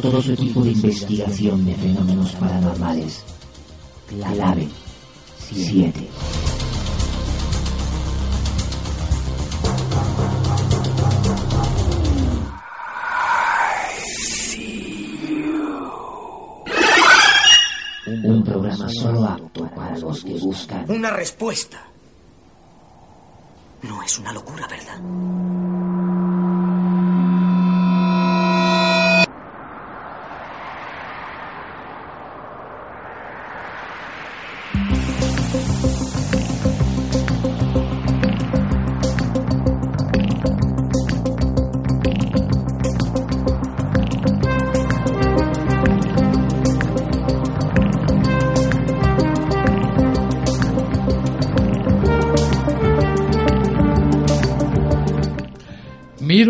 Todo su equipo de investigación de fenómenos paranormales. Clave 7. Un programa solo apto para los que buscan Una respuesta.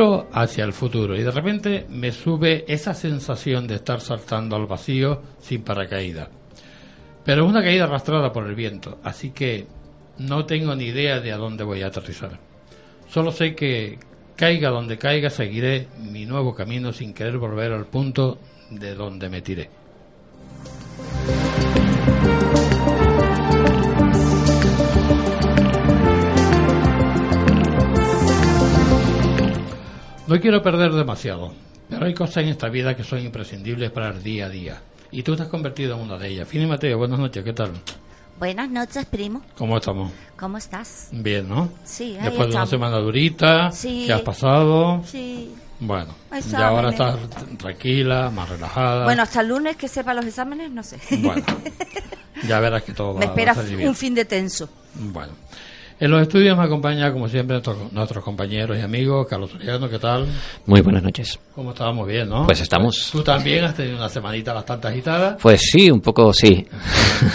Hacia el futuro y de repente me sube esa sensación de estar saltando al vacío sin paracaídas. Pero una caída arrastrada por el viento, así que no tengo ni idea de a dónde voy a aterrizar. Solo sé que caiga donde caiga, seguiré mi nuevo camino sin querer volver al punto de donde me tiré. No quiero perder demasiado, pero hay cosas en esta vida que son imprescindibles para el día a día. Y tú te has convertido en una de ellas. Fini Mateo, buenas noches, ¿qué tal? Buenas noches, primo. ¿Cómo estamos? ¿Cómo estás? Bien, ¿no? Sí, ahí Después de una estamos. semana durita, Sí. ¿qué has pasado? Sí. Bueno, ya ahora estás tranquila, más relajada. Bueno, hasta el lunes que sepa los exámenes, no sé. Bueno, ya verás que todo va, Me va espera a salir bien. un fin de tenso. Bueno, en los estudios me acompaña, como siempre, nuestros, nuestros compañeros y amigos. Carlos Soriano, ¿qué tal? Muy buenas noches. ¿Cómo estábamos? Bien, ¿no? Pues estamos. Tú también has tenido una semanita bastante agitada. Pues sí, un poco sí.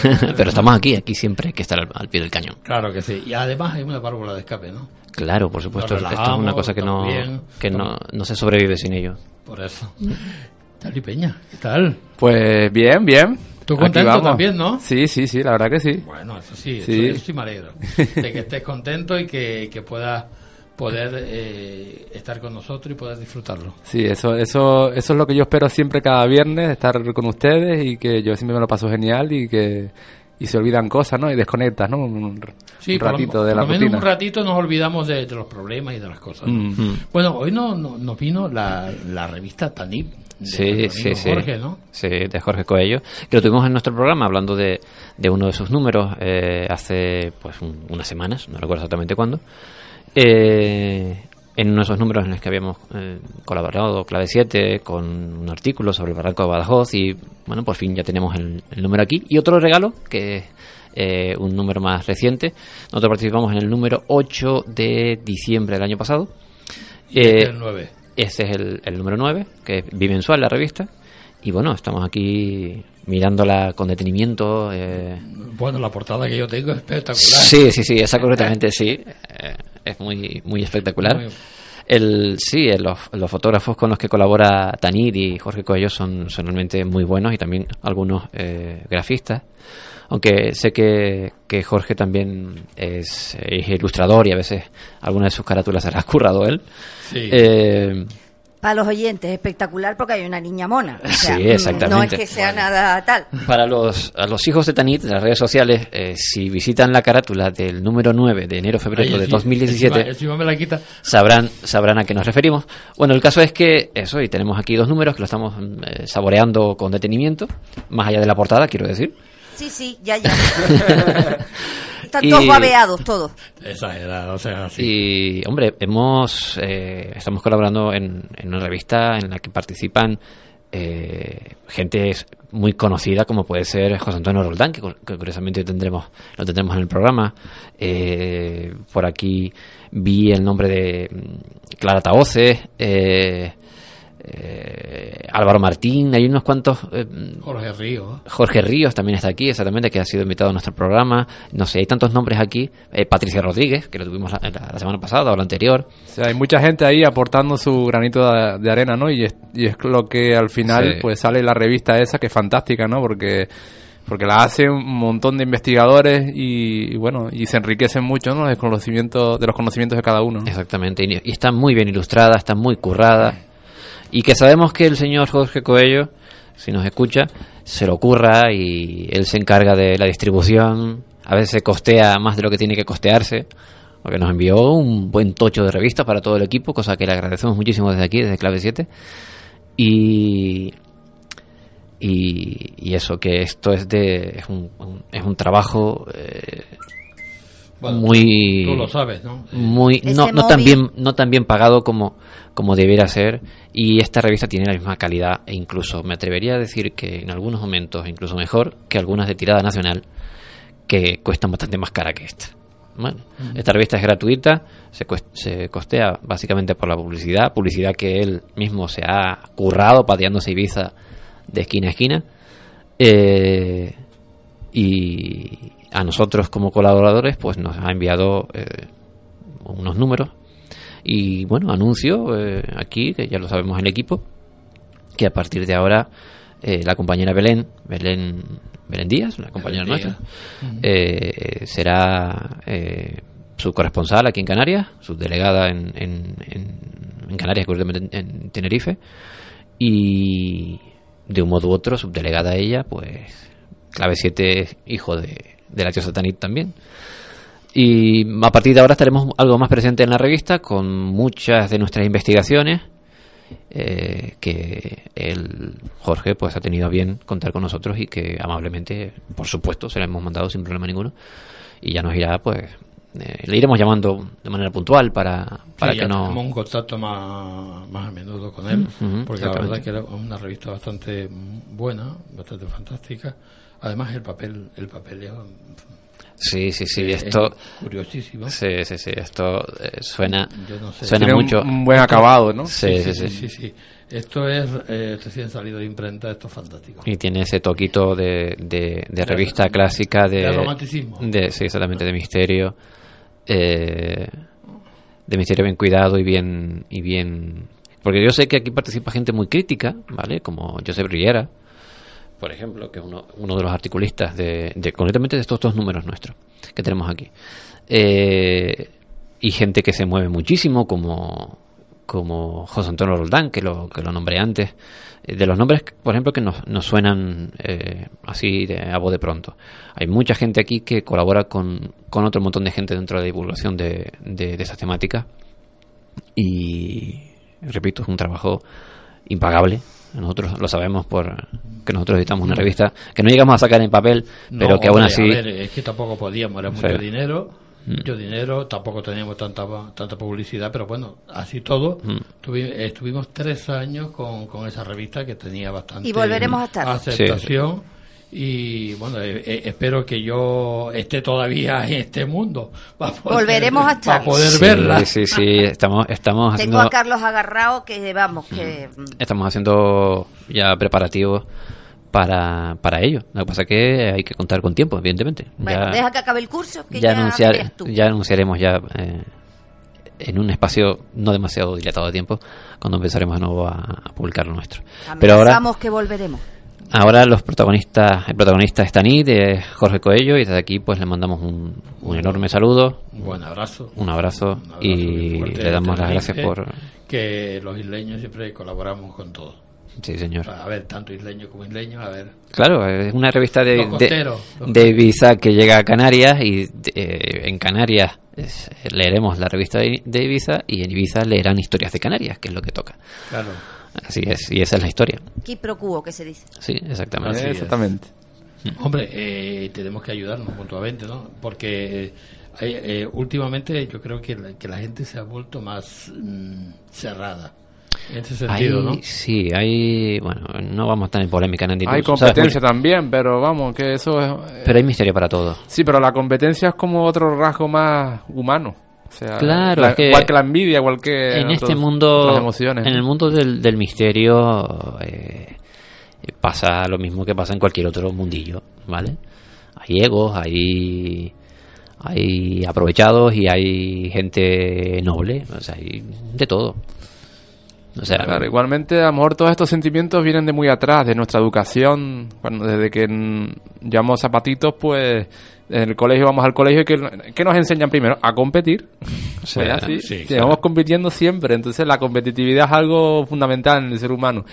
Pero estamos aquí, aquí siempre hay que estar al, al pie del cañón. Claro que sí. Y además hay una válvula de escape, ¿no? Claro, por supuesto. Esto es una cosa que no, bien, que no, no se sobrevive sin ello. Por eso. Tali Peña, ¿qué tal? Pues bien, bien. ¿Tú contento también, no? Sí, sí, sí, la verdad que sí. Bueno, eso sí, Sí. Eso, eso sí me alegro. De que estés contento y que, que puedas poder eh, estar con nosotros y poder disfrutarlo. Sí, eso, eso, eso es lo que yo espero siempre cada viernes, estar con ustedes y que yo siempre me lo paso genial y que y se olvidan cosas, ¿no? Y desconectas, ¿no? Un, Sí, un por lo- ratito por de la lo menos rutina. un ratito nos olvidamos de, de los problemas y de las cosas. ¿no? Mm. Bueno, hoy no, no- nos vino la, la revista Tanip de Sí, sí, sí. Jorge, ¿no? Sí, de Jorge Coello, que lo tuvimos en nuestro programa hablando de, de uno de sus números eh, hace pues un- unas semanas, no recuerdo exactamente cuándo. Eh, en uno de esos números en los que habíamos eh, colaborado, Clave 7, con un artículo sobre el barranco de Badajoz y bueno, por fin ya tenemos el, el número aquí. Y otro regalo, que es eh, un número más reciente. Nosotros participamos en el número 8 de diciembre del año pasado. Y este Eh, es el 9. este es el, el número 9, que es bimensual la revista. Y bueno, estamos aquí mirándola con detenimiento. eh. Bueno, la portada que yo tengo es espectacular. Sí, sí, sí, esa correctamente sí. es muy, muy espectacular. Muy- El, sí, los, los fotógrafos con los que colabora Tanit y Jorge Coello son, son realmente muy buenos y también algunos eh, grafistas. Aunque sé que, que Jorge también es, es ilustrador y a veces algunas de sus carátulas se las ha currado él. Sí. Eh, Para los oyentes, espectacular porque hay una niña mona. O sea, Sí, exactamente. No es que sea nada tal. Para los, a los hijos de Tanit, de las redes sociales, eh, si visitan la carátula del número 9 de enero-febrero de sí, 2017, Encima, encima me la quita. sabrán, sabrán a qué nos referimos. Bueno, el caso es que eso, y tenemos aquí dos números que lo estamos mm, eh, saboreando con detenimiento, más allá de la portada, quiero decir. Sí, sí, ya, ya. Están Y- todos babeados, todos. Exagerado, o sea, así. Y, hombre, hemos eh, estamos colaborando en, en una revista en la que participan eh, gente muy conocida como puede ser José Antonio Roldán, que, que curiosamente tendremos lo tendremos en el programa. Eh, por aquí vi el nombre de mm, Clara Taoce, eh, eh, Álvaro Martín, hay unos cuantos... eh, Jorge Río. Jorge Ríos también está aquí, exactamente, que ha sido invitado a nuestro programa. No sé, hay tantos nombres aquí. Eh, Patricia Rodríguez, que lo tuvimos la, la- la semana pasada o la anterior. O sea, hay mucha gente ahí aportando su granito de, de arena, ¿no? Y es, y es lo que al final Sí. pues sale la revista esa que es fantástica, ¿no? Porque porque la hace un montón de investigadores y, y, bueno, y se enriquecen mucho, ¿no? De, conocimiento, de los conocimientos de cada uno. ¿no? Exactamente, y, y está muy bien ilustrada, está muy currada. Y que sabemos que el señor Jorge Coello, si nos escucha, se lo curra y él se encarga de la distribución. A veces costea más de lo que tiene que costearse. Porque nos envió un buen tocho de revistas para todo el equipo, cosa que le agradecemos muchísimo desde aquí, desde Clave 7. Y, y, y eso, que esto es de es un, un- es un trabajo eh, Bueno, muy Tú lo sabes, ¿no? muy no, no tan bien no tan bien pagado como como debiera ser y esta revista tiene la misma calidad e incluso me atrevería a decir que en algunos momentos incluso mejor que algunas de tirada nacional que cuestan bastante más cara que esta. Bueno, esta revista es gratuita se, se costea básicamente por la publicidad publicidad que él mismo se ha currado pateándose Ibiza de esquina a esquina eh, y a nosotros como colaboradores pues nos ha enviado eh, unos números. Y bueno anuncio eh, aquí que ya lo sabemos el equipo que a partir de ahora eh, la compañera Belén Belén Belén Díaz una compañera nuestra Díaz. eh, será eh, su corresponsal aquí en Canarias subdelegada en, en, en, en Canarias concretamente en, en Tenerife. Y de un modo u otro subdelegada ella pues clave 7 es hijo de, de la tía Satanit también. Y a partir de ahora estaremos algo más presente en la revista con muchas de nuestras investigaciones eh, que el Jorge pues ha tenido a bien contar con nosotros y que amablemente por supuesto se la hemos mandado sin problema ninguno. Y ya nos irá pues eh, le iremos llamando de manera puntual para, para Sí, que ya no tenemos un contacto más, más a menudo con él, porque la verdad que era una revista bastante buena, bastante fantástica. Además el papel, el papel es, sí sí sí es esto curiosísimo. sí sí sí esto eh, suena Yo no sé. suena Tiene mucho un, buen acabado, ¿no? sí sí, sí, sí. sí, sí. Esto es eh, recién salido de imprenta, esto es fantástico. Y tiene ese toquito de, de, de revista clásica de, de romanticismo. de- sí, exactamente, de misterio. eh, de misterio bien cuidado y bien. y bien Porque yo sé que aquí participa gente muy crítica, ¿vale? Como Josep Riera, por ejemplo, que es uno, uno de los articulistas de, de concretamente de estos dos números nuestros que tenemos aquí. Eh, y gente que se mueve muchísimo, como, como José Antonio Roldán, que lo, que lo nombré antes. Eh, De los nombres, por ejemplo, que nos, nos suenan eh, así de, a voz de pronto. Hay mucha gente aquí que colabora con, con otro montón de gente dentro de la divulgación de, de, de esas temáticas. Y, repito, es un trabajo impagable. Nosotros lo sabemos por que nosotros editamos una revista que no llegamos a sacar en papel, pero No, que aún así... A ver, es que tampoco podíamos, era mucho Sí. dinero, Mm. mucho dinero, tampoco teníamos tanta tanta publicidad, pero bueno, así todo, Mm. tuvi- estuvimos tres años con, con esa revista que tenía bastante Y volveremos a estar. aceptación. Y bueno, eh, eh, espero que yo esté todavía en este mundo. para poder- Volveremos a estar. Para poder Sí, verla. Sí, sí, estamos, estamos Tengo haciendo... a Carlos agarrado que vamos, que mm, Estamos haciendo ya preparativos para, para ello. Lo que pasa es que hay que contar con tiempo, evidentemente. bueno, ya, deja que acabe el curso que ya ya, anunciar- veas tú. ya anunciaremos ya eh, en un espacio no demasiado dilatado de tiempo, cuando empezaremos de nuevo a, a publicar lo nuestro. Amenazamos Pero ahora, que volveremos. Ahora los protagonistas, el protagonista es Taní, de Jorge Coello, y desde aquí pues le mandamos un, un enorme saludo, Un buen abrazo. un abrazo, Un abrazo y fuerte le damos las gracias Tenerife, por... Que los isleños siempre colaboramos con todo. Sí, señor. A ver, tanto isleños como isleños, a ver. Claro, es una revista de, Los de, costeros, los de Ibiza que llega a Canarias y eh, en Canarias es- leeremos la revista de, de Ibiza y en Ibiza leerán historias de Canarias, que es lo que toca. Claro. Así es, y esa es la historia. Qui pro quo, que se dice. Sí, exactamente. Así es. Exactamente. Hombre, eh, tenemos que ayudarnos mutuamente, ¿no? Porque eh, eh, últimamente yo creo que la, que la gente se ha vuelto más mm, cerrada. En ese sentido, Hay- ¿no? Sí, hay. Bueno, no vamos a estar en polémica, Nandy. Hay tú sabes competencia también, pero vamos, que eso es... Pero hay misterio para todo. Sí, pero la competencia es como otro rasgo más humano. O sea, Claro, la- es que igual que la envidia, igual que en este mundo, emociones. en el mundo del, del misterio, eh, pasa lo mismo que pasa en cualquier otro mundillo, ¿vale? Hay egos, hay, hay aprovechados y hay gente noble, o sea, hay de todo. O sea, Claro, igualmente, a lo mejor todos estos sentimientos vienen de muy atrás, de nuestra educación. Bueno, desde que llevamos zapatitos, pues en el colegio vamos al colegio y que, ¿qué nos enseñan primero? A competir. o sea, Pues así, sí, Llevamos compitiendo siempre. Entonces, la competitividad es algo fundamental en el ser humano.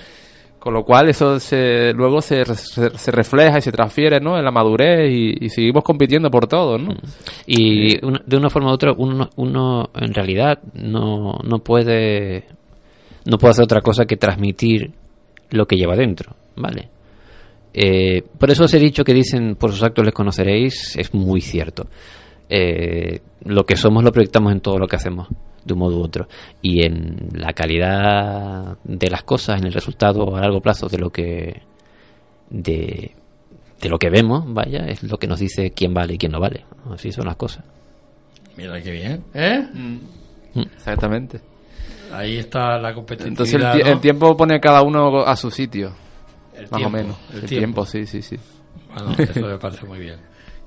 Con lo cual, eso se, luego se, se, se refleja y se transfiere ¿no? en la madurez y, y seguimos compitiendo por todo. ¿no? Y una- de una forma u otra, uno, uno en realidad no, no puede no puede hacer otra cosa que transmitir lo que lleva dentro, ¿vale? Eh, por eso ese dicho que dicen por sus actos les conoceréis es muy cierto. Eh, lo que somos lo proyectamos en todo lo que hacemos, de un modo u otro. Y en la calidad de las cosas, en el resultado a largo plazo de lo que de, de lo que vemos, vaya, es lo que nos dice quién vale y quién no vale. Así son las cosas. Mira qué bien, ¿eh? Exactamente. Ahí está la competitividad. Entonces, el, el tiempo pone a cada uno a su sitio. El más tiempo, o menos. el El, tiempo. tiempo. sí, sí, sí. Bueno, eso me parece muy bien.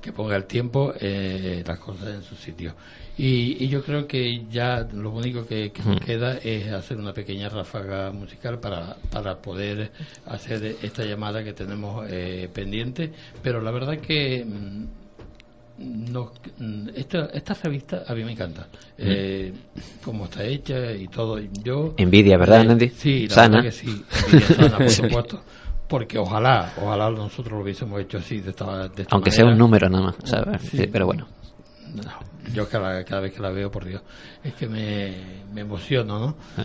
Que ponga el tiempo, eh, las cosas en su sitio. Y, y yo creo que ya lo único que, que nos queda es hacer una pequeña ráfaga musical para, para poder hacer esta llamada que tenemos eh, pendiente. Pero la verdad que mm, nos- mm, esta, esta revista a mí me encanta. Eh, cómo está hecha y todo. Yo, Envidia, ¿verdad, eh, Nandy? Sí, la Sana. verdad que sí. Envidia sana, por supuesto. Porque ojalá, ojalá nosotros lo hubiésemos hecho así, de esta, de esta Aunque sea un número nada más, ¿sabes? Sí, pero bueno. No, yo cada, cada vez que la veo, por Dios, es que me, me emociono, ¿no? Ah.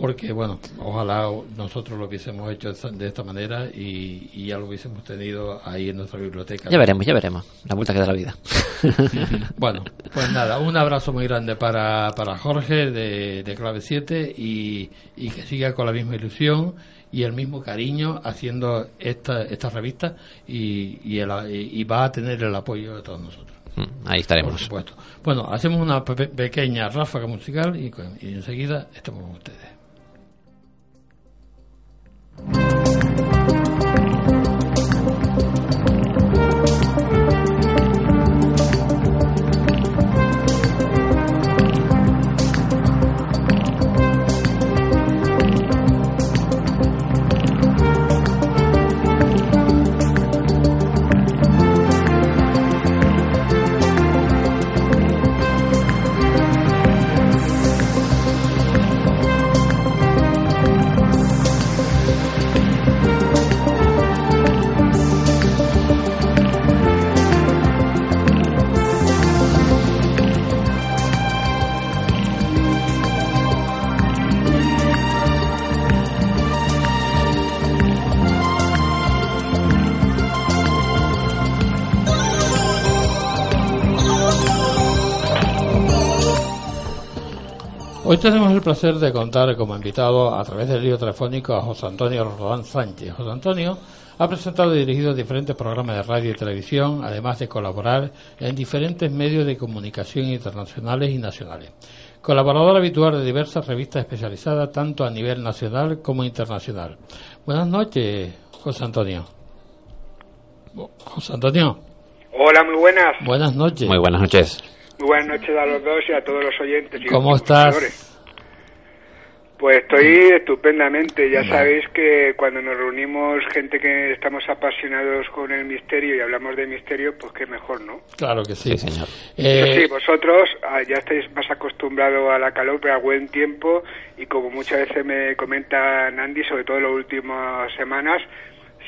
Porque, bueno, ojalá nosotros lo hubiésemos hecho de esta- manera y, y ya lo hubiésemos tenido ahí en nuestra biblioteca. Ya veremos, ya veremos. La vuelta que da la vida. Bueno, pues nada, un abrazo muy grande para, para Jorge de, de Clave 7 y, y que siga con la misma ilusión y el mismo cariño haciendo esta, esta revista y, y, el- y va a tener el apoyo de todos nosotros. Mm, Ahí Por estaremos. supuesto. Bueno, hacemos una pe- pequeña ráfaga musical y, y enseguida estamos con ustedes. Thank you. Hoy tenemos el placer de contar como invitado a través del lío telefónico a José Antonio Rodán Sánchez. José Antonio ha presentado y dirigido diferentes programas de radio y televisión, además de colaborar en diferentes medios de comunicación internacionales y nacionales. Colaborador habitual de diversas revistas especializadas tanto a nivel nacional como internacional. Buenas noches, José Antonio. José Antonio, Hola, muy buenas. buenas noches. Muy buenas noches. Muy buenas noches a los dos y a todos los oyentes. y ¿Cómo los estás? Pues estoy estupendamente. Ya sabéis que cuando nos reunimos gente que estamos apasionados con el misterio y hablamos de misterio, pues qué mejor, ¿no? Claro que sí. Sí, señor. Eh, sí, vosotros ah, ya estáis más acostumbrados a la calor, pero a buen tiempo, y como muchas veces me comenta Andy, sobre todo en las últimas semanas,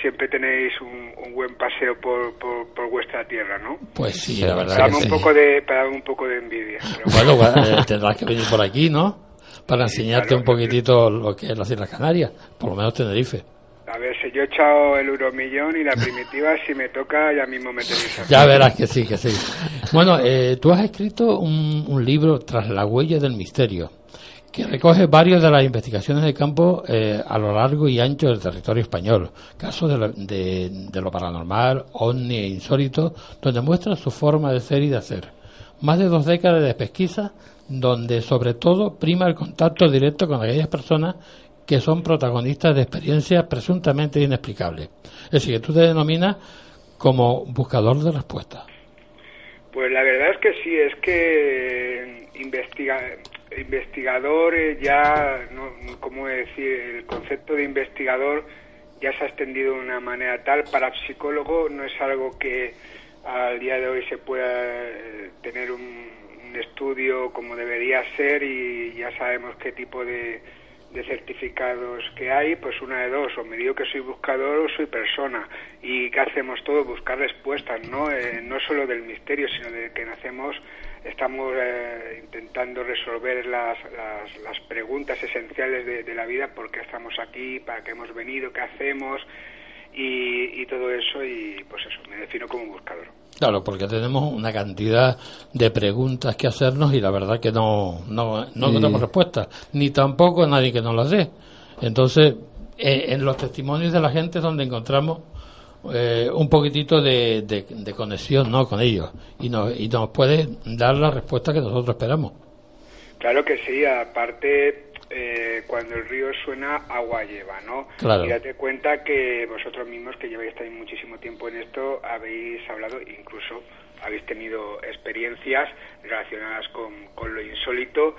siempre tenéis un, un buen paseo por, por, por vuestra tierra, ¿no? Pues sí, la verdad Para que darme sí. un poco de, para un poco de envidia. pero Bueno, eh, tendrás que venir por aquí, ¿no? Para enseñarte claro, un poquitito lo que es las Islas Canarias, por lo menos Tenerife. A ver, si yo he echado el euromillón y la primitiva, si me toca, ya mismo me tenéis aquí. Ya verás que sí, que sí. Bueno, eh, tú has escrito un, un libro, Tras la huella del misterio, que recoge varias de las investigaciones de campo eh, a lo largo y ancho del territorio español, casos de lo, de, lo paranormal, ovni e insólito, donde muestra su forma de ser y de hacer. Más de dos décadas de pesquisa, donde sobre todo prima el contacto directo con aquellas personas que son protagonistas de experiencias presuntamente inexplicables. Es decir, que tú te denominas como buscador de respuestas. Pues la verdad es que sí, es que investiga, investigador eh, ya, no, ¿cómo decir? El concepto de investigador ya se ha extendido de una manera tal. Para psicólogo no es algo que al día de hoy se pueda eh, tener un, estudio como debería ser y ya sabemos qué tipo de, de certificados que hay, pues una de dos, o me digo que soy buscador o soy persona. ¿Y qué hacemos todos? Buscar respuestas, ¿no? Eh, no solo del misterio, sino de que nacemos, estamos eh, intentando resolver las, las, las preguntas esenciales de, de, la vida, por qué estamos aquí, para qué hemos venido, qué hacemos, y, y todo eso, y pues eso, me defino como un buscador. Claro, porque tenemos una cantidad de preguntas que hacernos y la verdad que no, no, no tenemos respuestas, ni tampoco nadie que nos las dé. Entonces, eh, en los testimonios de la gente es donde encontramos eh, un poquitito de, de, de, conexión ¿no? con ellos y nos, y nos puede dar la respuesta que nosotros esperamos. Claro que sí, aparte eh, cuando el río suena, agua lleva, ¿no? Claro. Y date cuenta que vosotros mismos, que lleváis también muchísimo tiempo en esto, habéis hablado, incluso habéis tenido experiencias relacionadas con, con lo insólito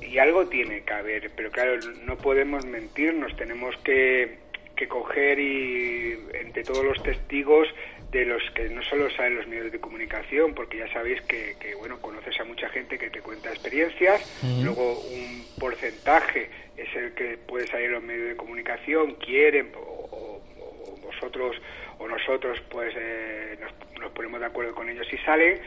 y algo tiene que haber, pero claro, no podemos mentirnos, tenemos que, que coger y entre todos los testigos de los que no solo saben los medios de comunicación, porque ya sabéis que, que bueno, conoces a mucha gente que te cuenta experiencias, luego un porcentaje es el que puede salir los medios de comunicación, quieren, o, o, o vosotros o nosotros pues eh, nos, nos, ponemos de acuerdo con ellos y salen,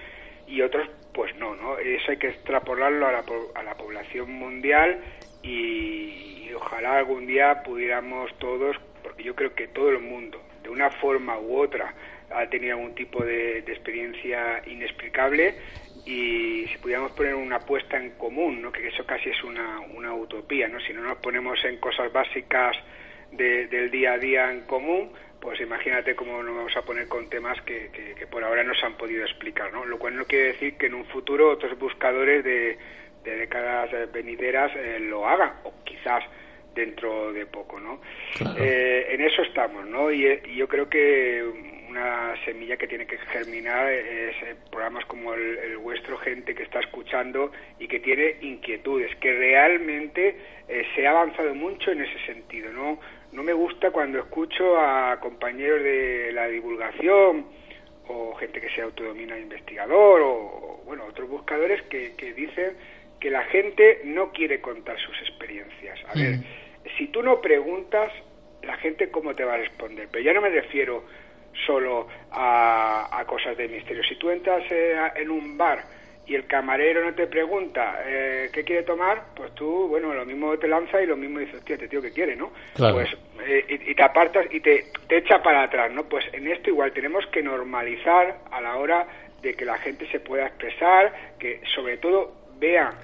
y otros pues no, ¿no? Eso hay que extrapolarlo a la, a la población mundial y, y ojalá algún día pudiéramos todos, porque yo creo que todo el mundo, de una forma u otra, ha tenido algún tipo de, experiencia inexplicable y si pudiéramos poner una apuesta en común, ¿no? que eso casi es una, una utopía, ¿no? si no nos ponemos en cosas básicas de, del día a día en común, pues imagínate cómo nos vamos a poner con temas que, que, que por ahora no se han podido explicar, ¿no? lo cual no quiere decir que en un futuro otros buscadores de, de décadas venideras eh, lo hagan, o quizás dentro de poco, ¿no? Claro. Eh, en eso estamos, ¿no? Y, y, yo creo que una semilla que tiene que germinar es eh, programas como el, el, vuestro, gente que está escuchando y que tiene inquietudes, que realmente eh, se ha avanzado mucho en ese sentido, ¿no? No me gusta cuando escucho a compañeros de la divulgación o gente que se autodomina investigador o, o bueno, otros buscadores que, que, dicen que la gente no quiere contar sus experiencias. A mm. ver, si tú no preguntas, la gente cómo te va a responder. Pero ya no me refiero solo a, a cosas de misterio. Si tú entras eh, en un bar y el camarero no te pregunta eh, qué quiere tomar, pues tú, bueno, lo mismo te lanza y lo mismo dices, tío, este tío que quiere, ¿no? Claro. Pues, eh, y, y, te apartas y te, te echa para atrás, ¿no? Pues en esto igual tenemos que normalizar a la hora de que la gente se pueda expresar, que sobre todo vean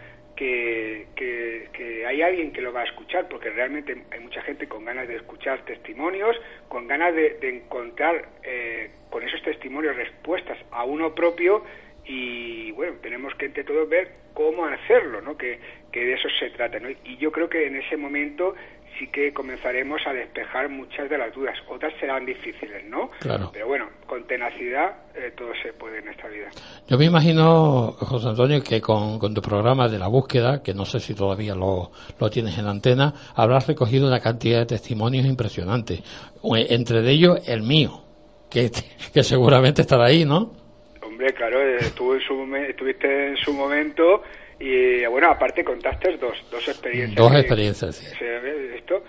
que, que, hay alguien que lo va a escuchar, porque realmente hay mucha gente con ganas de escuchar testimonios, con ganas de, de encontrar eh, con esos testimonios respuestas a uno propio y bueno, tenemos que entre todos ver cómo hacerlo, ¿no? Que, que de eso se trata, ¿no? Y yo creo que en ese momento sí que comenzaremos a despejar muchas de las dudas. Otras serán difíciles, ¿no? Claro. Pero bueno, con tenacidad eh, todo se puede en esta vida. Yo me imagino, José Antonio, que con, con tu programa de la búsqueda, que no sé si todavía lo, lo tienes en antena, habrás recogido una cantidad de testimonios impresionantes. Eh, Entre ellos, el mío, que, que seguramente estará ahí, ¿no? Hombre, claro, eh, en su estuviste en su momento y bueno, aparte contaste dos, dos experiencias. Dos que- experiencias, sí. se esto.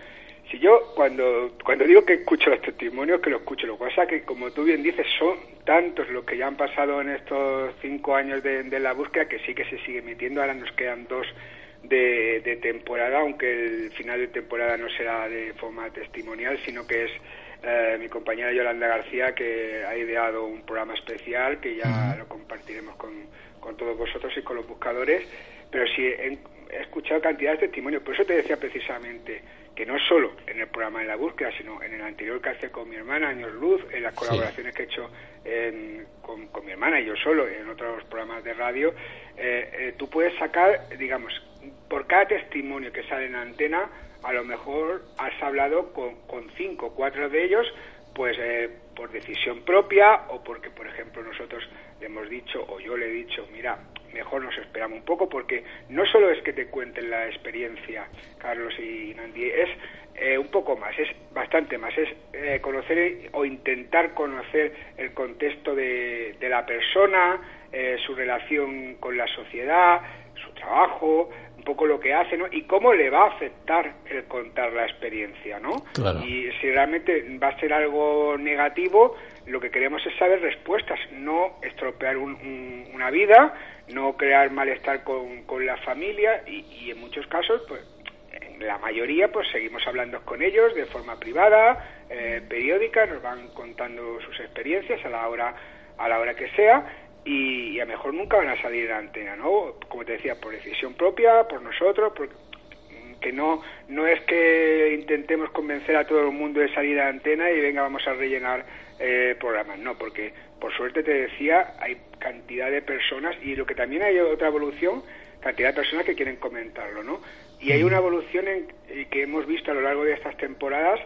Si yo cuando cuando digo que escucho los testimonios, que lo escucho, lo que pasa que como tú bien dices, son tantos los que ya han pasado en estos cinco años de, de la búsqueda que sí que se sigue emitiendo. Ahora nos quedan dos de, de temporada, aunque el final de temporada no será de forma testimonial, sino que es eh, mi compañera Yolanda García que ha ideado un programa especial que ya lo compartiremos con, con todos vosotros y con los buscadores. Pero sí, he, he escuchado cantidad de testimonios. Por eso te decía precisamente que no solo en el programa de la búsqueda, sino en el anterior que hace con mi hermana, Años Luz, en las colaboraciones que he hecho en- con, con mi hermana y yo solo en otros programas de radio, eh, eh, tú puedes sacar, digamos, por cada testimonio que sale en antena, a lo mejor has hablado con, con cinco o cuatro de ellos, pues eh, por decisión propia o porque, por ejemplo, nosotros le hemos dicho o yo le he dicho, mira, mejor nos esperamos un poco porque no solo es que te cuenten la experiencia, Carlos y Nandi, es eh, un poco más, es bastante más, es eh, conocer o intentar conocer el contexto de, de la persona, eh, su relación con la sociedad, su trabajo, un poco lo que hace, ¿no? Y cómo le va a afectar el contar la experiencia, ¿no? Claro. Y si realmente va a ser algo negativo, lo que queremos es saber respuestas, no estropear un- un- una vida, no crear malestar con, con la familia y, y en muchos casos, pues en la mayoría, pues seguimos hablando con ellos de forma privada, eh, periódica, nos van contando sus experiencias a la hora a la hora que sea y, y a mejor nunca van a salir en antena, ¿no? Como te decía, por decisión propia, por nosotros, por, que no no es que intentemos convencer a todo el mundo de salir a antena y venga vamos a rellenar eh, programas no porque por suerte te decía hay cantidad de personas y lo que también hay otra evolución cantidad de personas que quieren comentarlo no y hay una evolución en, eh, que hemos visto a lo largo de estas temporadas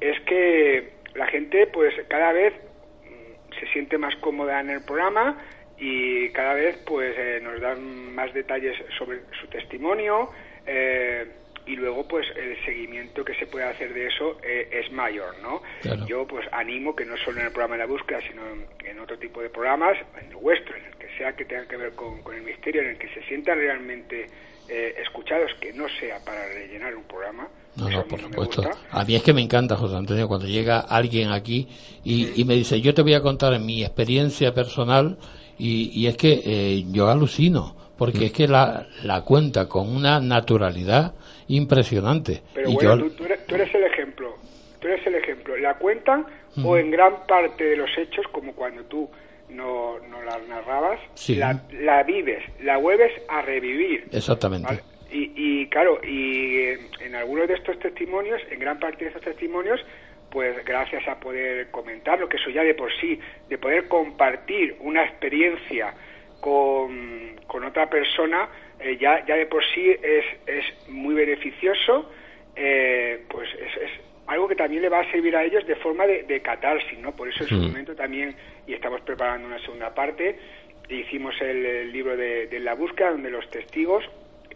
es que la gente pues cada vez mm, se siente más cómoda en el programa y cada vez pues eh, nos dan más detalles sobre su testimonio eh, y luego pues el seguimiento que se puede hacer de eso eh, es mayor no Claro. yo pues animo que no solo en el programa de la búsqueda sino en, en otro tipo de programas en el vuestro en el que sea que tenga que ver con, con el misterio en el que se sientan realmente eh, escuchados que no sea para rellenar un programa. No, no, por supuesto. A mí es que me encanta, José Antonio, cuando llega alguien aquí y, y me dice, yo te voy a contar mi experiencia personal y, y es que eh, yo alucino, porque es que la, la cuenta con una naturalidad impresionante. Pero y bueno, yo, tú, tú eres, tú eres el ejemplo. Tú eres el ejemplo. La cuentan o en gran parte de los hechos, como cuando tú no, no la narrabas, Sí. la, la vives, la vuelves a revivir. Exactamente. ¿vale? Y, y claro, y eh, en algunos de estos testimonios, en gran parte de estos testimonios, pues gracias a poder comentarlo, que eso ya de por sí, de poder compartir una experiencia con, con otra persona, eh, ya, ya de por sí es, es muy beneficioso, eh, pues es, es algo que también le va a servir a ellos de forma de, de catarsis, ¿no? Por eso en su Mm. momento también, y estamos preparando una segunda parte, hicimos el, el libro de, de La Búsqueda, donde los testigos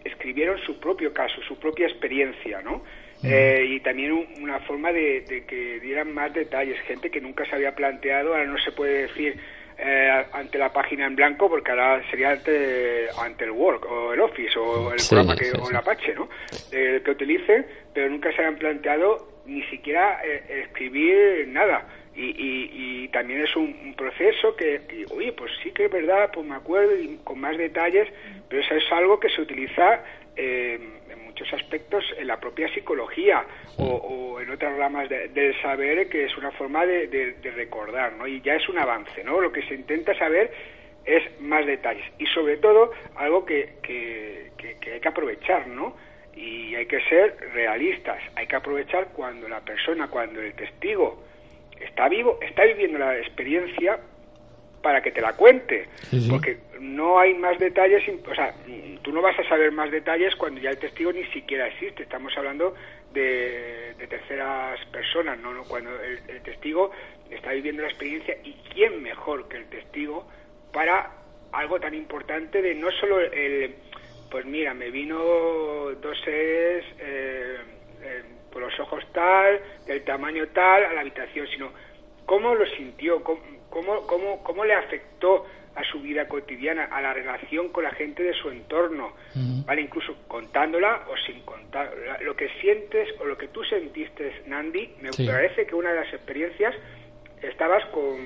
escribieron su propio caso, su propia experiencia, ¿no? Eh, y también un- una forma de, de que dieran más detalles, gente que nunca se había planteado, ahora no se puede decir eh, ante la página en blanco porque ahora sería ante, ante el Word o el Office o el Sí, programa que, sí, o el Apache, ¿no? Eh, que utilicen, pero nunca se habían planteado ni siquiera eh, escribir nada. Y, y, y también es un, un proceso que, que, oye, pues sí que es verdad, pues me acuerdo y con más detalles, pero eso es algo que se utiliza eh, muchos aspectos en la propia psicología o, o en otras ramas de- del saber, que es una forma de, de- de recordar, ¿no? Y ya es un avance, ¿no? Lo que se intenta saber es más detalles y sobre todo algo que, que, que- que hay que aprovechar, ¿no? Y hay que ser realistas, hay que aprovechar cuando la persona, cuando el testigo está vivo, está viviendo la experiencia para que te la cuente. Sí, sí. Porque no hay más detalles, o sea, mm, tú no vas a saber más detalles cuando ya el testigo ni siquiera existe. Estamos hablando de, de terceras personas, ¿no? No, Cuando el, el testigo está viviendo la experiencia y quién mejor que el testigo para algo tan importante de no solo el, pues mira, me vino dos seres eh, eh, por los ojos tal, del tamaño tal, a la habitación, sino cómo lo sintió, cómo, cómo, cómo, cómo le afectó a su vida cotidiana, a la relación con la gente de su entorno, ¿vale? Incluso contándola o sin contar. Lo que sientes o lo que tú sentiste, Nandi, me Sí. parece que una de las experiencias estabas con...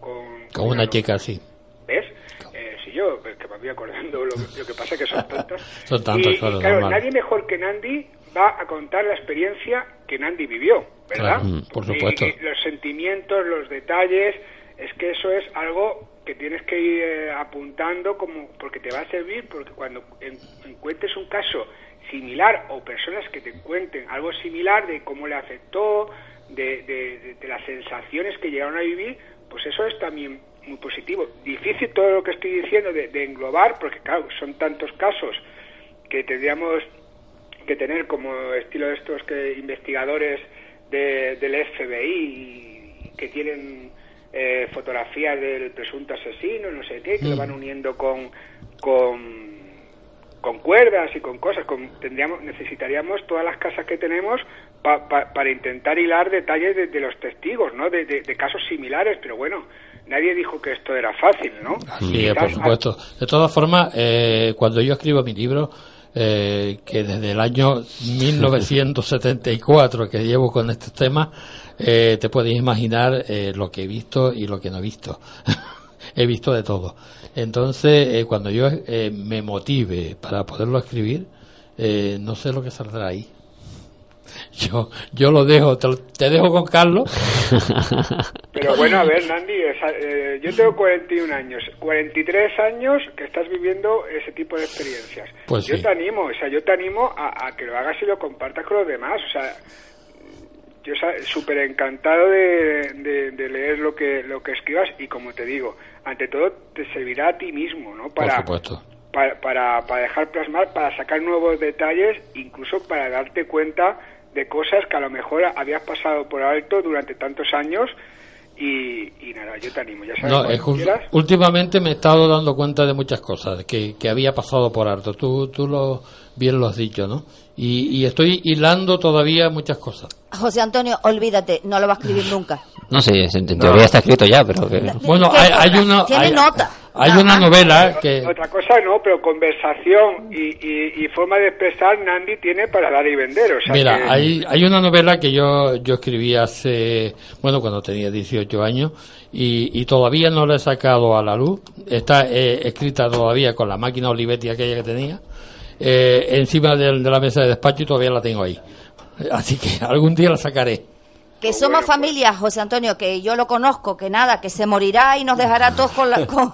Con, Con una chica así. ¿Ves? Eh, si yo, pues, que me voy acordando, lo, lo que pasa es que son tantas. Son tantas, y, y claro, nadie mejor que Nandi va a contar la experiencia que Nandi vivió, ¿verdad? Claro, mm, por Y- supuesto. y los sentimientos, los detalles, es que eso es algo que tienes que ir eh, apuntando como porque te va a servir, porque cuando en- encuentres un caso similar o personas que te cuenten algo similar de cómo le afectó, de, de- de- de las sensaciones que llegaron a vivir, pues eso es también muy positivo. Difícil todo lo que estoy diciendo de, de englobar, porque claro, son tantos casos que tendríamos que tener como estilo estos que investigadores de- del FBI que tienen eh, fotografías del presunto asesino, no sé qué, que lo van uniendo con, con, con cuerdas y con cosas. Con, tendríamos, necesitaríamos todas las casas que tenemos pa- pa- para intentar hilar detalles de, de los testigos, ¿no? De, de- de casos similares, pero bueno, nadie dijo que esto era fácil, ¿no? Sí, por supuesto. De todas formas, eh, cuando yo escribo mi libro, eh, que desde el año 1974 que llevo con estos temas, eh, te puedes imaginar eh, lo que he visto y lo que no he visto. he visto de todo. Entonces, eh, cuando yo eh, me motive para poderlo escribir, eh, no sé lo que saldrá ahí. Yo, yo lo dejo, te, lo- te dejo con Carlos. Pero bueno, a ver, Nandi, esa- eh, yo tengo 41 años, 43 años que estás viviendo ese tipo de experiencias. Pues yo sí. te animo, o sea, yo te animo a, a que lo hagas y lo compartas con los demás. O sea, yo súper encantado de, de- de leer lo que lo que escribas y como te digo, ante todo te servirá a ti mismo, ¿no? Por Para, supuesto. para, para, para dejar plasmar, para sacar nuevos detalles, incluso para darte cuenta de cosas que a lo mejor habías pasado por alto durante tantos años y, y nada, yo te animo, ya sabes, No, cuando es que quieras. últimamente me he estado dando cuenta de muchas cosas que, que había pasado por alto. Tú, tú lo, bien lo has dicho, ¿no? Y, y estoy hilando todavía muchas cosas. José Antonio, olvídate, no lo va a escribir nunca. No sé, en en teoría está escrito ya, pero que... Bueno, ¿Qué hay, hay una Tiene hay, nota. Hay una novela que Otra cosa no, pero conversación y, y, y forma de expresar Nandi tiene para dar y vender. O sea Mira, que- hay, hay una novela que yo, yo escribí hace, bueno, cuando tenía 18 años y, y todavía no la he sacado a la luz. Está eh, escrita todavía con la máquina Olivetti aquella que tenía, eh, encima del- de, la mesa de despacho y todavía la tengo ahí. Así que algún día la sacaré. Que somos familia, José Antonio, que yo lo conozco, que nada, que se morirá y nos dejará todos con la, con,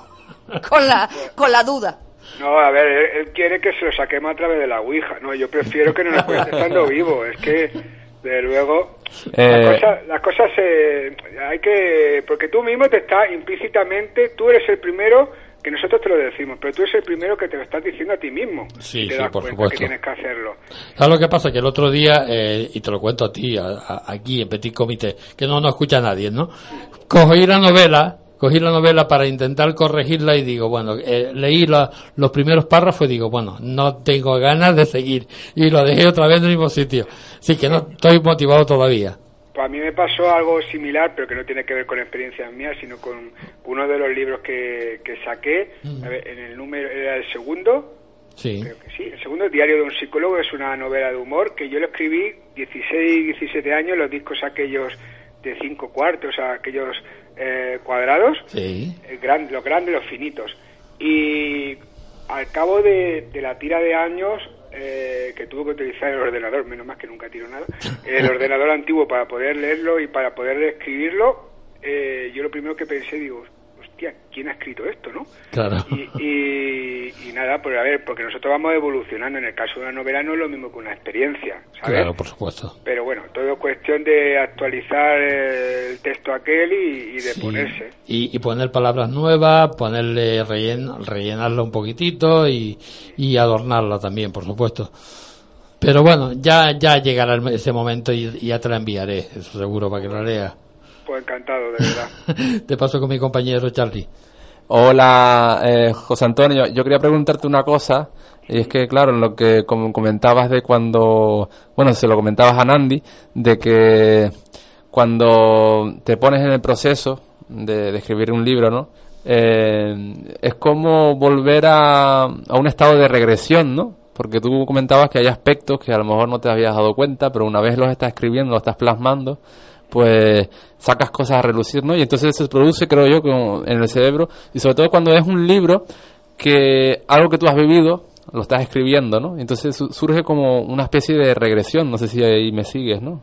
con la, con la duda. No, a ver, él, él quiere que se lo saquemos a través de la Ouija. No, yo prefiero que no nos cuente estando vivo. Es que, de luego, Eh, las cosas, las cosas se, hay que... Porque tú mismo te estás implícitamente, tú eres el primero, que nosotros te lo decimos, pero tú eres el primero que te lo estás diciendo a ti mismo. Sí, te sí, das por supuesto. que tienes que hacerlo. ¿Sabes lo que pasa? Que el otro día, eh, y te lo cuento a ti, a- a- aquí en Petit Comité, que no nos escucha nadie, ¿no? Cogí la novela, cogí la novela para intentar corregirla y digo, bueno, eh, leí la- los primeros párrafos y digo, bueno, no tengo ganas de seguir. Y lo dejé otra vez en el mismo sitio. Así que no estoy motivado todavía. Pues a mí me pasó algo similar, pero que no tiene que ver con experiencias mías, sino con uno de los libros que, que saqué. A ver, en el número, era el segundo, Sí. creo que sí, el segundo, Diario de un psicólogo, es una novela de humor que yo lo escribí 16, 17 años, los discos aquellos de cinco cuartos, aquellos eh, cuadrados, Sí. gran- los grandes, los finitos. Y al cabo de, de la tira de años eh, que tuve que utilizar el ordenador, menos mal que nunca tiro nada, el ordenador antiguo para poder leerlo y para poder escribirlo, eh, yo lo primero que pensé, digo, hostia, ¿quién ha escrito esto, no? Claro. Y, y- y nada, pues a ver, porque nosotros vamos evolucionando. En el caso de una novela no es lo mismo que una experiencia, ¿sabes? Claro, por supuesto. Pero bueno, todo es cuestión de actualizar el texto aquel y, y de Sí. ponerse. Y, poner palabras nuevas, ponerle rellen, rellenarla un poquitito y, y adornarla también, por supuesto. Pero bueno, ya ya llegará ese momento y, y ya te la enviaré, eso seguro, para que la leas. Pues encantado, de verdad. Te paso con mi compañero Charlie. Hola, eh, José Antonio. Yo quería preguntarte una cosa. Y es que, claro, en lo que com- comentabas de cuando, bueno, se lo comentabas a Nandi, de que cuando te pones en el proceso de, de escribir un libro, ¿no? Eh, es como volver a, a un estado de regresión, ¿no? Porque tú comentabas que hay aspectos que a lo mejor no te habías dado cuenta, pero una vez los estás escribiendo, los estás plasmando, pues sacas cosas a relucir, ¿no? Y entonces se produce, creo yo, como en el cerebro, y sobre todo cuando es un libro que algo que tú has vivido, lo estás escribiendo, ¿no? Entonces su- surge como una especie de regresión, no sé si ahí me sigues, ¿no?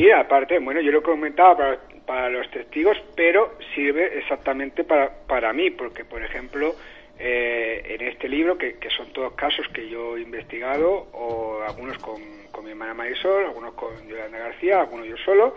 Sí, aparte, bueno, yo lo comentaba para, para los testigos, pero sirve exactamente para, para mí, porque, por ejemplo, eh, en este libro, que, que son todos casos que yo he investigado, o algunos con, con mi hermana Marisol, algunos con Yolanda García, algunos yo solo,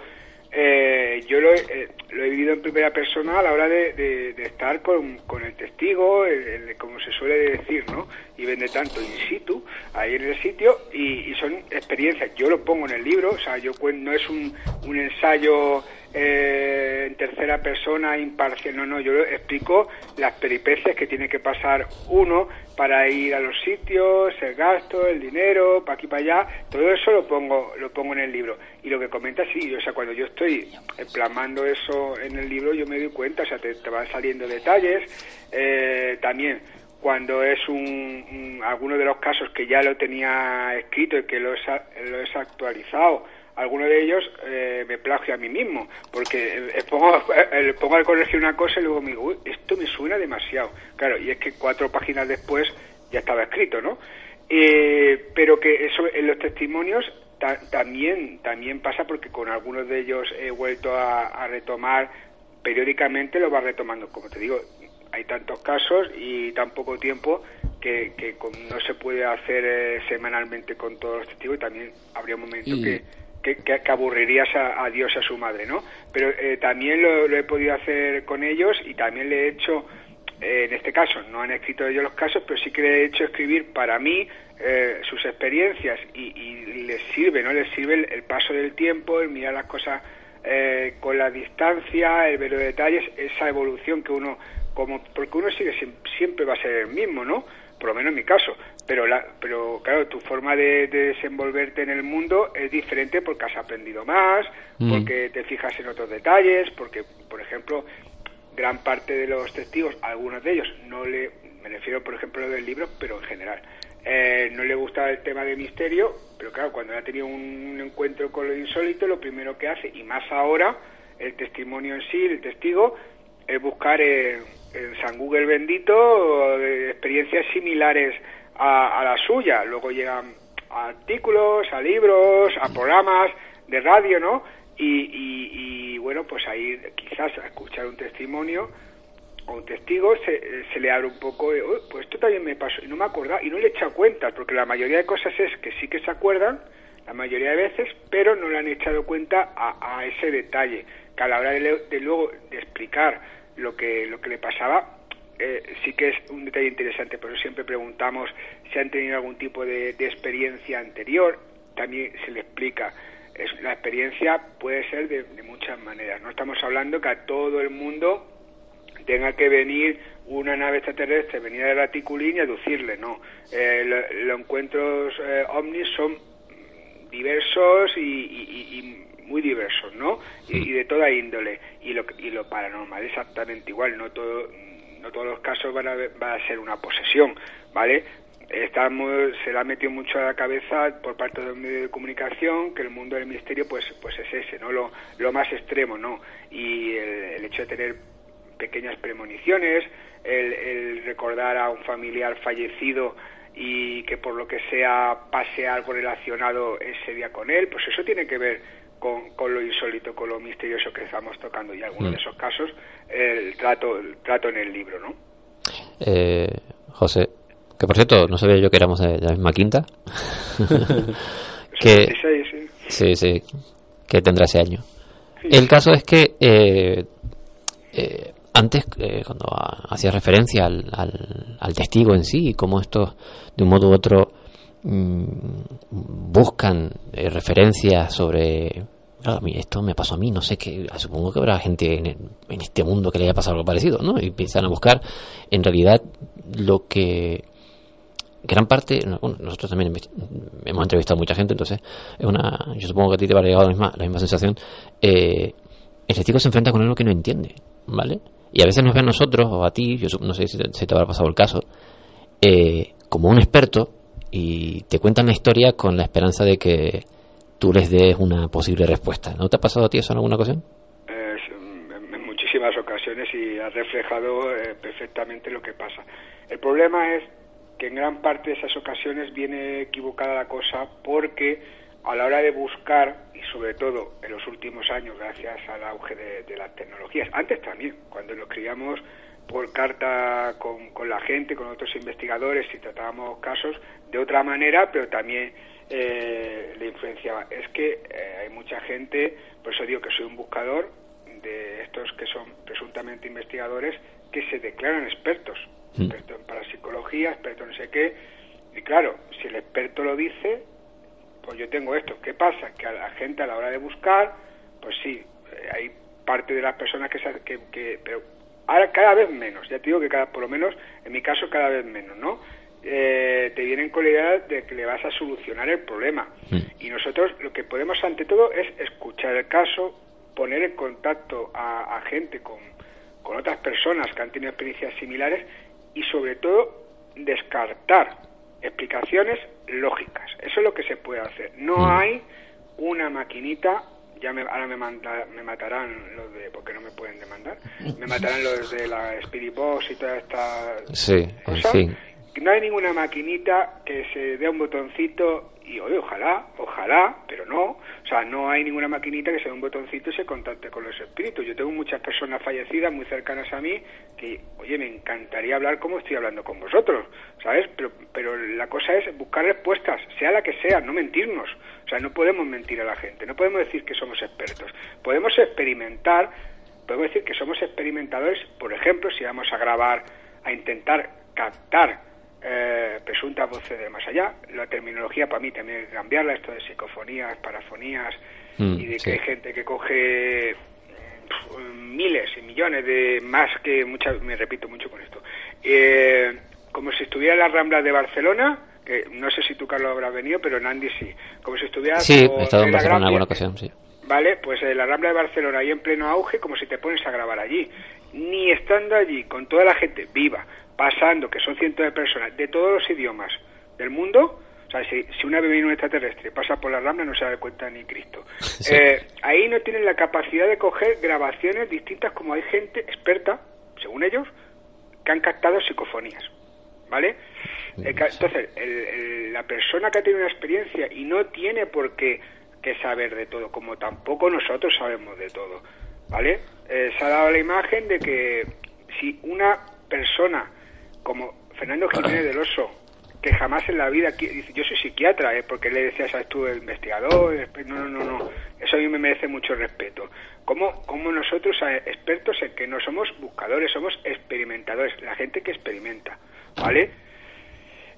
eh, yo lo eh, lo he vivido en primera persona a la hora de, de- estar con, con el testigo, el- como se suele decir, ¿no? Y vende tanto in situ, ahí en el sitio, y, y son experiencias. Yo lo pongo en el libro, o sea, yo no es un, un ensayo eh, en tercera persona imparcial, no, no, yo explico las peripecias que tiene que pasar uno para ir a los sitios, el gasto, el dinero, para aquí para allá, todo eso lo pongo, lo pongo en el libro. Y lo que comenta, sí, o sea, cuando yo estoy plasmando eso en el libro, yo me doy cuenta, o sea, te, van saliendo detalles, eh, también cuando es un, un- alguno de los casos que ya lo tenía escrito y que lo he, lo he actualizado, alguno de ellos eh, me plagio a mí mismo, porque eh, pongo, eh, pongo al corregir una cosa y luego me digo, "Uy, esto me suena demasiado. Claro, y es que cuatro páginas después ya estaba escrito, ¿no? Eh, pero que eso en los testimonios ta- también, también pasa porque con algunos de ellos he vuelto a, a retomar periódicamente lo va retomando. Como te digo, hay tantos casos y tan poco tiempo que, que con- no se puede hacer eh, semanalmente con todos los testigos y también habría un momento Y- que, que, aburrirías a, a Dios a su madre, ¿no? Pero eh, también lo, he podido hacer con ellos y también le he hecho, eh, en este caso, no han escrito ellos los casos, pero sí que le he hecho escribir para mí eh, sus experiencias y, y les sirve, ¿no? Les sirve el, paso del tiempo, el mirar las cosas eh, con la distancia, el ver los detalles, esa evolución que uno, como porque uno sigue siem- siempre va a ser el mismo, ¿no? Por lo menos en mi caso. Pero, la, pero claro, tu forma de, de desenvolverte en el mundo es diferente porque has aprendido más, Mm. porque te fijas en otros detalles, porque, por ejemplo, gran parte de los testigos, algunos de ellos, no le, me refiero por ejemplo del libro, pero en general, eh, no le gusta el tema de misterio, pero claro, cuando ha tenido un encuentro con lo insólito, lo primero que hace, y más ahora, el testimonio en sí, el testigo, es buscar en San Google bendito eh, experiencias similares a, a la suya. Luego llegan a artículos, a libros, a programas de radio, ¿no? Y, y- bueno, pues ahí quizás a escuchar un testimonio o un testigo se, se le abre un poco, de, "Uy, pues esto también me pasó y no me acordaba y no le he echado cuenta, porque la mayoría de cosas es que sí que se acuerdan, la mayoría de veces, pero no le han echado cuenta a, ese detalle, que a la hora de, de luego de explicar lo que, lo que le pasaba, eh, sí que es un detalle interesante, pero siempre preguntamos si han tenido algún tipo de, de experiencia anterior, también se le explica. La experiencia puede ser de, de muchas maneras. No estamos hablando que a todo el mundo tenga que venir una nave extraterrestre, venir a Raticulín y aducirle, no. Eh, lo- los encuentros eh, ovnis son diversos y- y- y muy diversos, ¿no? Y, y de toda índole. Y lo, y lo paranormal exactamente igual, no todo no todos los casos van a, va a ser una posesión, ¿vale? Estamos, se le ha metido mucho a la cabeza por parte de los medios de comunicación que el mundo del misterio pues pues es ese, ¿no? Lo, lo más extremo, ¿no? Y el, el hecho de tener pequeñas premoniciones, el, el recordar a un familiar fallecido y que por lo que sea pase algo relacionado ese día con él, pues eso tiene que ver con, con lo insólito, con lo misterioso que estamos tocando y algunos Mm. de esos casos el trato, el trato en el libro, ¿no? Eh, José, Que por cierto, no sabía yo que éramos de la misma quinta. que, sí, sí, que tendrá ese año. El caso es que eh, eh, antes, eh, cuando hacía referencia al, al, testigo en sí y cómo estos, de un modo u otro, mm, buscan referencias sobre mí esto me pasó a mí, no sé qué, supongo que habrá gente en, en, este mundo que le haya pasado algo parecido, ¿no? Y empiezan a buscar, en realidad, lo que gran parte, bueno, nosotros también hemos entrevistado a mucha gente, entonces es una, yo supongo que a ti te va a llegar la misma, la misma sensación. Eh, el testigo se enfrenta con algo que no entiende, ¿vale? Y a veces nos ve a nosotros o a ti, yo no sé si te, te habrá pasado el caso, eh, como un experto y te cuentan la historia con la esperanza de que tú les des una posible respuesta. ¿No te ha pasado a ti eso en alguna ocasión? en muchísimas ocasiones y ha reflejado eh, perfectamente lo que pasa. El problema es que en gran parte de esas ocasiones viene equivocada la cosa porque a la hora de buscar, y sobre todo en los últimos años gracias al auge de, las tecnologías, antes también, cuando lo escribíamos por carta con, con, la gente, con otros investigadores y tratábamos casos de otra manera, pero también eh, le influenciaba. Es que eh, hay mucha gente, por eso digo que soy un buscador de estos que son presuntamente investigadores que se declaran expertos, mm. expertos en parapsicología, expertos en no sé qué, y claro, si el experto lo dice, pues yo tengo esto. ¿Qué pasa? Que a la gente a la hora de buscar, pues sí, eh, hay parte de las personas que, que, que pero ahora cada vez menos, ya te digo que cada, por lo menos en mi caso cada vez menos, ¿no? Eh, te vienen con la idea de que le vas a solucionar el problema. Y nosotros lo que podemos ante todo es escuchar el caso, poner en contacto a, gente con, con otras personas que han tenido experiencias similares y sobre todo descartar explicaciones lógicas. Eso es lo que se puede hacer. No mm. hay una maquinita, ya me, ahora me, me matarán los de, porque no me pueden demandar, me matarán los de la Spirit Box y toda esta sí, Sí no hay ninguna maquinita que se dé un botoncito y oye, ojalá, ojalá, pero no. O sea, no hay ninguna maquinita que se dé un botoncito y se contacte con los espíritus. Yo tengo muchas personas fallecidas muy cercanas a mí que, oye, me encantaría hablar como estoy hablando con vosotros, ¿sabes? Pero, pero la cosa es buscar respuestas, sea la que sea, no mentirnos. O sea, no podemos mentir a la gente, no podemos decir que somos expertos. Podemos experimentar, podemos decir que somos experimentadores, por ejemplo, si vamos a grabar, a intentar captar eh, presuntas voces de más allá. La terminología para mí también hay que cambiarla, esto de psicofonías, parafonías, mm, y de que hay gente que coge miles y millones de más que muchas, me repito mucho con esto, eh, como si estuviera en las Ramblas de Barcelona, que no sé si tú, Carlos, habrás venido, pero Nandi sí, como si estuviera... Sí, he estado en Barcelona en alguna ocasión, sí. Vale, pues en la Rambla de Barcelona ahí en pleno auge, como si te pones a grabar allí. Ni estando allí, con toda la gente viva, pasando, que son cientos de personas, de todos los idiomas del mundo, o sea, si, si una bebé un extraterrestre pasa por la rambla no se da cuenta ni Cristo. Eh, ahí no tienen la capacidad de coger grabaciones distintas como hay gente experta, según ellos, que han captado psicofonías. ¿Vale? Entonces, la persona que ha tenido una experiencia y no tiene por qué que saber de todo, como tampoco nosotros sabemos de todo, ¿vale? Eh, se ha dado la imagen de que si una persona como Fernando Jiménez del Oso, que jamás en la vida dice, yo soy psiquiatra, ¿eh? porque le decía, sabes tú, el investigador, no, no, no, no, eso a mí me merece mucho respeto. Como, como nosotros, eh, expertos en que no somos buscadores, somos experimentadores, la gente que experimenta, ¿vale?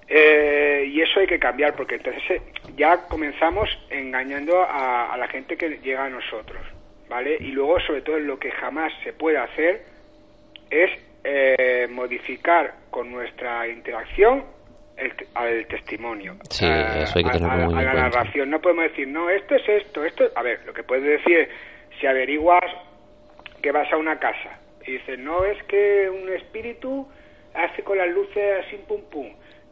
Eh, y eso hay que cambiar, porque entonces eh, ya comenzamos engañando a, a la gente que llega a nosotros, ¿vale? Y luego, sobre todo, lo que jamás se puede hacer es eh, modificar con nuestra interacción el, al testimonio, sí, a, eso hay que a, la narración. No podemos decir, no, esto es esto, esto. A ver, lo que puedes decir es, si averiguas que vas a una casa y dices, no, es que un espíritu hace con las luces así, pum, pum.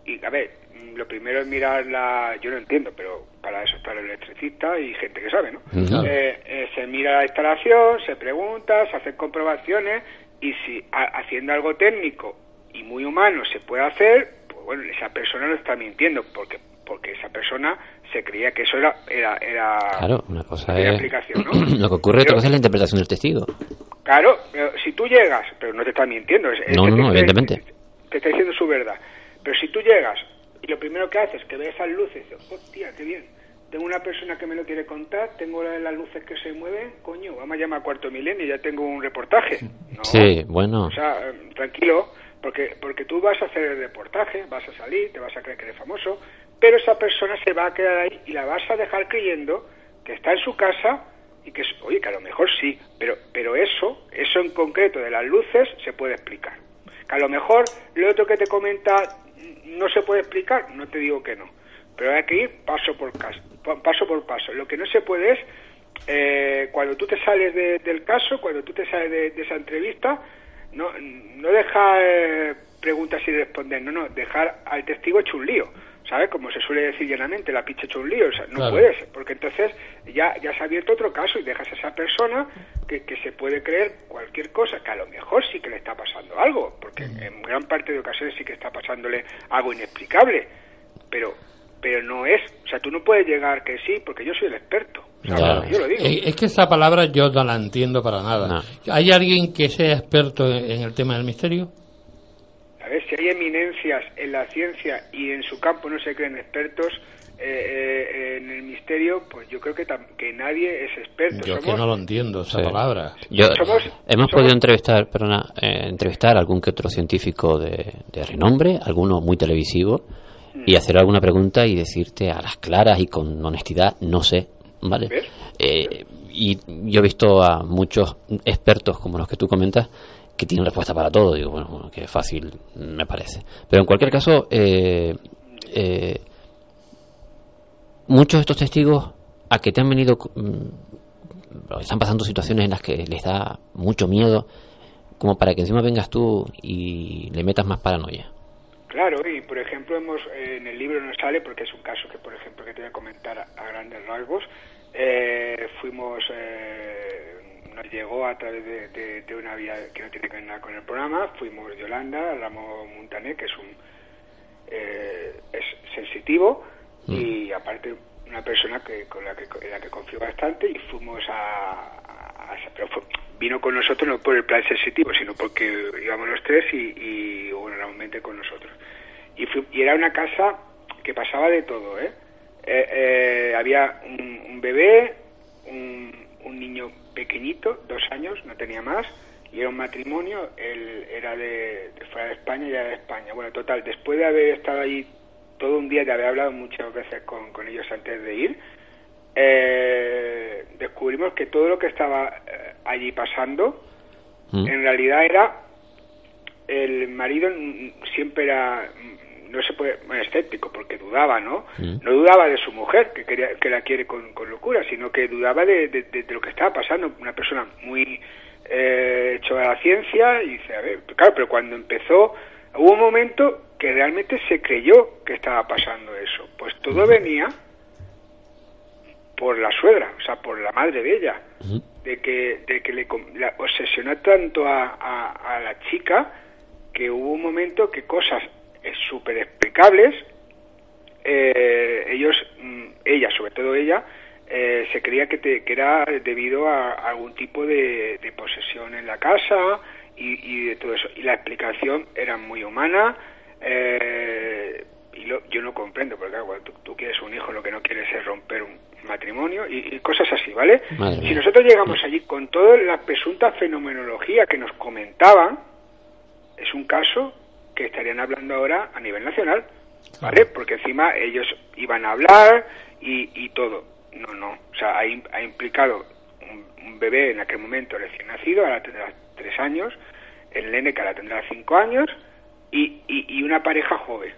Y a ver, lo primero es mirar la. Yo no entiendo, pero para eso está el electricista y gente que sabe, ¿no? Eh, eh, se mira la instalación, se pregunta, se hacen comprobaciones y si haciendo algo técnico y muy humano se puede hacer, pues bueno, esa persona no está mintiendo, porque porque esa persona se creía que eso era era, era claro una cosa es aplicación, ¿no? lo que ocurre otra cosa es la interpretación del testigo claro si tú llegas pero no te está mintiendo no no, evidentemente. te, está diciendo su verdad. Pero si tú llegas y lo primero que haces es que ves esas luces y dices, hostia, qué bien, tengo una persona que me lo quiere contar, tengo la- las luces que se mueven, coño, vamos a llamar a Cuarto Milenio y ya tengo un reportaje. No, Sí, bueno. o sea, eh, tranquilo, porque, porque tú vas a hacer el reportaje, vas a salir, te vas a creer que eres famoso, pero esa persona se va a quedar ahí y la vas a dejar creyendo que está en su casa y que, oye, que a lo mejor sí, pero, pero eso, eso en concreto de las luces se puede explicar. Que a lo mejor lo otro que te comenta no se puede explicar, no te digo que no, pero hay que ir paso por cas- pa- paso por paso. Lo que no se puede es eh, cuando tú te sales de- del caso, cuando tú te sales de, esa entrevista, no, no dejar eh, preguntas sin responder, no, no, dejar al testigo hecho un lío, ¿sabes? Como se suele decir llanamente, la picha hecho un lío, o sea, no Claro. puedes, porque entonces ya, ya se ha abierto otro caso y dejas a esa persona que, que se puede creer cualquier cosa, que a lo mejor sí que le está pasando algo, porque en gran parte de ocasiones sí que está pasándole algo inexplicable, pero pero no es, o sea, tú no puedes llegar que sí, porque yo soy el experto, Claro. yo lo digo. Es que esa palabra yo no la entiendo para nada. ¿Hay alguien que sea experto en el tema del misterio? Hay eminencias en la ciencia y en su campo no se creen expertos eh, eh, en el misterio, pues yo creo que, tam- que nadie es experto. Yo que no lo entiendo, esa Sí. palabra. Yo, Somos- hemos somos- podido entrevistar, perdona, eh, entrevistar a algún que otro científico de, de renombre, alguno muy televisivo, y hacer alguna pregunta y decirte a las claras y con honestidad, no sé, ¿vale? Eh, y yo he visto a muchos expertos como los que tú comentas que tienen respuesta para todo. Digo, bueno, bueno, qué fácil me parece. Pero en cualquier caso, eh, eh, muchos de estos testigos a que te han venido mm, están pasando situaciones en las que les da mucho miedo como para que encima vengas tú y le metas más paranoia. Claro, y por ejemplo, hemos eh, en el libro no sale, porque es un caso que, por ejemplo, que te voy a comentar a, a grandes rasgos. Eh, fuimos, eh, nos llegó a través de, de- de una vía que no tiene que ver nada con el programa. Fuimos Yolanda, Ramón Montané, que es un eh, es sensitivo y aparte una persona que con la que en la que confío bastante y fuimos a, a- a- pero fue- vino con nosotros no por el plan sensitivo sino porque íbamos los tres y, y bueno realmente con nosotros y, fui- y era una casa que pasaba de todo ¿eh? Eh, eh, había un, un bebé un, un niño pequeñito dos años no tenía más y era un matrimonio él era de, de fuera de España y era de España bueno total después de haber estado allí todo un día de haber hablado muchas veces con, con ellos antes de ir, eh, descubrimos que todo lo que estaba eh, allí pasando ¿Mm? en realidad era el marido siempre era no se puede bueno, escéptico porque dudaba no Mm. no dudaba de su mujer que quería que la quiere con, con locura sino que dudaba de, de- de- de lo que estaba pasando. Una persona muy eh, hecho a la ciencia y dice a ver claro pero cuando empezó hubo un momento que realmente se creyó que estaba pasando eso. Pues todo venía por la suegra o sea por la madre de ella de que, de que le la obsesionó tanto a, a- a la chica que hubo un momento que cosas súper explicables, eh, ellos, mm, ella, sobre todo ella, eh, se creía que, te- que era debido a, a algún tipo de, de posesión en la casa y, y de todo eso. Y la explicación era muy humana. eh, y lo- yo no comprendo, porque claro, cuando tú, tú quieres un hijo, lo que no quieres es romper un matrimonio y, y cosas así, ¿vale? Madre Si nosotros llegamos allí con toda la presunta fenomenología que nos comentaban, es un caso que estarían hablando ahora a nivel nacional, ¿vale? Porque encima ellos iban a hablar y, y todo. No, no. O sea, ha, im- ha implicado un, un bebé en aquel momento recién nacido, ahora tendrá tres años, el nene que ahora tendrá cinco años y, y, y una pareja joven,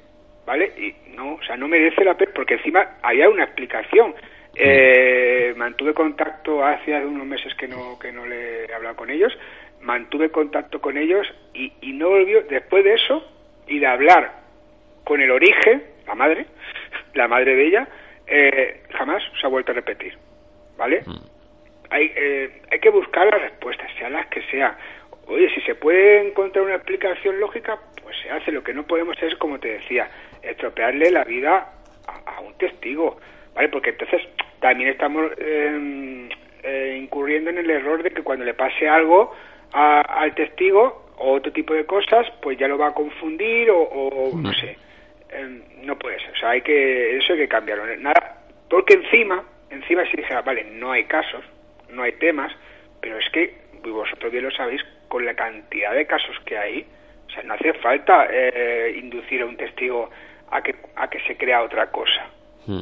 ¿vale? Y no, o sea, no merece la pena porque encima había una explicación. Eh, mantuve contacto hace unos meses que no que no le he hablado con ellos, mantuve contacto con ellos y, y no volvió después de eso y de hablar con el origen, la madre, la madre de ella, eh, jamás se ha vuelto a repetir, ¿vale? hay, eh, hay que buscar las respuestas, sean las que sean. Oye, si se puede encontrar una explicación lógica, pues se hace. Lo que no podemos es, como te decía, estropearle la vida a, a un testigo, ¿vale? Porque entonces también estamos eh, eh, incurriendo en el error de que cuando le pase algo a- al testigo o otro tipo de cosas, pues ya lo va a confundir o, o no sé. em, no puede ser. O sea, hay que, eso hay que cambiarlo. Nada, porque encima, encima si dijera, vale, no hay casos, no hay temas, pero es que vosotros bien lo sabéis, con la cantidad de casos que hay, o sea, no hace falta eh, inducir a un testigo a que, a que se crea otra cosa. Mm.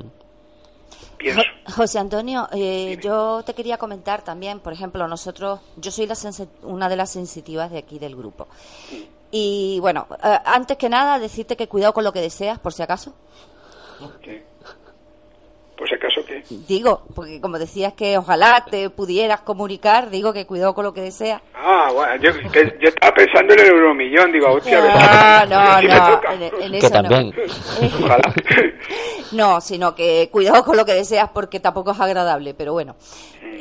Pienso. José Antonio, eh, yo te quería comentar también, por ejemplo, nosotros, yo soy la una de las sensitivas de aquí del grupo. Y bueno, eh, antes que nada, decirte que cuidado con lo que deseas, por si acaso. Sí. Pues acaso Digo, porque como decías que ojalá te pudieras comunicar, digo que cuidado con lo que deseas. Ah, bueno, yo, que- yo estaba pensando en el euromillón, digo, hostia, No, ¿verdad? no, Si no, toca. en, Que eso no. también. Ojalá. No, sino que cuidado con lo que deseas porque tampoco es agradable, pero bueno.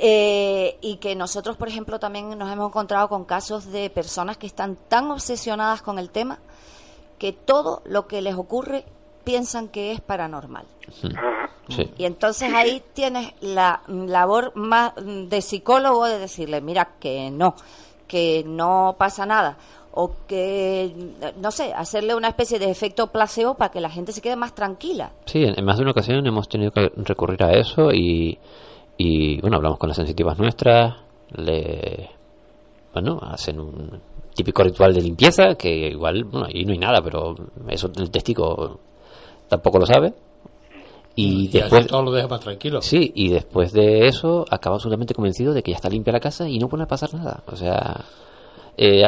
Eh, y que nosotros, por ejemplo, también nos hemos encontrado con casos de personas que están tan obsesionadas con el tema que todo lo que les ocurre piensan que es paranormal. Sí. Y entonces ahí tienes la labor más de psicólogo de decirle, mira, que no, que no pasa nada. O que, no sé, hacerle una especie de efecto placebo para que la gente se quede más tranquila. Sí, en, en más de una ocasión hemos tenido que recurrir a eso y, y bueno, hablamos con las sensitivas nuestras, le, bueno, hacen un típico ritual de limpieza que igual, bueno, ahí no hay nada, pero eso el testigo tampoco lo sabe. Y Y después, todo lo deja más tranquilo. sí, y después de eso acaba absolutamente convencido de que ya está limpia la casa y no puede pasar nada. O sea, eh,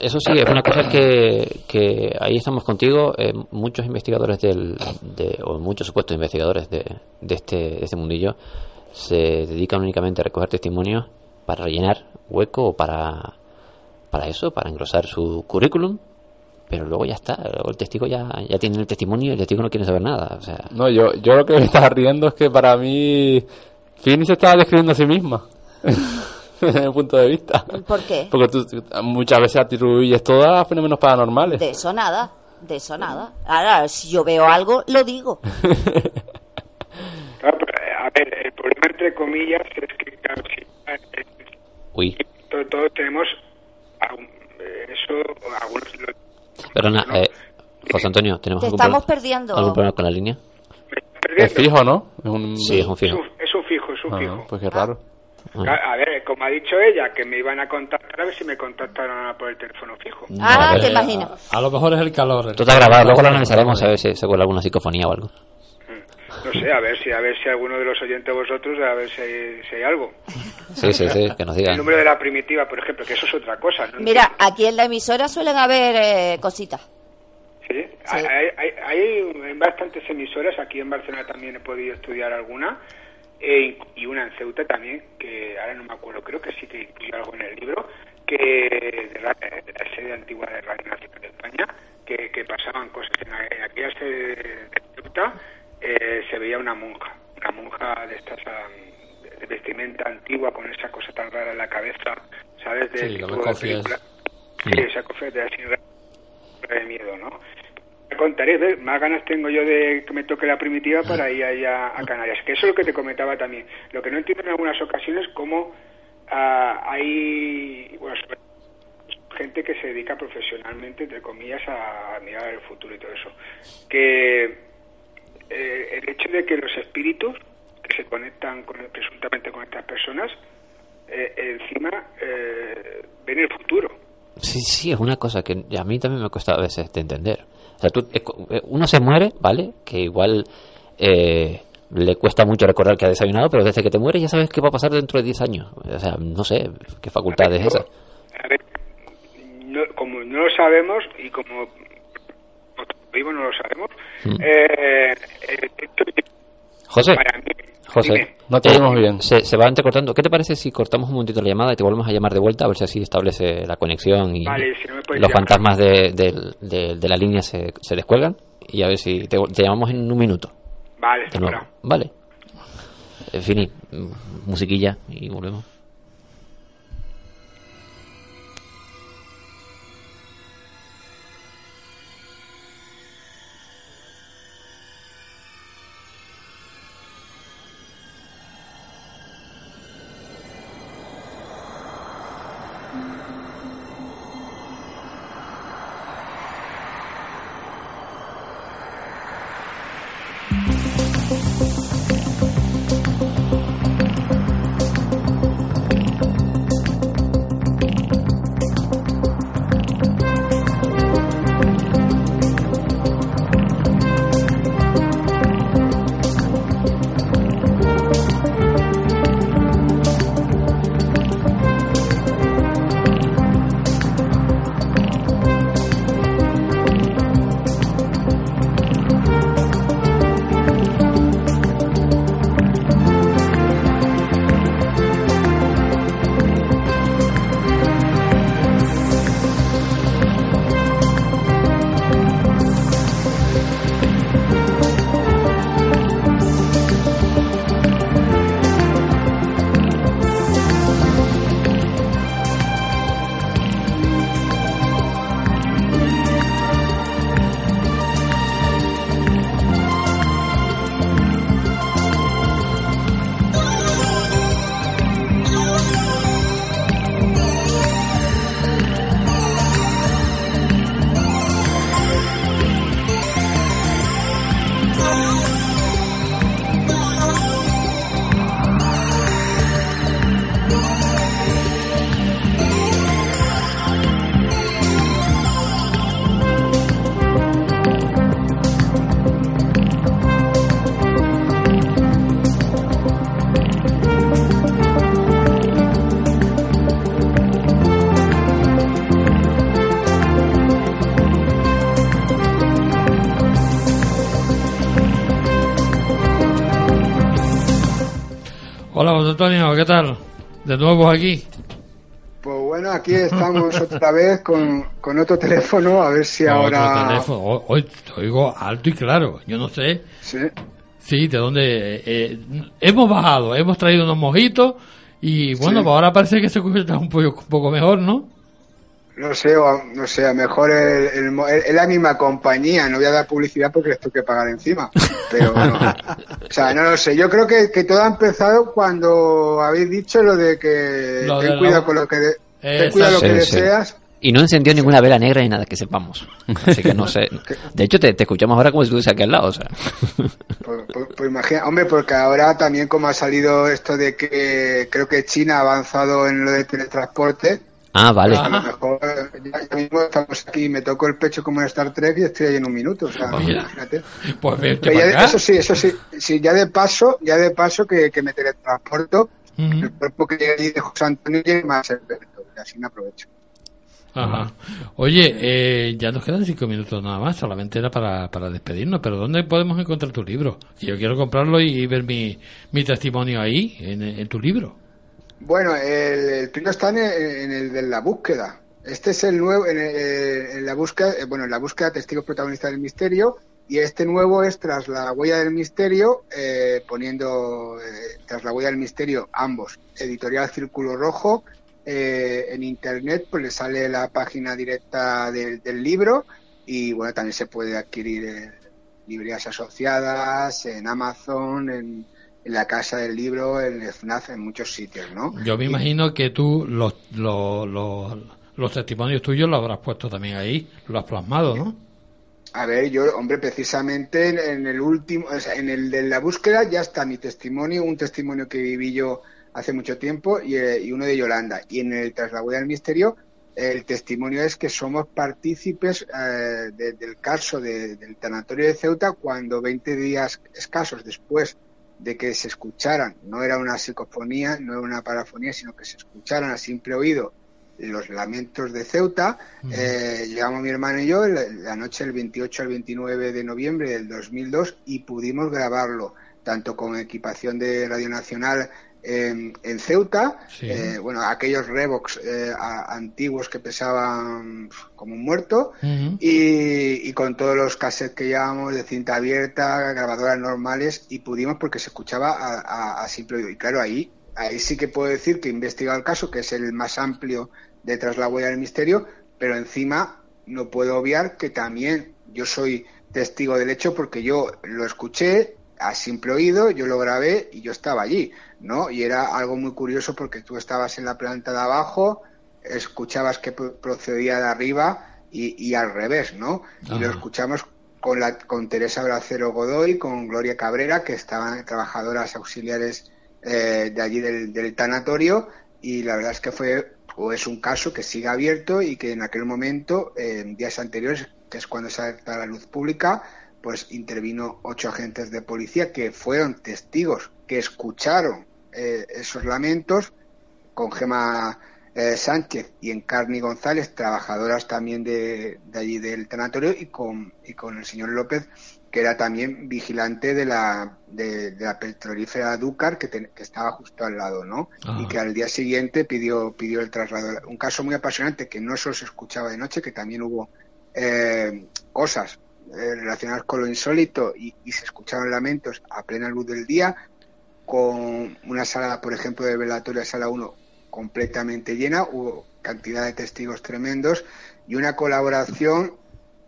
eso sí, es una cosa que, que ahí estamos contigo. eh, muchos investigadores del, de, o muchos supuestos investigadores de, de, este, de este mundillo se dedican únicamente a recoger testimonios para rellenar hueco o para, para eso, para engrosar su currículum. Pero luego ya está, luego el testigo ya, ya tiene el testimonio y el testigo no quiere saber nada. O sea, No, yo, yo lo que me estaba riendo es que para mí Fini se estaba describiendo a sí misma. Desde mi punto de vista. ¿Por qué? Porque tú muchas veces atribuyes todo a fenómenos paranormales. De eso nada, de eso nada. Ahora, si yo veo algo, lo digo. claro, pero, a ver, el problema entre comillas es que, claro, si, eh, uy, to- todos tenemos eh, eso, algunos lo- perdona, eh, José Antonio, ¿tenemos Te algún, estamos problema- perdiendo. algún problema con la línea? Es fijo, ¿no? Es un... Sí, es un Es fijo. un, es un fijo, es un Ah, fijo. pues qué raro. Ah. A ver, como ha dicho ella, que me iban a contactar, a ver si me contactaron por el teléfono fijo. Ah, A ver, te imaginas. A, a lo mejor es el calor. Esto está grabado, luego lo analizaremos a ver si se cuela alguna psicofonía o algo. No sé, a ver si a ver si alguno de los oyentes vosotros, a ver si hay, si hay algo. Sí, sí, sí, que nos El número de la primitiva, por ejemplo, que eso es otra cosa. ¿no? Mira, aquí en la emisora suelen haber eh, cositas. Sí, Hay, hay, hay- hay bastantes emisoras, aquí en Barcelona también he podido estudiar alguna, e y una en Ceuta también, que ahora no me acuerdo, creo que sí que incluyo algo en el libro, que de la, de la sede antigua de Radio Nacional de España, que, que pasaban cosas en, la- en aquella sede de Ceuta, eh, se veía una monja, una monja de estas de, vestimenta antigua con esa cosa tan rara en la cabeza, ¿sabes? De Sí, tipo de película. Sí, esa de así de miedo, ¿no? Te contaré, ¿ves? más ganas tengo yo de que me toque la primitiva para ir allá a Canarias. Que eso es lo que te comentaba también. Lo que no entiendo en algunas ocasiones cómo ah, hay bueno, gente que se dedica profesionalmente, entre comillas, a mirar el futuro y todo eso. Que eh, el hecho de que los espíritus que se conectan con, presuntamente con estas personas, eh, encima eh, ven el futuro. Sí, sí, es una cosa que a mí también me cuesta a veces de entender. O sea, tú, eh, eh, uno se muere, ¿vale? Que igual eh, le cuesta mucho recordar que ha desayunado, pero desde que te mueres ya sabes qué va a pasar dentro de 10 años. O sea, no sé qué facultad es esa. A ver, no- como no lo sabemos y como vivo no lo sabemos, Mm. eh, José, José. No te oímos bien. Se, se va entrecortando. ¿Qué te parece si cortamos un momentito la llamada y te volvemos a llamar de vuelta a ver si así establece la conexión y Vale, si no me puedes los llamar. fantasmas de, de- de- de la línea se, se descuelgan? Y a ver si te, te llamamos en un minuto. Vale, De nuevo. ahora. Vale. En fin, mm, musiquilla y volvemos. Antonio, ¿qué tal? De nuevo aquí. Pues bueno, aquí estamos otra vez con, con otro teléfono, a ver si ahora... teléfono. Hoy te oigo alto y claro. Yo no sé. Sí. Sí, de dónde. eh, eh, hemos bajado, hemos traído unos mojitos y bueno, Sí. pues ahora parece que se escucha un poco, un poco mejor, ¿no? No sé, o- no sé, a lo mejor es la misma compañía, no voy a dar publicidad porque les tengo que pagar encima. Pero bueno, o sea, no lo sé. Yo creo que, que todo ha empezado cuando habéis dicho lo de que Lo de ten la- cuidado con lo que, de- ten cuidado lo que Sí, sí. deseas. Y no encendió ninguna vela negra ni nada que sepamos. Así que no sé. De hecho, te, te escuchamos ahora como si estuviese aquí al lado. O sea. Pues, pues- pues imagina, hombre, porque ahora también como ha salido esto de que creo que China ha avanzado en lo de teletransporte, Ah, vale. a lo mejor ya, mismo estamos aquí, me toco el pecho como en Star Trek y estoy ahí en un minuto. O sea, Mira. imagínate. Pues vete Pero ya de- eso sí, eso sí, sí, ya de paso, ya de paso que, que me teletransporto, Ujú. el cuerpo que llega allí de José Antonio llega más experto, y así me aprovecho. Ajá. Oye, eh, ya nos quedan cinco minutos nada más, solamente era para, para despedirnos, pero ¿dónde podemos encontrar tu libro? Yo quiero comprarlo y, ver mi, mi testimonio ahí, en, en tu libro. Bueno, el, el primero está en el, en el de la búsqueda. Este es el nuevo, en, el- en la búsqueda, eh, bueno, en la búsqueda testigos protagonistas del misterio, y este nuevo es tras la huella del misterio, eh, poniendo eh, tras la huella del misterio ambos, editorial Círculo Rojo, eh, en internet pues le sale la página directa del, del libro y bueno, también se puede adquirir en librerías asociadas, en Amazon, en, en la Casa del Libro, en el FNAF, en muchos sitios, ¿no? Yo me Y- imagino que tú los, los, los, los testimonios tuyos los habrás puesto también ahí, lo has plasmado, ¿no? A ver, yo, hombre, precisamente en, en el último, o sea, en el de la búsqueda ya está mi testimonio, un testimonio que viví yo hace mucho tiempo y, eh, y uno de Yolanda. Y en el Tras la huella del misterio, el testimonio es que somos partícipes eh, de- del caso de- del tanatorio de Ceuta cuando 20 días escasos después de que se escucharan, no era una psicofonía, no era una parafonía, sino que se escucharan a simple oído los lamentos de Ceuta. Eh, llegamos mi hermano y yo la, la noche del 28 al 29 de noviembre del 2002 y pudimos grabarlo tanto con equipación de Radio Nacional en, en Ceuta, Sí. eh, bueno, aquellos Revox eh, a- antiguos que pesaban como un muerto, y, y con todos los cassettes que llevábamos de cinta abierta, grabadoras normales, y pudimos porque se escuchaba a, a- a simple oído. Y claro, ahí, ahí sí que puedo decir que he investigado el caso, que es el más amplio de Tras la huella del misterio, pero encima no puedo obviar que también yo soy testigo del hecho porque yo lo escuché a simple oído, yo lo grabé y yo estaba allí, ¿no? Y era algo muy curioso porque tú estabas en la planta de abajo, escuchabas que pro- procedía de arriba y, y al revés, ¿no? Y lo escuchamos con, la, con Teresa Bracero Godoy, con Gloria Cabrera, que estaban trabajadoras auxiliares eh, de allí del, del tanatorio, y la verdad es que fue o es un caso que sigue abierto y que en aquel momento, eh, en días anteriores, que es cuando se a la luz pública, pues intervino ocho agentes de policía que fueron testigos, que escucharon eh, esos lamentos con Gema eh, Sánchez y Encarni González, trabajadoras también de, de allí del tanatorio, y con, y con el señor López, que era también vigilante de la, de, de la petrolífera Dúcar, que, estaba justo al lado, ¿no? Ajá. Y que al día siguiente pidió, pidió el traslado. Un caso muy apasionante que no solo se escuchaba de noche, que también hubo eh, cosas eh, relacionadas con lo insólito y, y se escuchaban lamentos a plena luz del día, con una sala, por ejemplo, de velatorio, sala 1, completamente llena, hubo cantidad de testigos tremendos y una colaboración,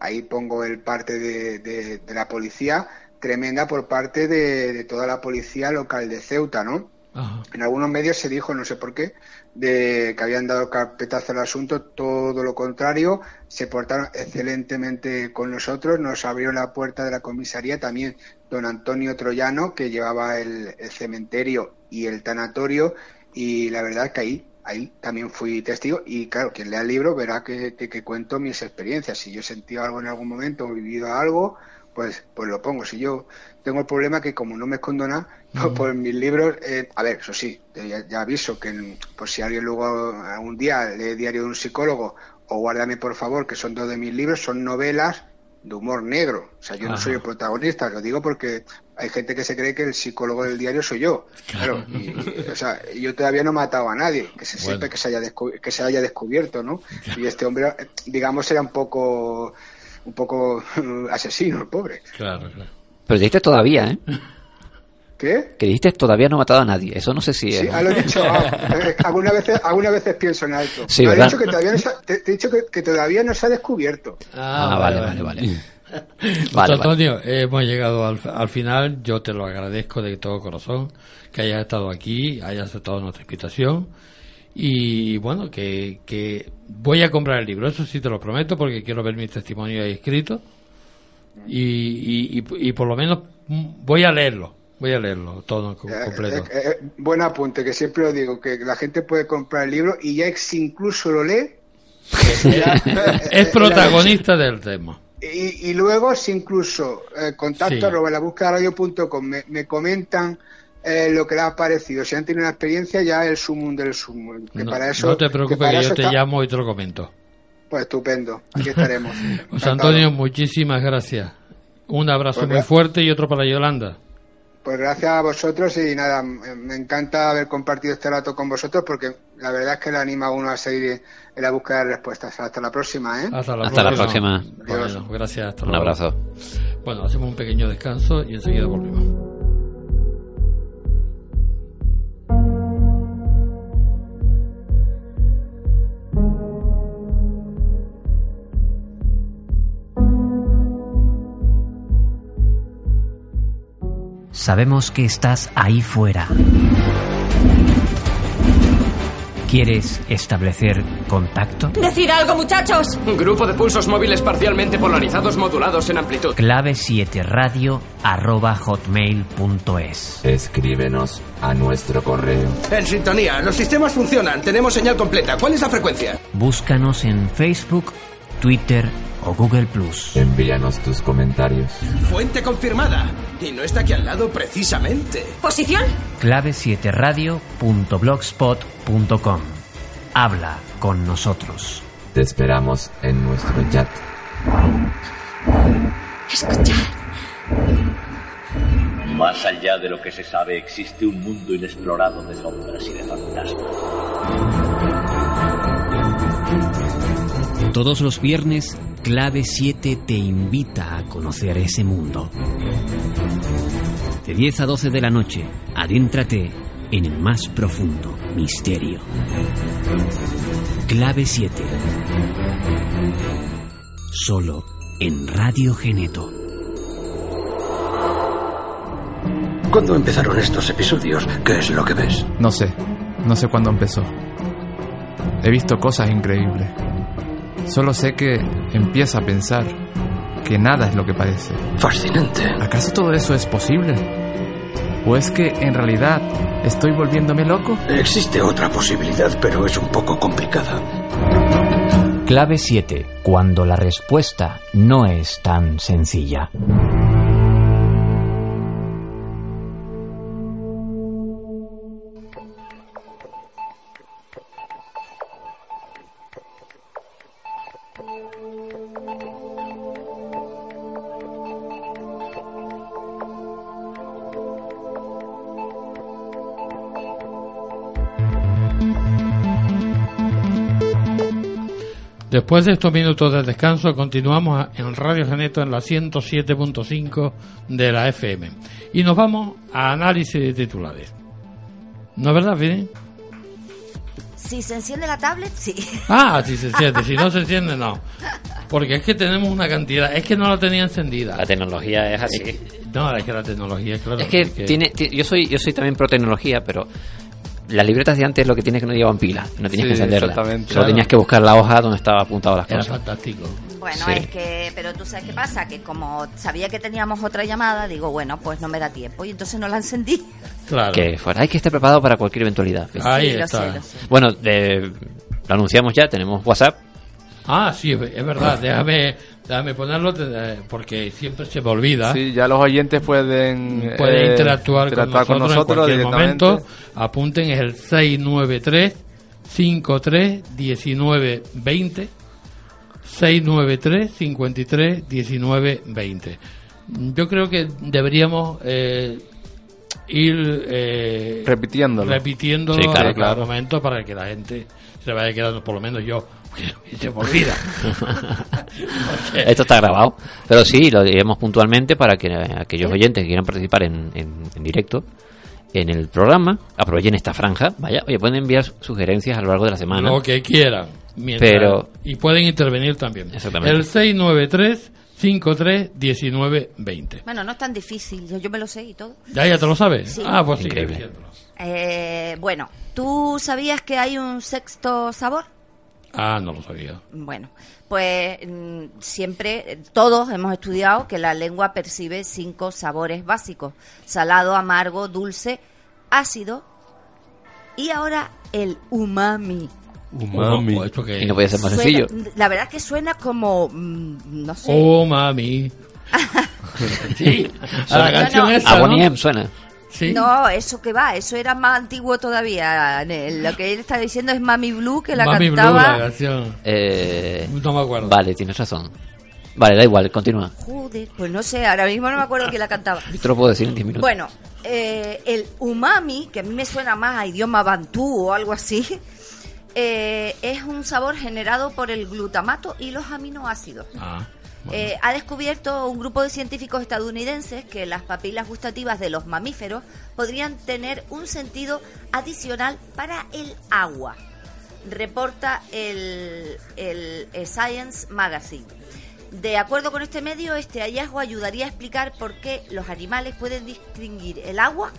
ahí pongo el parte de, de- de la policía, tremenda por parte de, de toda la policía local de Ceuta, ¿no? Ajá. En algunos medios se dijo, no sé por qué, de que habían dado carpetazo al asunto, todo lo contrario, se portaron excelentemente con nosotros, nos abrió la puerta de la comisaría también don Antonio Troyano, que llevaba el, cementerio y el tanatorio, y la verdad que ahí, ahí también fui testigo, y claro, quien lea el libro verá que, que- que cuento mis experiencias, si yo he sentido algo en algún momento o vivido algo, pues, pues lo pongo. Si yo tengo el problema que como no me escondo nada, pues, pues mis libros, eh, a ver, eso sí, ya, ya aviso que pues si alguien luego algún día lee diario de un psicólogo o guárdame por favor, que son dos de mis libros, son novelas de humor negro. O sea, yo no soy el protagonista, lo digo porque hay gente que se cree que el psicólogo del diario soy yo. Claro, y- y, o sea, yo todavía no he matado a nadie, que se Bueno. sepa que se haya que se haya descubierto, ¿no? Y este hombre, digamos, era un poco un poco asesino, el pobre. Claro, claro. Pero dijiste todavía, ¿eh? ¿Qué? Que dijiste todavía no he matado a nadie. Eso no sé si Sí, es. ah, lo he dicho. ah, eh, algunas veces, algunas veces pienso en alto. Sí, ¿verdad? dicho que todavía no se ha- te, te he dicho que, que todavía no se ha descubierto. Ah, vale, vale, vale. Vale, vale. Antonio, hemos llegado al, al final. Yo te lo agradezco de todo corazón que hayas estado aquí, hayas aceptado nuestra invitación. Y bueno, que, que voy a comprar el libro, eso sí te lo prometo, porque quiero ver mi testimonio ahí escrito. Y, y, y- y por lo menos voy a leerlo, voy a leerlo todo Eh, completo. eh, eh, buen apunte, que siempre lo digo, que la gente puede comprar el libro y ya si incluso lo lee. es protagonista del tema. Y, y luego, si incluso eh, contacto Sí. arroba la búsqueda radio.com me, me comentan eh, lo que les ha parecido, si han tenido una experiencia, ya el sumum del sumum. Que No, para eso, no te preocupes para que, yo te está- llamo y te lo comento. Pues estupendo, aquí estaremos. José. Antonio, muchísimas gracias. Un abrazo Pues muy fuerte y otro para Yolanda. Pues gracias a vosotros y nada, me encanta haber compartido este rato con vosotros porque la verdad es que le anima a uno a seguir en la búsqueda de respuestas. Hasta la próxima, ¿eh? Hasta la Hasta la próxima. próxima. Bueno, gracias. Hasta Un luego. abrazo. Bueno, hacemos un pequeño descanso y enseguida volvemos. Sabemos que estás ahí fuera. ¿Quieres establecer contacto? ¡Decid algo, muchachos! Grupo de pulsos móviles parcialmente polarizados modulados en amplitud. Clave 7 radio arroba hotmail.es. Escríbenos a nuestro correo. En sintonía, los sistemas funcionan, tenemos señal completa. ¿Cuál es la frecuencia? Búscanos en Facebook, Twitter o Google Plus. Envíanos tus comentarios. Fuente confirmada. Y no está aquí al lado precisamente. ¿Posición? Clave 7 radio.blogspot.com. Habla con nosotros. Te esperamos en nuestro chat. Escuchad. Más allá de lo que se sabe, existe un mundo inexplorado de sombras y de fantasmas. Todos los viernes, Clave 7 te invita a conocer ese mundo. De 10 a 12 de la noche, adéntrate en el más profundo misterio. Clave 7. Solo en Radio Geneto. ¿Cuándo empezaron estos episodios? ¿Qué es lo que ves? No sé, no sé cuándo empezó. He visto cosas increíbles. Solo sé que empiezo a pensar que nada es lo que parece. Fascinante. ¿Acaso todo eso es posible? ¿O es que en realidad estoy volviéndome loco? Existe otra posibilidad, pero es un poco complicada. Clave 7. Cuando la respuesta no es tan sencilla. Después de estos minutos de descanso, continuamos en Radio Geneto en la 107.5 de la FM. Y nos vamos a análisis de titulares. ¿No es verdad, Fini? Si se enciende la tablet, sí. Ah, si se enciende. Si no se enciende, no. Porque es que tenemos una cantidad. Es que no la tenía encendida. La tecnología es así. No, es que la tecnología, claro. Es que porque- tiene, ti- yo soy yo soy también pro tecnología, pero las libretas de antes lo que tiene es que no llevaban pila, no tenías que Sí, encenderla. exactamente. Solo Claro. tenías que buscar la hoja donde estaba apuntado las Era cosas. fantástico. Bueno, Sí. es que, pero tú sabes qué pasa, que como sabía que teníamos otra llamada, digo, bueno, pues no me da tiempo y entonces no la encendí. Claro. Que fuera, hay que estar preparado para cualquier eventualidad. Ahí Sí, lo sé, lo sé. Bueno, de- lo anunciamos ya, tenemos WhatsApp. Ah, sí, es verdad. Déjame, déjame ponerlo eh, porque siempre se me olvida. Sí, ya los oyentes pueden, Pueden eh, interactuar, interactuar con, nosotros en cualquier momento. Apunten, es el 693 53 19 20 693 53 19 20. Yo creo que deberíamos eh, ir eh, Repitiéndolo. repitiéndolo Sí, claro, en cada claro. momento para que la gente se vaya quedando, por lo menos yo, y se me olvida. Esto está grabado. Pero sí, lo diremos puntualmente para que eh, aquellos oyentes que quieran participar en, en- en directo en el programa aprovechen esta franja. Vaya, oye, pueden enviar sugerencias a lo largo de la semana. Lo que quieran. mientras- Pero- y pueden intervenir también. Exactamente. El 693 53 19 20. Bueno, no es tan difícil, yo, yo me lo sé y todo. ¿Ya, ya te lo sabes? Sí. Ah, pues sí. Increíble. diciéndolo. Eh, bueno, ¿tú sabías que hay un sexto sabor? Ah, no lo sabía. Bueno, pues mm, siempre, todos hemos estudiado que la lengua percibe cinco sabores básicos. Salado, amargo, dulce, ácido y ahora el umami. Umami. Oh, ¿esto qué Y no puede ser más Suena- sencillo. La verdad es que suena como, mm, no sé. Oh, mami. sí, a la No, canción no. esa, suena. Sí. No, eso que va, eso era más antiguo todavía. Lo que él está diciendo es Mami Blue, que la Mami Blue, cantaba. la canción. Eh, No me acuerdo. vale, tienes razón. Vale, da igual, continúa. Joder, pues no sé, ahora mismo no me acuerdo quién la cantaba. Te lo puedo decir en 10 minutos. Bueno, eh, el umami, que a mí me suena más a idioma bantú o algo así, eh, es un sabor generado por el glutamato y los aminoácidos. Ah, Eh, ha descubierto un grupo de científicos estadounidenses que las papilas gustativas de los mamíferos podrían tener un sentido adicional para el agua, reporta el, el, eh, Science Magazine. De acuerdo con este medio, este hallazgo ayudaría a explicar por qué los animales pueden distinguir el agua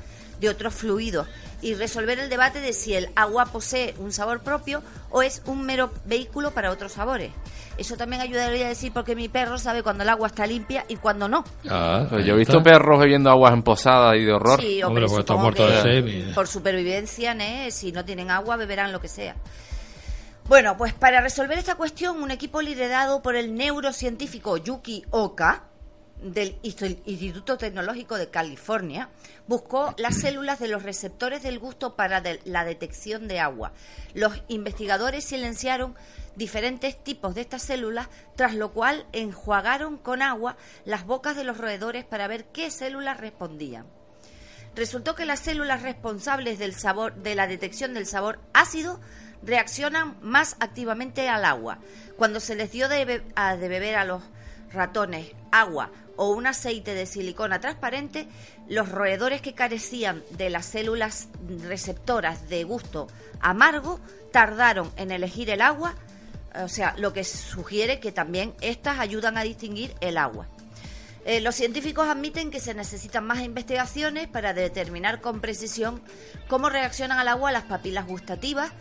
de otros fluidos y resolver el debate de si el agua posee un sabor propio o es un mero vehículo para otros sabores. Eso también ayudaría a decir por qué mi perro sabe cuando el agua está limpia y cuando no. Ah, Pues yo he visto perros bebiendo aguas emposadas y de horror. Sí, Hombre, hombre, pues muerto de sed, por supervivencia, ¿né? si no tienen agua, beberán lo que sea. Bueno, pues para resolver esta cuestión, un equipo liderado por el neurocientífico Yuki Oka del Inst- Instituto Tecnológico de California buscó las células de los receptores del gusto para la detección de agua. Los investigadores silenciaron diferentes tipos de estas células, tras lo cual enjuagaron con agua las bocas de los roedores para ver qué células respondían. Resultó que las células responsables del sabor, de la detección del sabor ácido reaccionan más activamente al agua. Cuando se les dio de beber a los ratones agua o un aceite de silicona transparente, los roedores que carecían de las células receptoras de gusto amargo tardaron en elegir el agua, o sea, lo que sugiere que también estas ayudan a distinguir el agua. Eh, los científicos admiten que se necesitan más investigaciones para determinar con precisión cómo reaccionan al agua las papilas gustativas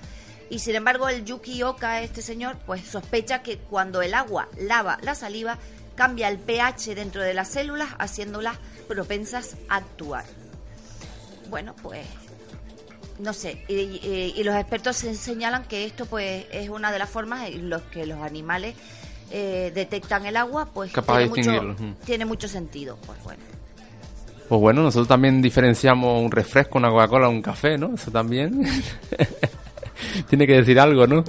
y sin embargo el Yuki Oka, este señor, pues sospecha que cuando el agua lava la saliva cambia el pH dentro de las células haciéndolas propensas a actuar. Bueno, pues no sé, y, y- y los expertos se- señalan que esto pues es una de las formas en las que los animales eh, detectan el agua, pues Capaz de tiene, mucho, distinguirlo, mm. tiene mucho sentido. Pues bueno. Pues bueno, nosotros también diferenciamos un refresco, una Coca-Cola, un café, ¿no? Eso también. Tiene que decir algo, ¿no?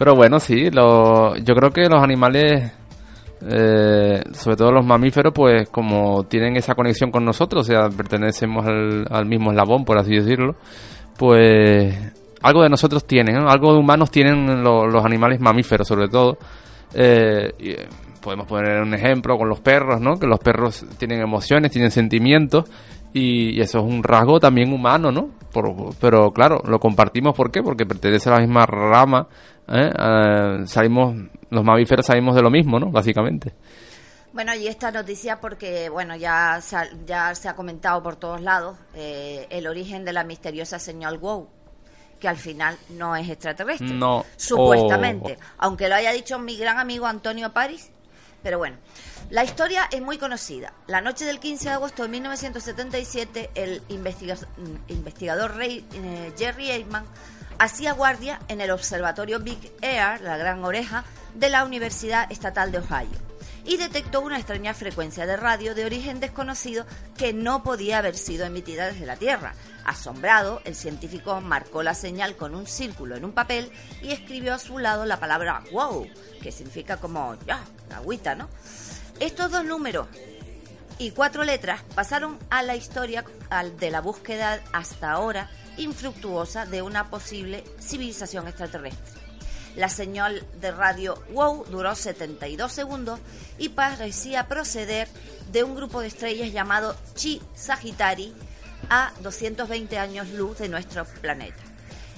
Pero bueno, sí, lo, yo creo que los animales, eh, sobre todo los mamíferos, pues como tienen esa conexión con nosotros, o sea, pertenecemos al, al mismo eslabón, por así decirlo, pues algo de nosotros tienen, ¿no? algo de humanos tienen lo- los animales mamíferos, sobre todo. Eh, y, eh, podemos poner un ejemplo con los perros, ¿no? Que los perros tienen emociones, tienen sentimientos y, y eso es un rasgo también humano, ¿no? Por- pero claro, lo compartimos ¿por qué? Porque pertenece a la misma rama, ¿eh? Eh, salimos, los mamíferos salimos de lo mismo, ¿no? Básicamente. Bueno, y esta noticia porque, bueno, ya se ha, ya se ha comentado por todos lados eh, el origen de la misteriosa señal WOW, que al final no es extraterrestre. No. Supuestamente. Oh. Aunque lo haya dicho mi gran amigo Antonio París. Pero bueno, la historia es muy conocida. La noche del 15 de agosto de 1977, el mm, investigador eh, Jerry Eijman hacía guardia en el observatorio Big Air, la Gran Oreja, de la Universidad Estatal de Ohio. y detectó una extraña frecuencia de radio de origen desconocido que no podía haber sido emitida desde la Tierra. Asombrado, el científico marcó la señal con un círculo en un papel y escribió a su lado la palabra wow, que significa como ya, agüita, ¿no? Estos dos números y cuatro letras pasaron a la historia de la búsqueda hasta ahora infructuosa de una posible civilización extraterrestre. La señal de radio WOW duró 72 segundos y parecía proceder de un grupo de estrellas llamado Chi Sagittari a 220 años luz de nuestro planeta.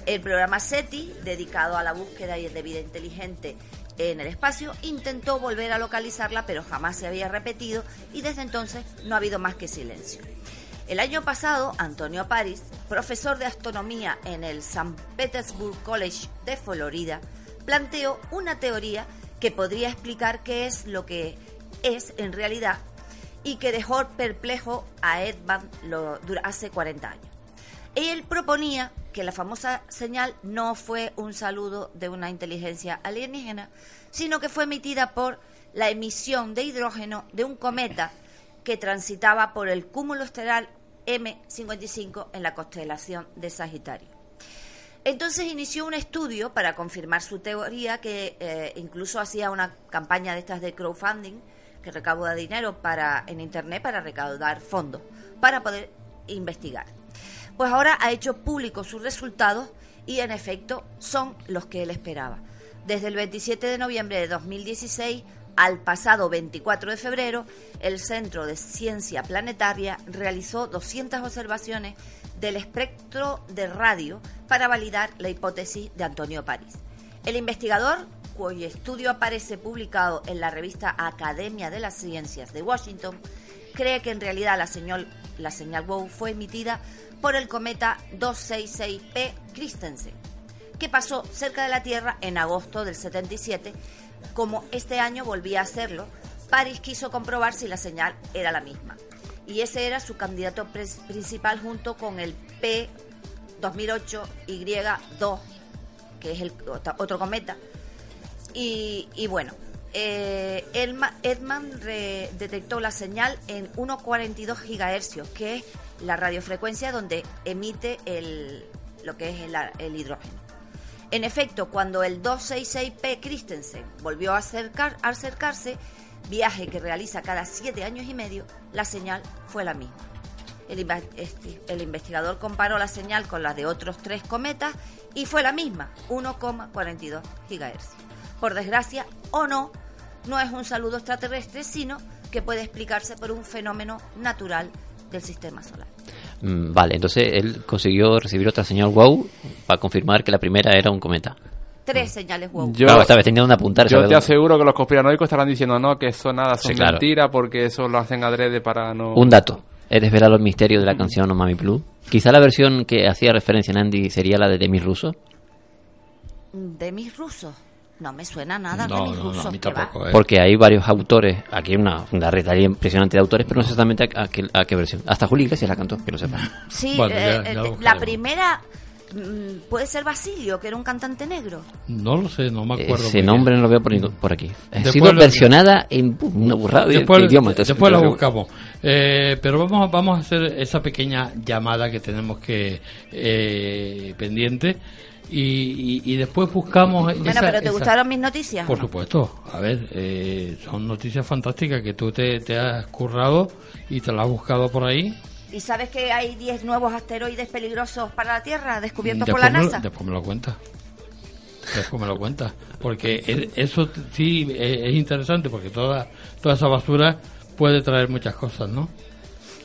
El programa SETI, dedicado a la búsqueda de vida inteligente en el espacio, intentó volver a localizarla, pero jamás se había repetido y desde entonces no ha habido más que silencio. El año pasado, Antonio Paris, profesor de astronomía en el St. Petersburg College de Florida, planteó una teoría que podría explicar qué es lo que es en realidad y que dejó perplejo a dura- hace 40 años. Él proponía que la famosa señal no fue un saludo de una inteligencia alienígena, sino que fue emitida por la emisión de hidrógeno de un cometa que transitaba por el cúmulo estelar M55 en la constelación de Sagitario. Entonces inició un estudio para confirmar su teoría, que eh, incluso hacía una campaña de estas de crowdfunding, que recauda dinero para, en Internet para recaudar fondos, para poder investigar. Pues ahora ha hecho público sus resultados y en efecto son los que él esperaba. Desde el 27 de noviembre de 2016 al pasado 24 de febrero, el Centro de Ciencia Planetaria realizó 200 observaciones del espectro de radio para validar la hipótesis de Antonio París. El investigador, cuyo estudio aparece publicado en la revista Academia de las Ciencias de Washington, cree que en realidad la señal, la señal WOW fue emitida por el cometa 266P Christensen, que pasó cerca de la Tierra en agosto del 77. Como este año volvía a hacerlo, París quiso comprobar si la señal era la misma. Y ese era su candidato principal junto con el P2008Y2, que es el ot- otro cometa. Y bueno, eh, Edman detectó la señal en 1,42 gigahercios, que es la radiofrecuencia donde emite el, lo que es el, hidrógeno. En efecto, cuando el 266P Christensen volvió a, acercar, a acercarse, viaje que realiza cada siete años y medio, la señal fue la misma. El, este- el investigador comparó la señal con la de otros tres cometas y fue la misma, 1,42 gigahercios. Por desgracia o no, no es un saludo extraterrestre, sino que puede explicarse por un fenómeno natural del sistema solar. Mm, Vale, entonces él consiguió recibir otra señal wow para confirmar que la primera era un cometa. Tres señales wow. Yo- claro, esta vez tenía dónde apuntar. Yo ¿sabes te dónde? aseguro que los conspiranoicos estarán diciendo no, que eso nada son Sí, claro. mentiras porque eso lo hacen adrede para no. Un dato. He desvelado el misterio de la canción No Mami Blue. Quizá la versión que hacía referencia en Andy sería la de Demi Russo. ¿De mis rusos? No me suena nada No, no, no, a mí tampoco, ¿eh? Porque hay varios autores, aquí hay una, una red impresionante de autores, pero no sé exactamente a, a qué, a qué versión. Hasta Julio Iglesias la cantó, que lo sepan. Sí, Bueno, eh, ya- eh, la primera mm, puede ser Basilio, que era un cantante negro. No lo sé, no me acuerdo. Ese nombre bien. no lo veo por, aquí. Ha Después sido lo- versionada en una burrada de, después, de idioma. entonces- después lo buscamos. Eh, pero vamos, vamos a hacer esa pequeña llamada que tenemos que eh, pendiente y, y- y después buscamos. Bueno, esa- pero ¿te esa- gustaron mis noticias? Por supuesto. A ver, eh, son noticias fantásticas que tú te, te has currado y te las has buscado por ahí. ¿Y sabes que hay 10 nuevos asteroides peligrosos para la Tierra descubiertos por la me lo- NASA? después me lo cuenta. Después me lo cuenta. Porque e- eso sí e- es interesante porque toda, toda esa basura puede traer muchas cosas, ¿no?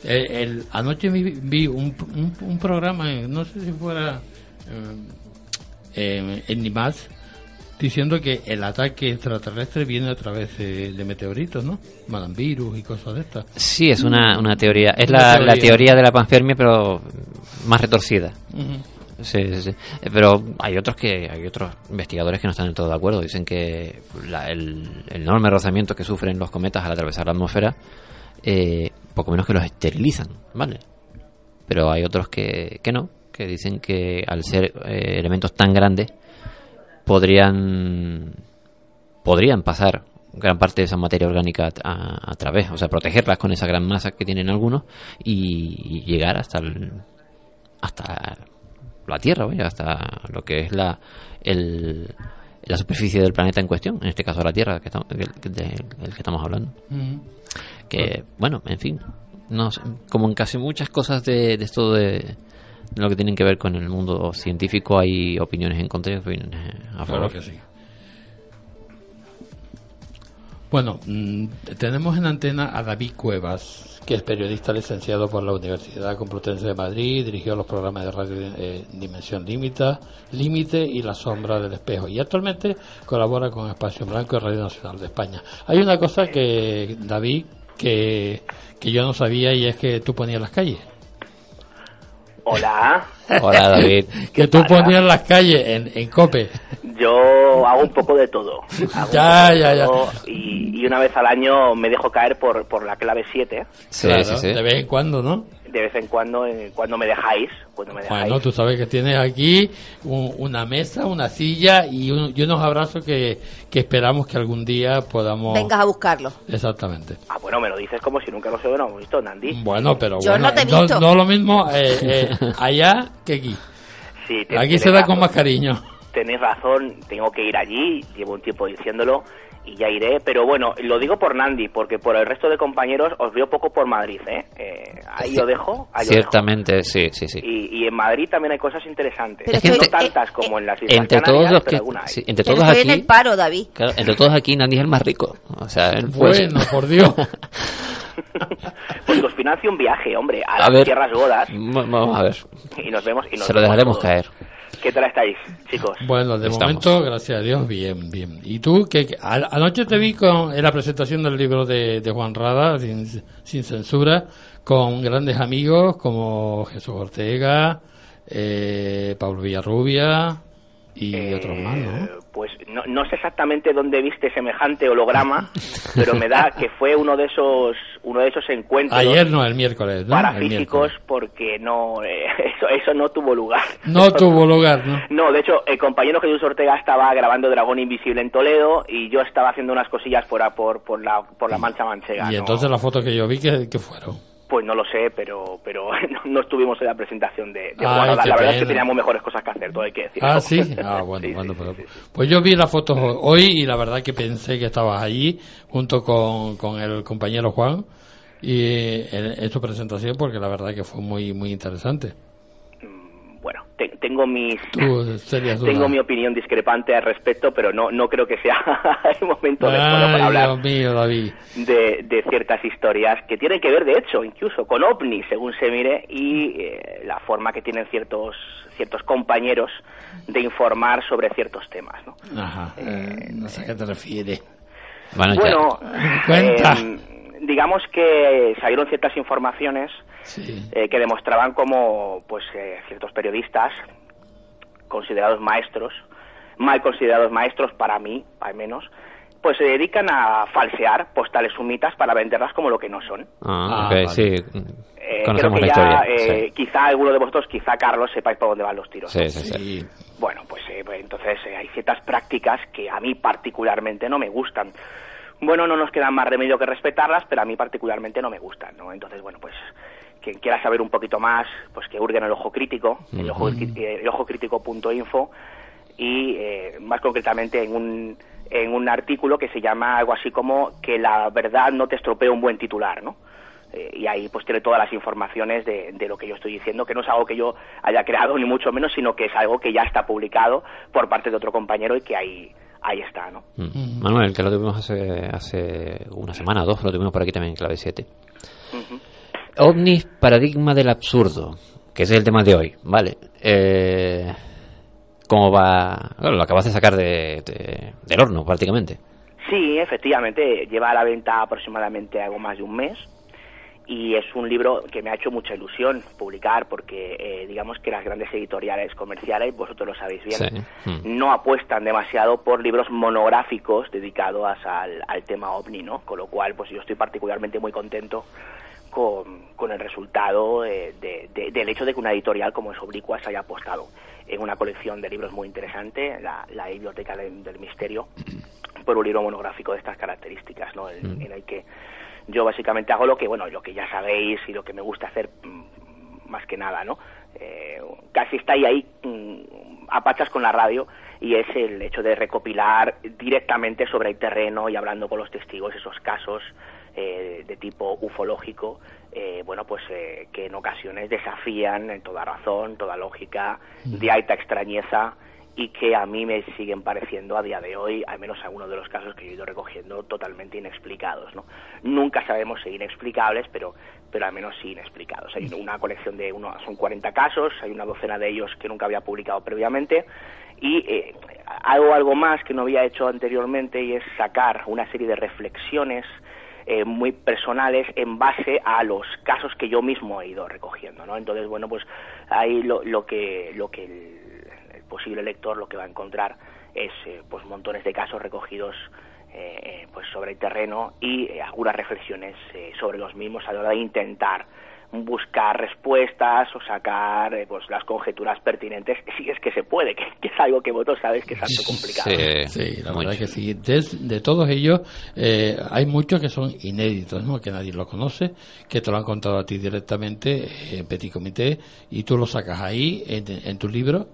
El, el- anoche vi, vi un, un, un programa, eh, no sé si fuera eh, eh, en Nimas, diciendo que el ataque extraterrestre viene a través de, de meteoritos, ¿no? Mandan virus y cosas de estas. Sí, es una, una teoría. Es Una la, teoría. la teoría de la panspermia, pero más retorcida. Sí, sí, sí. Eh, Pero hay otros que hay otros investigadores que no están del todo de acuerdo. Dicen que la- el, el enorme rozamiento que sufren los cometas al atravesar la atmósfera, eh, poco menos que los esterilizan, ¿vale? Pero hay otros que, que no, que dicen que al ser eh, elementos tan grandes podrían podrían pasar gran parte de esa materia orgánica a, a través, o sea, protegerlas con esa gran masa que tienen algunos y, y llegar hasta el, hasta la Tierra, vaya, hasta lo que es la el, la superficie del planeta en cuestión, en este caso la Tierra, que estamos, del, que estamos hablando. Mm. Que, bueno, en fin, no como en casi muchas cosas de, de esto de, lo que tienen que ver con el mundo científico, hay opiniones en contra y opiniones a favor. Claro que sí. Bueno, mm, tenemos en antena a David Cuevas, que es periodista licenciado por la Universidad Complutense de Madrid, dirigió los programas de radio eh, Dimensión Límita, Límite y La Sombra del Espejo, y actualmente colabora con Espacio Blanco y Radio Nacional de España. Hay una cosa que, David, que, que yo no sabía y es que tú ponías las calles. Hola. Hola, David. que tú ponías las calles en, en COPE. Yo hago un poco de todo. Hago Ya, ya, ya. Y, y una vez al año me dejo caer por, por la clave 7. Claro, De vez en cuando, ¿no? De vez en cuando, eh, cuando me dejáis. Cuando me dejáis. Bueno, tú sabes que tienes aquí un- una mesa, una silla y, un- y unos abrazos que, que esperamos que algún día podamos... Vengas a buscarlo. Exactamente. Ah, bueno, me lo dices como si nunca lo hubiéramos visto, Nandi. Bueno, pero Yo bueno, no te he visto. no lo mismo eh, eh, allá que aquí. Sí, Aquí se da con más cariño. Tenéis razón, tengo que ir allí, llevo un tiempo diciéndolo y ya iré, pero bueno, lo digo por Nandi, porque por el resto de compañeros os veo poco por Madrid, ¿eh? Eh, ahí lo dejo, ahí lo dejo. Ciertamente, sí, sí, sí. Y, y en Madrid también hay cosas interesantes, Pero no estoy- tantas como en las Islas Entre Canarias, todos los que, sí, entre Pero todos en aquí, el paro, David. claro, entre todos aquí Nandi es el más rico. O sea, él pues- Bueno, por Dios. Pues os financio un viaje, hombre, a, A las ver. tierras godas Va- Vamos a ver. y nos vemos y nos Se lo dejaremos todos. caer. ¿Qué tal estáis, chicos? Bueno, de Estamos. momento, gracias a Dios, bien, bien. ¿Y tú? que Anoche te vi con, en la presentación del libro de, de Juan Rada, sin, sin censura, con grandes amigos como Jesús Ortega, eh, Pablo Villarrubia y otros más, ¿no? Pues no, no sé exactamente dónde viste semejante holograma, pero me da que fue uno de esos uno de esos encuentros Ayer no, el miércoles, ¿no? El parafísicos miércoles. porque no eh, eso eso no tuvo lugar. No tuvo lugar, ¿no? No, de hecho, el compañero Jesús Ortega estaba grabando Dragón Invisible en Toledo y yo estaba haciendo unas cosillas fuera por, por, la, por la Mancha Manchega. Y ¿no? entonces las fotos que yo vi, que, que fueron? Pues no lo sé, pero pero no, estuvimos en la presentación de, de Ay, qué La verdad es que teníamos mejores cosas que hacer, todo hay que decir. Ah, sí. Ah, bueno, bueno, pues, pues yo vi las fotos hoy y la verdad que pensé que estabas allí junto con, con el compañero Juan y en, en su presentación porque la verdad que fue muy muy interesante. Bueno, te- tengo mis tengo mi opinión discrepante al respecto, pero no no creo que sea el momento de para Ay, hablar Dios mío, David. de, de ciertas historias que tienen que ver, de hecho, incluso con ovnis, según se mire, y eh, la forma que tienen ciertos ciertos compañeros de informar sobre ciertos temas. ¿no? Ajá, eh, no sé a qué te refieres. Bueno, ya. Bueno, Cuenta. eh, digamos que salieron ciertas informaciones Sí. eh, que demostraban como pues eh, ciertos periodistas considerados maestros, mal considerados maestros para mí, al menos, pues se dedican a falsear postales sumitas para venderlas como lo que no son. Ah, Ah, vale. sí. Eh, creo Conocemos que la ya, historia. eh, sí. quizá alguno de vosotros, quizá Carlos, sepáis por dónde van los tiros. Sí, sí, sí. Bueno, pues, eh, pues entonces eh, hay ciertas prácticas que a mí particularmente no me gustan. Bueno, no nos queda más remedio que respetarlas, pero a mí particularmente no me gustan, ¿no? Entonces, bueno, pues quien quiera saber un poquito más, pues que hurgue en el ojo crítico, el ojo, eh, el ojocrítico.info y eh, más concretamente en un, en un artículo que se llama algo así como que la verdad no te estropea un buen titular, ¿no? Eh, y ahí pues tiene todas las informaciones de, de lo que yo estoy diciendo, que no es algo que yo haya creado ni mucho menos, sino que es algo que ya está publicado por parte de otro compañero y que ahí, ahí está, ¿no? Mm. Manuel, que lo tuvimos hace, hace una semana o dos, lo tuvimos por aquí también en clave 7. OVNIs, paradigma del absurdo, que ese es el tema de hoy, ¿vale? Eh, ¿Cómo va? Bueno, lo acabas de sacar de, de- del horno, prácticamente. Sí, efectivamente, lleva a la venta aproximadamente algo más de un mes y es un libro que me ha hecho mucha ilusión publicar porque eh, digamos que las grandes editoriales comerciales, vosotros lo sabéis bien, Sí. Mm. no apuestan demasiado por libros monográficos dedicados al, al tema ovni, ¿no? Con lo cual, pues yo estoy particularmente muy contento con, con el resultado eh, de- de- del hecho de que una editorial como es Oblicua se haya apostado en una colección de libros muy interesante, la, la Biblioteca del, del Misterio, por un libro monográfico de estas características, ¿no? En, en el que yo básicamente hago lo que, bueno, lo que ya sabéis y lo que me gusta hacer mm, más que nada, ¿no? Eh, casi está ahí, ahí mm, a pachas con la radio y es el hecho de recopilar directamente sobre el terreno y hablando con los testigos esos casos eh, de tipo ufológico, eh, bueno, pues eh, que en ocasiones desafían en toda razón, toda lógica, de alta extrañeza y que a mí me siguen pareciendo a día de hoy, al menos algunos de los casos que yo he ido recogiendo, totalmente inexplicados. ¿no? Nunca sabemos si inexplicables, pero, pero al menos sí inexplicados. Hay una colección de, uno, son 40 casos, hay una docena de ellos que nunca había publicado previamente, y eh, hago algo más que no había hecho anteriormente y es sacar una serie de reflexiones eh, muy personales en base a los casos que yo mismo he ido recogiendo, ¿no? Entonces, bueno, pues ahí lo, lo que lo que el, posible lector lo que va a encontrar es eh, pues montones de casos recogidos eh, eh, pues sobre el terreno y eh, algunas reflexiones sobre los mismos a la hora de intentar buscar respuestas o sacar eh, pues las conjeturas pertinentes si es que se puede que, que es algo que vosotros sabéis que es algo complicado Sí, la verdad que sí. De, de todos ellos, eh, hay muchos que son inéditos, ¿no? que nadie los conoce, que te lo han contado a ti directamente eh, en Petit Comité, y tú lo sacas ahí en, en tu libro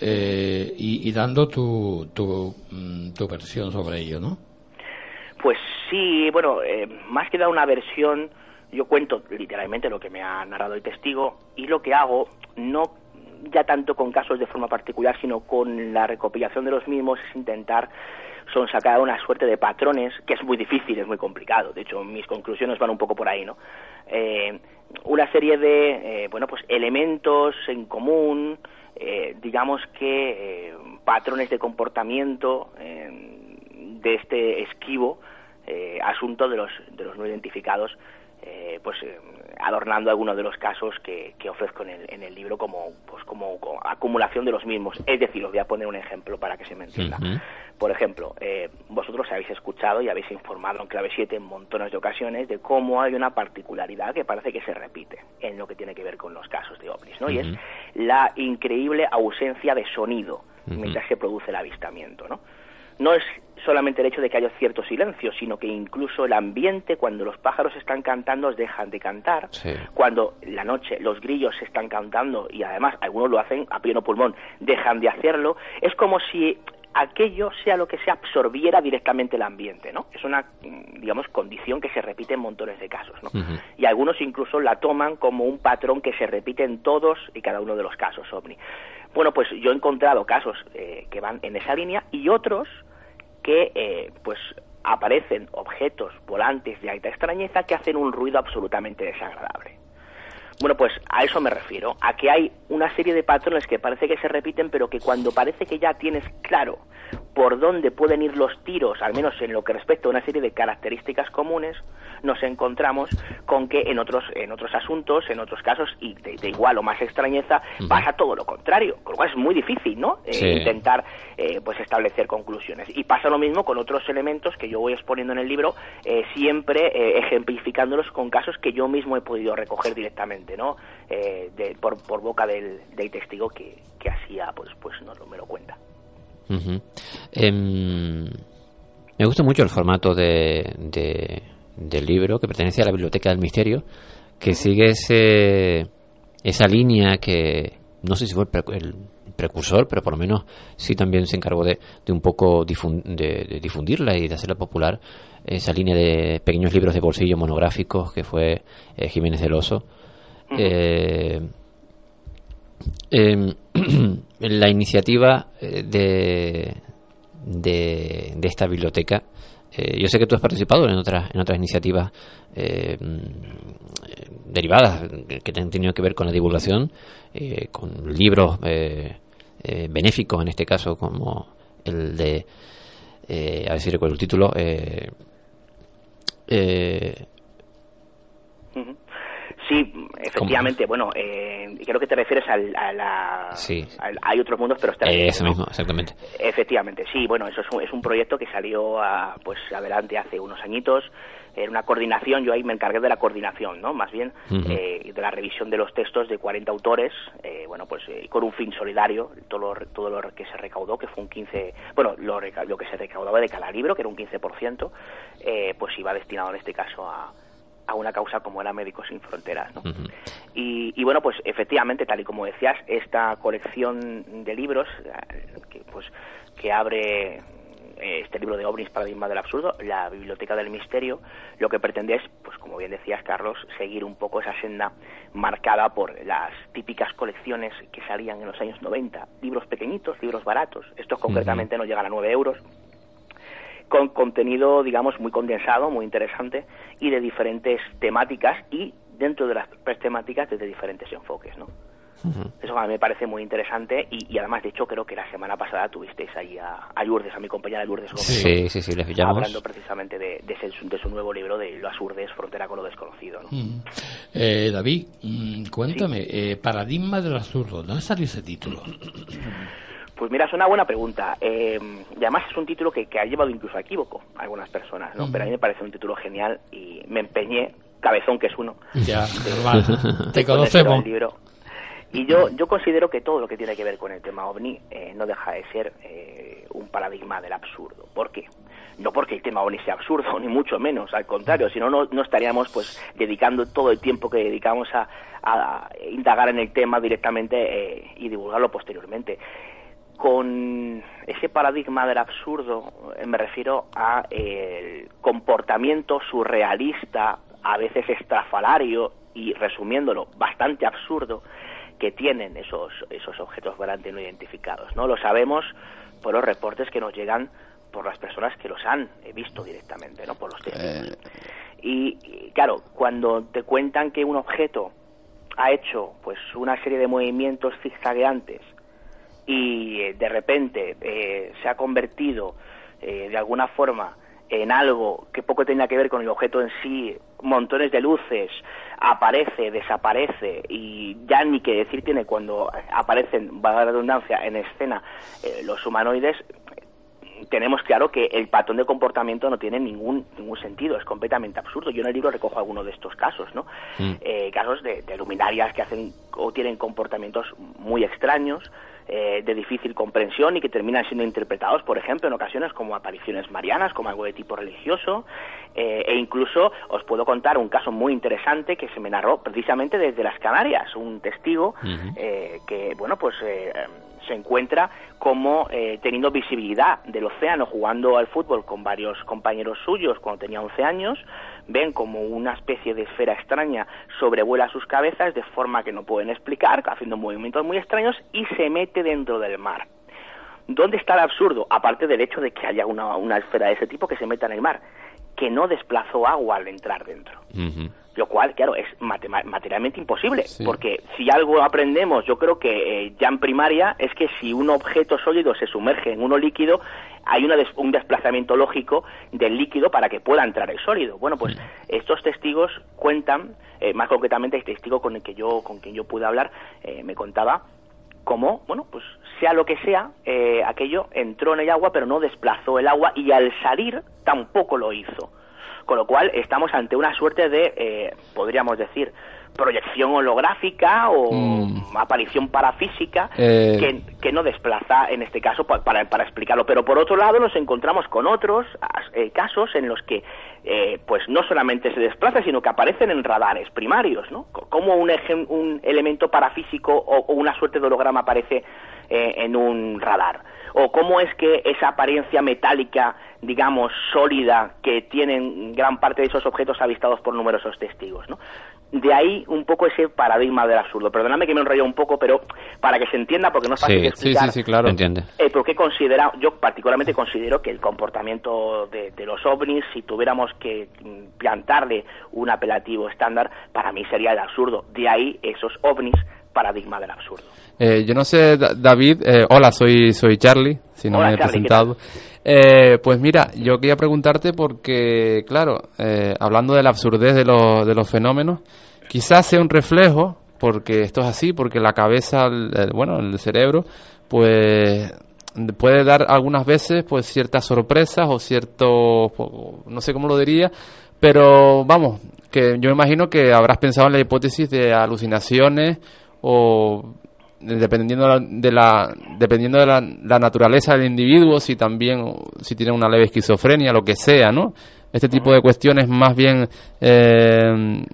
eh, y, y dando tu, tu, mm, tu versión sobre ello, ¿no? Pues sí, bueno, eh, más que dar una versión, yo cuento literalmente lo que me ha narrado el testigo y lo que hago, no ya tanto con casos de forma particular, sino con la recopilación de los mismos, es intentar son sacar una suerte de patrones, que es muy difícil, es muy complicado. De hecho, mis conclusiones van un poco por ahí, ¿no? Eh, una serie de, eh, bueno, pues elementos en común, eh, digamos que eh, patrones de comportamiento eh, de este esquivo asunto de los, de los no identificados, eh, pues eh, adornando algunos de los casos que, que ofrezco en el, en el libro como, pues, como, como acumulación de los mismos. Es decir, os voy a poner un ejemplo para que se me entienda. Por ejemplo, eh, vosotros habéis escuchado y habéis informado en Clave 7 en montones de ocasiones de cómo hay una particularidad que parece que se repite en lo que tiene que ver con los casos de ovnis, ¿no? Y es la increíble ausencia de sonido mientras se produce el avistamiento, ¿no? No es solamente el hecho de que haya cierto silencio, sino que incluso el ambiente, cuando los pájaros están cantando, dejan de cantar, cuando la noche los grillos están cantando y además algunos lo hacen a pleno pulmón, dejan de hacerlo, es como si aquello sea lo que se absorbiera directamente el ambiente, ¿no? Es una, digamos, condición que se repite en montones de casos, ¿no? Y algunos incluso la toman como un patrón que se repite en todos y cada uno de los casos ovni. Bueno, pues yo he encontrado casos eh, que van en esa línea y otros que, eh, pues, aparecen objetos volantes de alta extrañeza que hacen un ruido absolutamente desagradable. Bueno, pues a eso me refiero, a que hay una serie de patrones que parece que se repiten, pero que cuando parece que ya tienes claro por dónde pueden ir los tiros, al menos en lo que respecta a una serie de características comunes, nos encontramos con que en otros en otros asuntos, en otros casos y de, de igual o más extrañeza pasa todo lo contrario, con lo cual es muy difícil, ¿no? Eh, Sí. intentar eh, pues establecer conclusiones y pasa lo mismo con otros elementos que yo voy exponiendo en el libro, eh, siempre eh, ejemplificándolos con casos que yo mismo he podido recoger directamente, ¿no? Eh, de- por, por boca del, del testigo que, que hacía, pues pues no me lo cuenta. Em, me gusta mucho el formato de, de- del libro que pertenece a la Biblioteca del Misterio, que sigue ese, esa línea que no sé si fue el, pre- el precursor, pero por lo menos sí también se encargó de, de un poco difun- de, de difundirla y de hacerla popular, esa línea de pequeños libros de bolsillo monográficos que fue eh, Jiménez del Oso. Eh, eh, la iniciativa eh, de, de, esta biblioteca, eh, yo sé que tú has participado en otras, en otras iniciativas eh, mm, derivadas que han tenido que ver con la divulgación, eh, con libros eh, eh, benéficos en este caso, como el de, eh, a ver si recuerdo el título, eh, eh. Sí, efectivamente. bueno, eh, creo que te refieres al, a la... Sí. al- hay otros mundos, pero está Eh, eso mismo, exactamente. Efectivamente, sí, bueno, eso es un, es un proyecto que salió a, pues adelante hace unos añitos. Era una coordinación, yo ahí me encargué de la coordinación, ¿no? Más bien, eh, de la revisión de los textos de 40 autores, eh, bueno, pues eh, con un fin solidario, todo lo, todo lo que se recaudó, que fue un 15, bueno, lo, lo que se recaudaba de cada libro, que era un 15%, eh, pues iba destinado en este caso a, a una causa como era Médicos Sin Fronteras, ¿no? Y, y bueno, pues efectivamente, tal y como decías, esta colección de libros que, pues, que abre eh, este libro de ovnis paradigma del absurdo, la biblioteca del misterio, lo que pretende es, pues como bien decías Carlos, seguir un poco esa senda marcada por las típicas colecciones que salían en los años 90, libros pequeñitos, libros baratos, estos concretamente no llegan a 9 euros, con contenido, digamos, muy condensado, muy interesante y de diferentes temáticas y dentro de las propias temáticas desde diferentes enfoques, ¿no? Eso a mí me parece muy interesante y, y además, de hecho, creo que la semana pasada tuvisteis ahí a, a Lourdes, a mi compañera Lourdes Gómez. Sí, sí, sí, les pillamos. Hablando precisamente de, de, ese- de su nuevo libro de Las Urdes, Frontera con lo Desconocido. ¿no? Mm. Eh, David, mm, cuéntame, eh, Paradigma del Absurdo, ¿dónde salió ese título? Pues mira, es una buena pregunta. Eh, y además es un título que, que ha llevado incluso a equívoco a algunas personas, ¿no? Ujú. Pero a mí me parece un título genial y me empeñé, cabezón que es uno. Ya, de- normal. de Te ponérselo conocemos. libro. Y yo, yo considero que todo lo que tiene que ver con el tema ovni eh, no deja de ser eh, un paradigma del absurdo. ¿Por qué? No porque el tema ovni sea absurdo, ni mucho menos, al contrario, sino no, no estaríamos pues dedicando todo el tiempo que dedicamos a, a indagar en el tema directamente eh, y divulgarlo posteriormente. Con ese paradigma del absurdo eh, me refiero a eh, el comportamiento surrealista, a veces estrafalario y resumiéndolo, bastante absurdo que tienen esos, esos objetos volante no identificados. ¿no? Lo sabemos por los reportes que nos llegan por las personas que los han eh, visto directamente, ¿no? por los testigos. Y, y, claro, cuando te cuentan que un objeto ha hecho pues una serie de movimientos zigzagueantes y eh, de repente eh, se ha convertido eh, de alguna forma en algo que poco tenía que ver con el objeto en sí, montones de luces, aparece, desaparece y ya ni que decir tiene cuando aparecen, va la redundancia, en escena eh, los humanoides, tenemos claro que el patrón de comportamiento no tiene ningún ningún sentido, es completamente absurdo. Yo en el libro recojo algunos de estos casos, ¿no? Eh, casos de, de luminarias que hacen o tienen comportamientos muy extraños, eh, de difícil comprensión y que terminan siendo interpretados, por ejemplo, en ocasiones como apariciones marianas, como algo de tipo religioso, eh, e incluso os puedo contar un caso muy interesante que se me narró precisamente desde las Canarias, un testigo eh, que, bueno, pues eh, se encuentra como eh, teniendo visibilidad del océano jugando al fútbol con varios compañeros suyos cuando tenía 11 años, ven como una especie de esfera extraña sobrevuela sus cabezas de forma que no pueden explicar, haciendo movimientos muy extraños y se mete dentro del mar. ¿Dónde está el absurdo? Aparte del hecho de que haya una, una esfera de ese tipo que se meta en el mar, que no desplazó agua al entrar dentro. Lo cual, claro, es materialmente imposible, porque si algo aprendemos, yo creo que eh, ya en primaria, es que si un objeto sólido se sumerge en uno líquido, hay una des- un desplazamiento lógico del líquido para que pueda entrar el sólido. Bueno, pues estos testigos cuentan, eh, más concretamente el testigo con el que yo, con quien yo pude hablar, eh, me contaba cómo, bueno, pues sea lo que sea, eh, aquello entró en el agua, pero no desplazó el agua y al salir tampoco lo hizo. Con lo cual estamos ante una suerte de, eh, podríamos decir, proyección holográfica o Mm. aparición parafísica Eh. que, que no desplaza, en este caso, pa- para, para explicarlo. Pero por otro lado nos encontramos con otros eh, casos en los que eh, pues no solamente se desplaza, sino que aparecen en radares primarios, ¿no? Co- Como un, ejem- un elemento parafísico o, o una suerte de holograma aparece eh, en un radar. O cómo es que esa apariencia metálica, digamos, sólida, que tienen gran parte de esos objetos avistados por numerosos testigos, ¿no? De ahí un poco ese paradigma del absurdo. Perdóname que me enrollo un poco, pero para que se entienda, porque no es fácil de explicar. claro. Entiende. Eh, porque considera, yo particularmente considero que el comportamiento de, de los ovnis, si tuviéramos que plantarle un apelativo estándar, para mí sería el absurdo. De ahí esos ovnis, paradigma del absurdo. Eh, yo no sé, Da- David, eh, hola, soy, soy Charlie, si no Hola, me he Charlie, ¿qué presentado. Eh, pues mira, yo quería preguntarte porque, claro, eh, hablando de la absurdez de, los de los fenómenos, quizás sea un reflejo porque esto es así, porque la cabeza, el- el- bueno, el cerebro, pues puede dar algunas veces pues ciertas sorpresas o ciertos, no sé cómo lo diría, pero vamos, que yo imagino que habrás pensado en la hipótesis de alucinaciones o dependiendo de la, de la- dependiendo de la, la naturaleza del individuo si también si tiene una leve esquizofrenia lo que sea no este tipo de cuestiones más bien eh,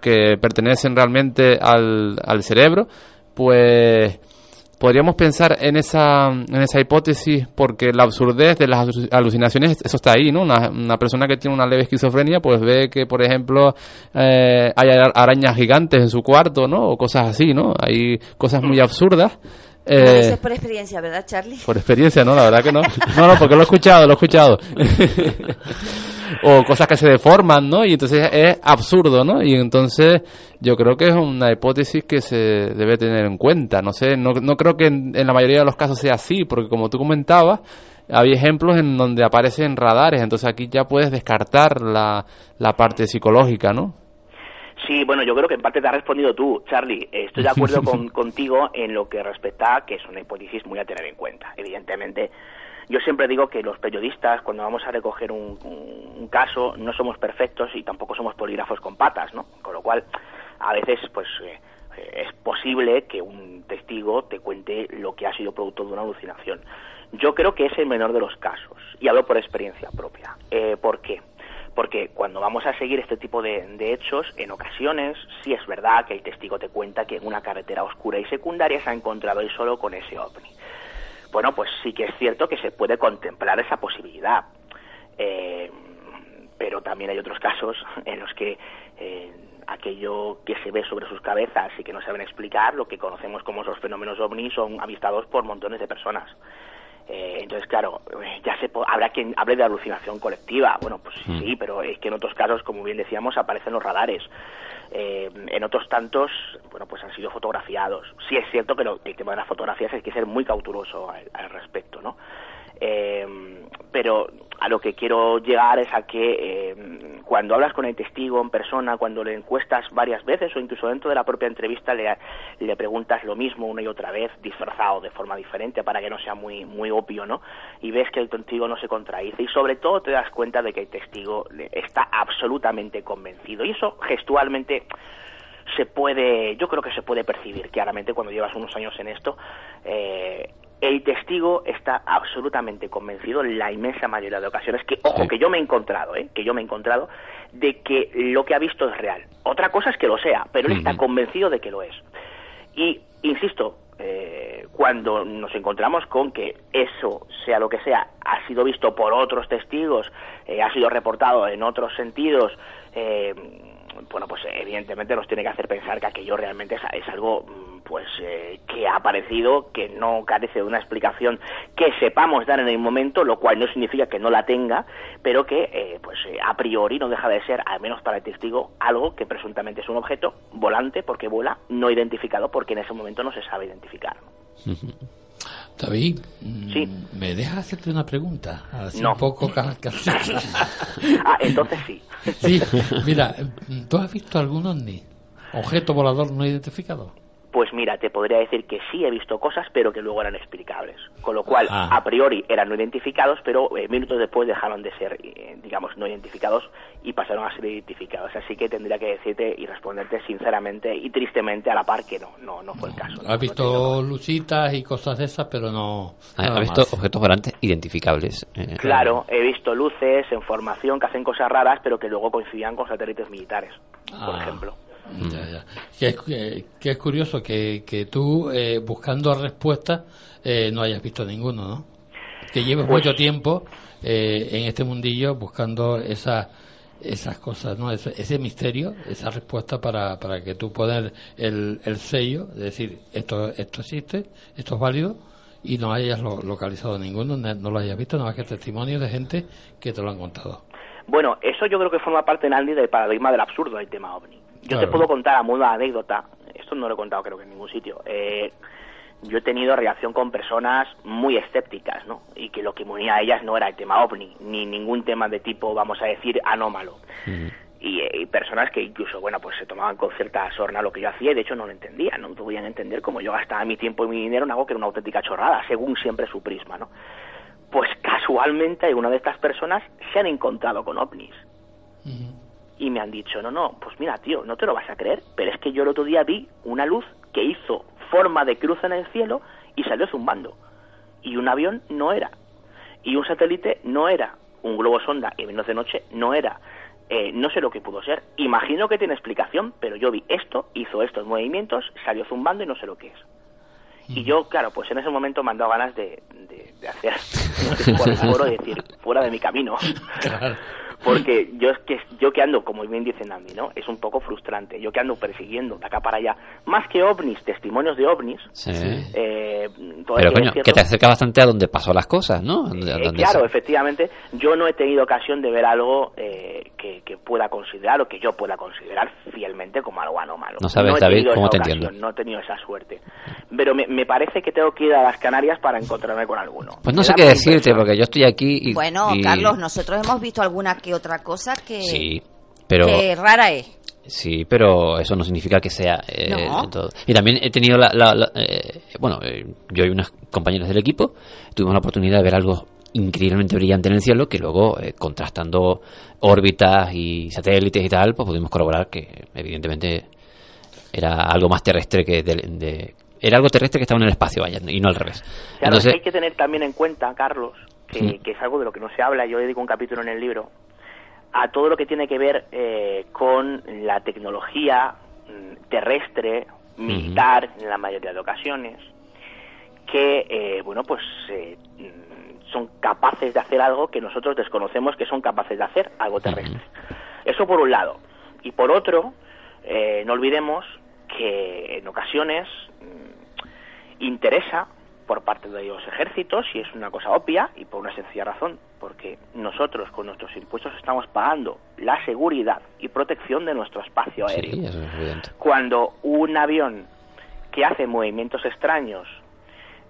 que pertenecen realmente al, al cerebro pues podríamos pensar en esa en esa hipótesis porque la absurdez de las alu- alucinaciones eso está ahí no una, una persona que tiene una leve esquizofrenia pues ve que por ejemplo eh, hay ara- arañas gigantes en su cuarto no o cosas así no hay cosas muy absurdas eh, dices por experiencia, ¿verdad, Charlie? por experiencia, ¿no? La verdad que no. No, no, porque lo he escuchado, lo he escuchado. o cosas que se deforman, ¿no? Y entonces es absurdo, ¿no? Y entonces yo creo que es una hipótesis que se debe tener en cuenta. No sé, no, no creo que en, en la mayoría de los casos sea así, porque como tú comentabas, hay ejemplos en donde aparecen radares, entonces aquí ya puedes descartar la, la parte psicológica, ¿no? Sí, bueno, yo creo que en parte te has respondido tú, Charlie. Estoy de acuerdo con, contigo en lo que respecta a que es una hipótesis muy a tener en cuenta. Evidentemente, yo siempre digo que los periodistas, cuando vamos a recoger un, caso, no somos perfectos y tampoco somos polígrafos con patas, ¿no? Con lo cual, a veces, pues, eh, eh, es posible que un testigo te cuente lo que ha sido producto de una alucinación. Yo creo que es el menor de los casos, y hablo por experiencia propia. Eh, ¿Por qué? Porque cuando vamos a seguir este tipo de, de hechos, en ocasiones sí es verdad que el testigo te cuenta que en una carretera oscura y secundaria se ha encontrado él solo con ese ovni. Bueno, pues sí que es cierto que se puede contemplar esa posibilidad. Eh, pero también hay otros casos en los que eh, aquello que se ve sobre sus cabezas y que no saben explicar, lo que conocemos como los fenómenos ovni, son avistados por montones de personas. Eh, entonces, claro, eh, ya se po- habrá quien hable de alucinación colectiva. Bueno, pues sí, pero es que en otros casos, como bien decíamos, aparecen los radares. Eh, en otros tantos, bueno, pues han sido fotografiados. Sí es cierto que lo- el tema de las fotografías hay que ser muy cauteloso al, al respecto, ¿no? Eh, pero a lo que quiero llegar es a que eh, cuando hablas con el testigo en persona, cuando le encuestas varias veces o incluso dentro de la propia entrevista le, le preguntas lo mismo una y otra vez, disfrazado de forma diferente para que no sea muy, muy obvio, ¿no? Y ves que el testigo no se contradice y sobre todo te das cuenta de que el testigo está absolutamente convencido. Y eso gestualmente se puede, yo creo que se puede percibir claramente cuando llevas unos años en esto. eh, el testigo está absolutamente convencido en la inmensa mayoría de ocasiones que, ojo, que yo me he encontrado, ¿eh? que yo me he encontrado de que lo que ha visto es real. Otra cosa es que lo sea, pero él está convencido de que lo es. Y, insisto, eh, cuando nos encontramos con que eso, sea lo que sea, ha sido visto por otros testigos, eh, ha sido reportado en otros sentidos, eh, bueno, pues evidentemente nos tiene que hacer pensar que aquello realmente es, es algo mm, pues eh, que ha aparecido, que no carece de una explicación que sepamos dar en el momento, lo cual no significa que no la tenga, pero que eh, pues eh, a priori no deja de ser, al menos para el testigo, algo que presuntamente es un objeto volante porque vuela, no identificado porque en ese momento no se sabe identificar. David, Sí. ¿me dejas hacerte una pregunta? Así No. un poco ah, entonces sí. Sí, mira, ¿tú has visto algún ovni? Objeto volador no identificado. Pues mira, te podría decir que sí he visto cosas, pero que luego eran explicables. Con lo cual, Ah. a priori eran no identificados, pero eh, minutos después dejaron de ser, eh, digamos, no identificados y pasaron a ser identificados. Así que tendría que decirte y responderte sinceramente y tristemente a la par que no, no, no fue el caso. Has visto lucitas y cosas de esas, pero no. ¿Ha nada ha visto más. objetos volantes identificables? eh, Claro, he visto luces en formación que hacen cosas raras, pero que luego coincidían con satélites militares, por Ah. ejemplo. Ya, ya. Que, es, que, que es curioso que, que tú, eh, buscando respuestas, eh, no hayas visto ninguno, ¿no? Que lleves Pues- mucho tiempo eh, en este mundillo buscando esa, esas cosas, ¿no? Ese, ese misterio, esa respuesta para, para que tú puedas el, el sello, de decir, esto, esto existe, esto es válido, y no hayas lo- localizado ninguno, no, lo hayas visto, no más que testimonios de gente que te lo han contado. Bueno, eso yo creo que forma parte, Nandi, del paradigma del absurdo del tema ovni. Yo te puedo contar a modo de anécdota, esto no lo he contado creo que en ningún sitio, eh, yo he tenido relación con personas muy escépticas, ¿no? Y que lo que me unía a ellas no era el tema ovni, ni ningún tema de tipo, vamos a decir, anómalo. y, y personas que incluso, bueno, pues se tomaban con cierta sorna lo que yo hacía y de hecho no lo entendían, no podían entender cómo yo gastaba mi tiempo y mi dinero en algo que era una auténtica chorrada, según siempre su prisma, ¿no? Pues casualmente alguna de estas personas se han encontrado con ovnis y me han dicho, no, no, pues mira, tío, no te lo vas a creer, pero es que yo el otro día vi una luz que hizo forma de cruz en el cielo y salió zumbando. Y un avión no era. Y un satélite no era. Un globo sonda, y menos de noche, no era. Eh, no sé lo que pudo ser. Imagino que tiene explicación, pero yo vi esto, hizo estos movimientos, salió zumbando y no sé lo que es. Y yo, claro, pues en ese momento me han dado ganas de, de, de hacer por el y decir, fuera de mi camino. Porque yo es que yo que ando, como bien dice Nami, ¿no? Es un poco frustrante. Yo que ando persiguiendo de acá para allá, más que ovnis, testimonios de ovnis. Sí. eh, Pero coño, que te acerca bastante a donde pasó las cosas, ¿no? Donde- Eh, donde claro, se- efectivamente, yo no he tenido ocasión de ver algo eh, que, que pueda considerar o que yo pueda considerar fielmente como algo anómalo. No sabes, he David, cómo te ocasión, entiendo. No he tenido esa suerte. Pero me, me parece que tengo que ir a las Canarias para encontrarme con alguno. Pues no sé qué decirte, porque yo estoy aquí y... Bueno, y- Carlos, nosotros hemos visto alguna que otra cosa que, Sí, pero... que rara es. Sí, pero eso no significa que sea eh, No. de todo. Y también he tenido la... la- la- eh, bueno, eh, yo y unos compañeros del equipo tuvimos la oportunidad de ver algo increíblemente brillante en el cielo que luego, eh, contrastando órbitas y satélites y tal, pues pudimos corroborar que evidentemente era algo más terrestre que de, de- era algo terrestre que estaba en el espacio, vaya, y no al revés. Claro, Entonces, hay que tener también en cuenta, Carlos, que, que es algo de lo que no se habla, yo dedico un capítulo en el libro, a todo lo que tiene que ver eh, con la tecnología mm, terrestre, militar, en la mayoría de ocasiones, que, eh, bueno, pues eh, mm, son capaces de hacer algo que nosotros desconocemos que son capaces de hacer, algo terrestre. Eso por un lado. Y por otro, eh, no olvidemos que en ocasiones mm, interesa por parte de los ejércitos y es una cosa obvia y por una sencilla razón, porque nosotros con nuestros impuestos estamos pagando la seguridad y protección de nuestro espacio aéreo. sí, es. Cuando un avión que hace movimientos extraños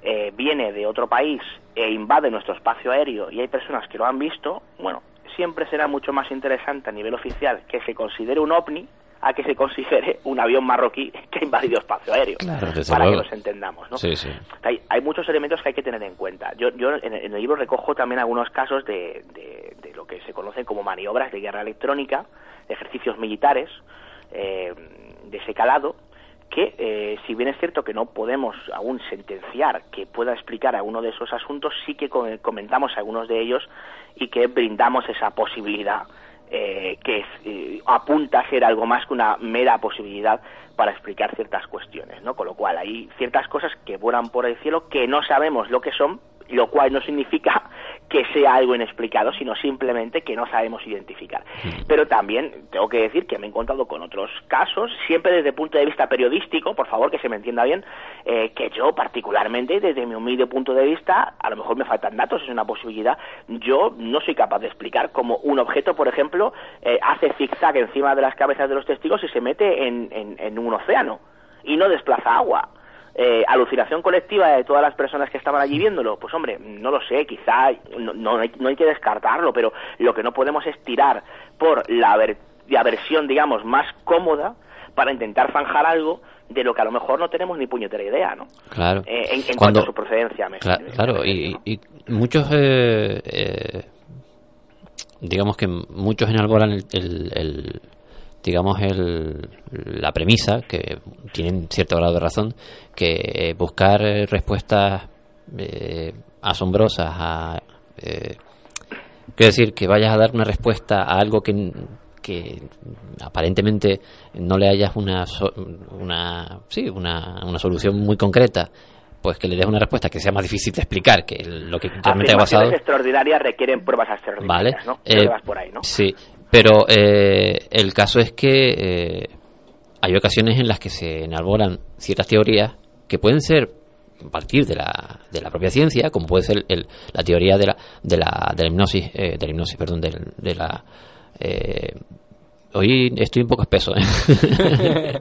eh, viene de otro país e invade nuestro espacio aéreo y hay personas que lo han visto, bueno, siempre será mucho más interesante a nivel oficial que se considere un ovni a que se considere un avión marroquí que ha invadido espacio aéreo. Claro, para luego. que nos entendamos, ¿no? Sí, sí. Hay, hay muchos elementos que hay que tener en cuenta. Yo, yo en, el, en el libro recojo también algunos casos de, de- de lo que se conocen como maniobras de guerra electrónica, de ejercicios militares eh, de ese calado, que eh, si bien es cierto que no podemos aún sentenciar que pueda explicar alguno de esos asuntos, sí que co- comentamos algunos de ellos y que brindamos esa posibilidad eh, que es, eh, apunta a ser algo más que una mera posibilidad para explicar ciertas cuestiones, ¿no? Con lo cual hay ciertas cosas que vuelan por el cielo que no sabemos lo que son, lo cual no significa que sea algo inexplicado, sino simplemente que no sabemos identificar. Pero también tengo que decir que me he encontrado con otros casos, siempre desde el punto de vista periodístico, por favor que se me entienda bien, eh, que yo particularmente, desde mi humilde punto de vista, a lo mejor me faltan datos, es una posibilidad, yo no soy capaz de explicar cómo un objeto, por ejemplo, eh, hace zigzag encima de las cabezas de los testigos y se mete en, en- en un océano y no desplaza agua. Eh, alucinación colectiva de todas las personas que estaban allí viéndolo, pues hombre, no lo sé, quizá no, no hay, no hay que descartarlo, pero lo que no podemos es tirar por la, ver- la versión, digamos, más cómoda para intentar zanjar algo de lo que a lo mejor no tenemos ni puñetera idea, ¿no? Claro. Eh, en, en Cuando- cuanto a su procedencia, me- Cla- claro, y, y muchos, eh, eh, digamos que muchos enalboran el, el- el- digamos, el, la premisa, que tienen cierto grado de razón, que buscar respuestas eh, asombrosas a... Eh, quiero decir, que vayas a dar una respuesta a algo que, que aparentemente no le hayas una, una, sí, una, una solución muy concreta, pues que le des una respuesta que sea más difícil de explicar que lo que realmente ha pasado. extraordinarias requieren pruebas extraordinarias, Vale. ¿no? Eh, por ahí, ¿no? Sí, pero eh, el caso es que eh, hay ocasiones en las que se enarbolan ciertas teorías que pueden ser a partir de la, de la propia ciencia, como puede ser el- la teoría de la, de la, de la hipnosis, eh, de la hipnosis, perdón, del- de, la... eh, hoy estoy un poco espeso, ¿eh?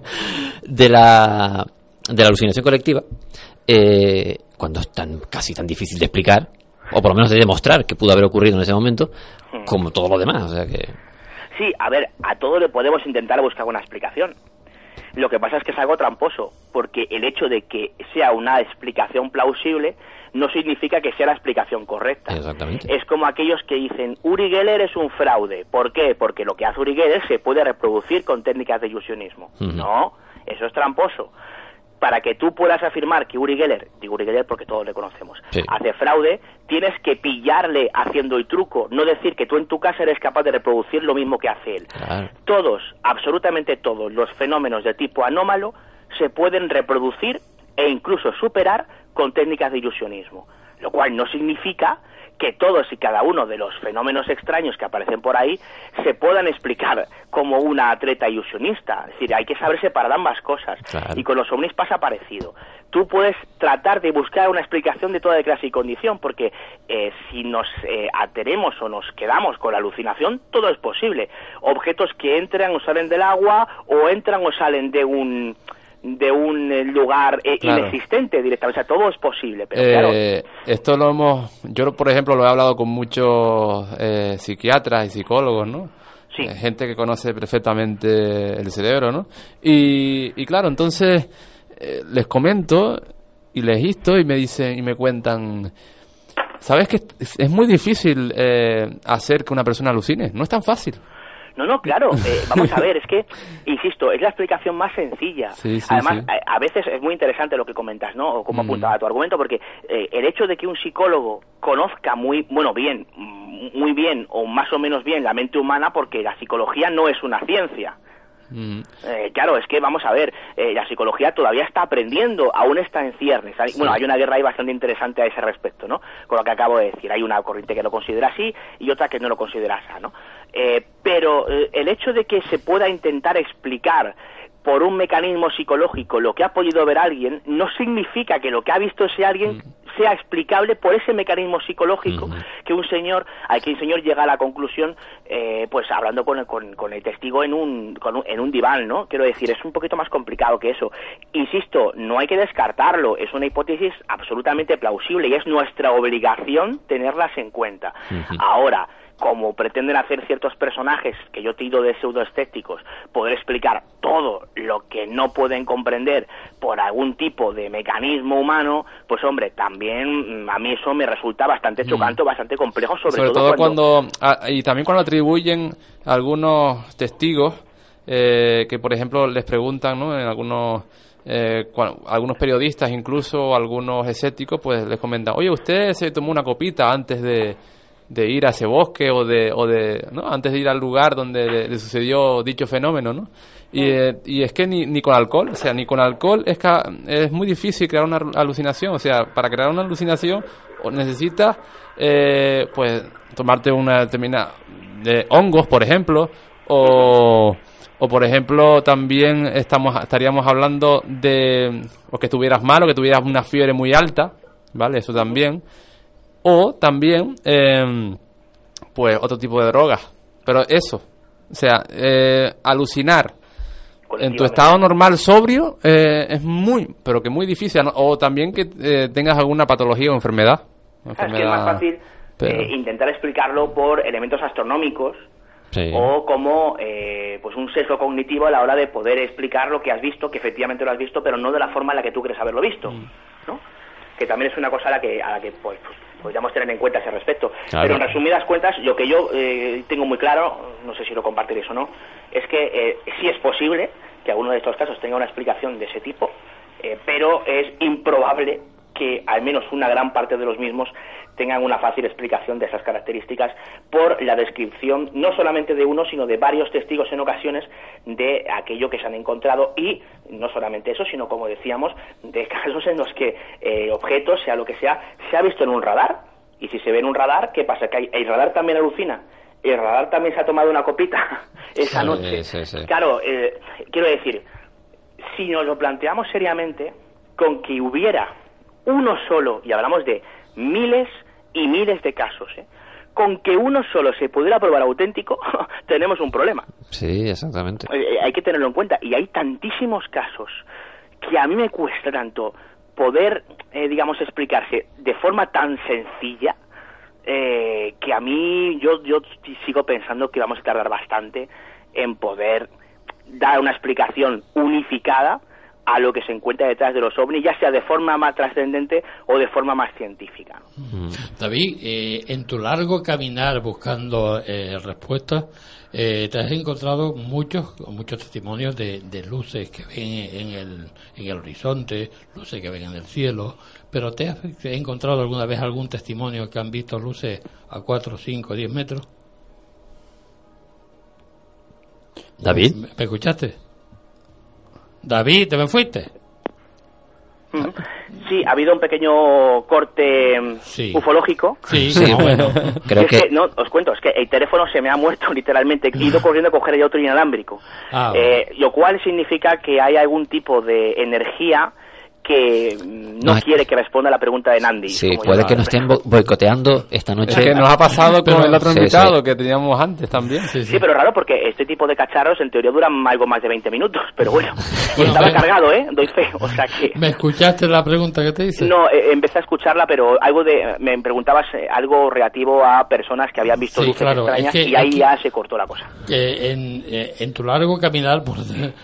de la de la alucinación colectiva, eh, cuando es tan casi tan difícil de explicar, o por lo menos de demostrar que pudo haber ocurrido en ese momento, como todo lo demás. O sea que. Sí, a ver, a todo le podemos intentar buscar una explicación. Lo que pasa es que es algo tramposo, porque el hecho de que sea una explicación plausible no significa que sea la explicación correcta. Exactamente. Es como aquellos que dicen Uri Geller es un fraude. ¿Por qué? Porque lo que hace Uri Geller se puede reproducir con técnicas de ilusionismo. No, eso es tramposo. Para que tú puedas afirmar que Uri Geller, digo Uri Geller porque todos le conocemos, Sí. hace fraude, tienes que pillarle haciendo el truco, no decir que tú en tu casa eres capaz de reproducir lo mismo que hace él. Claro. Todos, absolutamente todos los fenómenos de tipo anómalo se pueden reproducir e incluso superar con técnicas de ilusionismo, lo cual no significa que todos y cada uno de los fenómenos extraños que aparecen por ahí se puedan explicar como una atleta ilusionista. Es decir, hay que saber separar ambas cosas. Claro. Y con los ovnis pasa parecido. Tú puedes tratar de buscar una explicación de toda clase y condición, porque eh, si nos eh, atenemos o nos quedamos con la alucinación, todo es posible. Objetos que entran o salen del agua, o entran o salen de un de un eh, lugar eh, Claro. inexistente directamente. O sea, todo es posible, pero claro, Eh, esto lo hemos, yo por ejemplo lo he hablado con muchos eh, psiquiatras y psicólogos, ¿no? Sí. Gente que conoce perfectamente el cerebro, ¿no? Y, y claro, entonces les comento y les insto y me dicen y me cuentan, ¿sabes que es, es muy difícil eh, hacer que una persona alucine? No es tan fácil. No, no, claro. eh, vamos a ver, es que, insisto, es la explicación más sencilla. Sí, sí, Además, sí. A, a veces es muy interesante lo que comentas, ¿no? O cómo Mm. apuntaba tu argumento, porque eh, el hecho de que un psicólogo conozca muy, bueno, bien, muy bien o más o menos bien la mente humana, porque la psicología no es una ciencia. Mm. Eh, claro, es que vamos a ver, eh, la psicología todavía está aprendiendo, aún está en ciernes. Hay- Bueno, hay una guerra ahí bastante interesante a ese respecto, ¿no? Con lo que acabo de decir. Hay una corriente que lo considera así y otra que no lo considera así, ¿no? Eh, pero eh, el hecho de que se pueda intentar explicar por un mecanismo psicológico lo que ha podido ver alguien no significa que lo que ha visto ese alguien sea explicable por ese mecanismo psicológico que un señor al que un señor llega a la conclusión eh, pues hablando con el, con, con el testigo en un, con un- en un diván no quiero decir es un poquito más complicado que eso. Insisto no hay que descartarlo. Es una hipótesis absolutamente plausible y es nuestra obligación tenerlas en cuenta. Ahora como pretenden hacer ciertos personajes que yo tiro de pseudoescépticos, poder explicar todo lo que no pueden comprender por algún tipo de mecanismo humano, pues hombre, también mm, a mí eso me resulta bastante chocante, bastante complejo, sobre, Sobre todo cuando, ah, y también cuando atribuyen a algunos testigos eh, que, por ejemplo, les preguntan, ¿no? En algunos eh, cua- algunos periodistas, incluso algunos escépticos, pues les comentan, oye, usted se tomó una copita antes de, de ir a ese bosque o de, o de ¿no? antes de ir al lugar donde le, le sucedió dicho fenómeno, ¿no? Y, eh, y es que ni, ni con alcohol, o sea, ni con alcohol es, ca- es muy difícil crear una alucinación, o sea, para crear una alucinación necesitas, eh, pues, tomarte una determinada de hongos, por ejemplo, o, o por ejemplo también estamos estaríamos hablando de o que estuvieras mal o que tuvieras una fiebre muy alta, ¿vale? Eso también. O también, eh, pues, otro tipo de drogas. Pero eso, o sea, eh, alucinar en tu estado normal sobrio eh, es muy, pero que muy difícil. O también que eh, tengas alguna patología o enfermedad. Es que es más fácil pero- eh, intentar explicarlo por elementos astronómicos Sí. o como eh, pues un sesgo cognitivo a la hora de poder explicar lo que has visto, que efectivamente lo has visto, pero no de la forma en la que tú crees haberlo visto, Mm. ¿no? Que también es una cosa a la que, a la que pues, pues, podríamos tener en cuenta ese respecto. Claro. Pero en resumidas cuentas, lo que yo eh, tengo muy claro, no sé si lo compartiréis o no, es que eh, sí es posible que alguno de estos casos tenga una explicación de ese tipo, eh, pero es improbable que al menos una gran parte de los mismos tengan una fácil explicación de esas características por la descripción no solamente de uno, sino de varios testigos en ocasiones de aquello que se han encontrado y no solamente eso, sino como decíamos, de casos en los que eh, objetos, sea lo que sea, se ha visto en un radar y si se ve en un radar, ¿qué pasa? Que hay- el radar también alucina. El radar también se ha tomado una copita esa Sí, noche. sí, sí. Claro, eh, quiero decir, si nos lo planteamos seriamente, con que hubiera uno solo, y hablamos de miles y miles de casos, ¿eh? con que uno solo se pudiera probar auténtico, tenemos un problema. Sí, exactamente. Eh, eh, hay que tenerlo en cuenta. Y hay tantísimos casos que a mí me cuesta tanto poder, eh, digamos, explicarse de forma tan sencilla, eh, que a mí yo, yo sigo pensando que vamos a tardar bastante en poder dar una explicación unificada a lo que se encuentra detrás de los ovnis, ya sea de forma más trascendente o de forma más científica. ¿no? David, eh, en tu largo caminar buscando eh, respuestas, eh, te has encontrado muchos muchos testimonios de, de luces que ven en el, en el horizonte, luces que ven en el cielo, pero ¿te has encontrado alguna vez algún testimonio que han visto luces a 4, 5, 10 metros? David. ¿Me, me escuchaste? David, ¿te me fuiste? Sí, ha habido un pequeño corte mm, Sí. ufológico. Sí, Sí, más o menos. Creo es que- no, os cuento, es que el teléfono se me ha muerto literalmente. He ido corriendo a coger el otro inalámbrico. Ah, Eh, lo cual significa que hay algún tipo de energía que no, No es- quiere que responda a la pregunta de Nandi. Sí, puede que nos estén bo- boicoteando esta noche. Es que nos ha pasado con el otro Sí, invitado sí. que teníamos antes también. Sí, pero raro porque este tipo de cacharros en teoría duran algo más de 20 minutos, pero bueno. Y Bueno, estaba me- cargado, ¿eh? Doy fe, o sea que... ¿Me escuchaste la pregunta que te hice? No, eh, empecé a escucharla, pero algo de... Me preguntabas eh, algo relativo a personas que habían visto Sí, luces claro, extrañas es que y ahí aquí- ya se cortó la cosa. que en, eh, en tu largo caminar, por,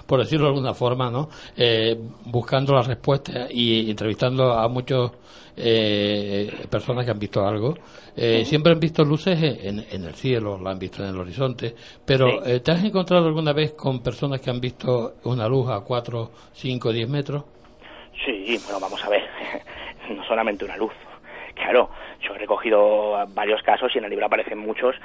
por decirlo de alguna forma, ¿no? Eh, buscando la respuesta y entrevistando a muchos eh, personas que han visto algo, eh, siempre han visto luces en, en el cielo, la han visto en el horizonte, pero eh, ¿te has encontrado alguna vez con personas que han visto una luz a 4, 5, 10 metros? Sí, bueno, vamos a ver. no solamente una luz. Claro, yo he recogido varios casos y en el libro aparecen muchos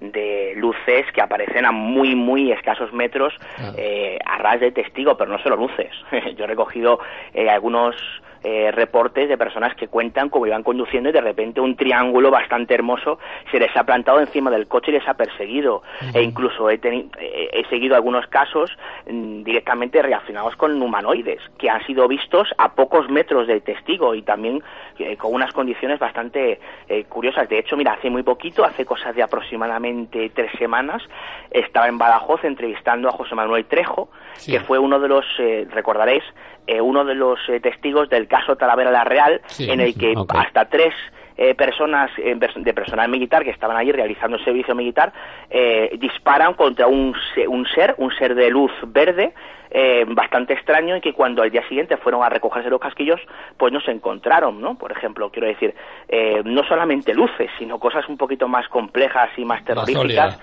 de luces que aparecen a muy, muy escasos metros eh, a ras de testigo, pero no solo luces. yo he recogido eh, algunos eh, reportes de personas que cuentan cómo iban conduciendo y de repente un triángulo bastante hermoso se les ha plantado encima del coche y les ha perseguido. E incluso he, eh, he seguido algunos casos mm, directamente relacionados con humanoides que han sido vistos a pocos metros del testigo y también eh, con unas condiciones bastante eh, curiosas. De hecho, mira, hace muy poquito, hace cosas de aproximadamente tres semanas, estaba en Badajoz entrevistando a José Manuel Trejo, Sí. que fue uno de los, eh, recordaréis, eh, uno de los eh, testigos del caso Talavera la Real, Sí. en el que hasta tres eh, personas eh, de personal militar que estaban allí realizando el servicio militar eh, disparan contra un, un ser, un ser de luz verde, eh, bastante extraño y que cuando al día siguiente fueron a recogerse los casquillos, pues no se encontraron, ¿no? Por ejemplo, quiero decir, eh, no solamente luces, sino cosas un poquito más complejas y más terroríficas.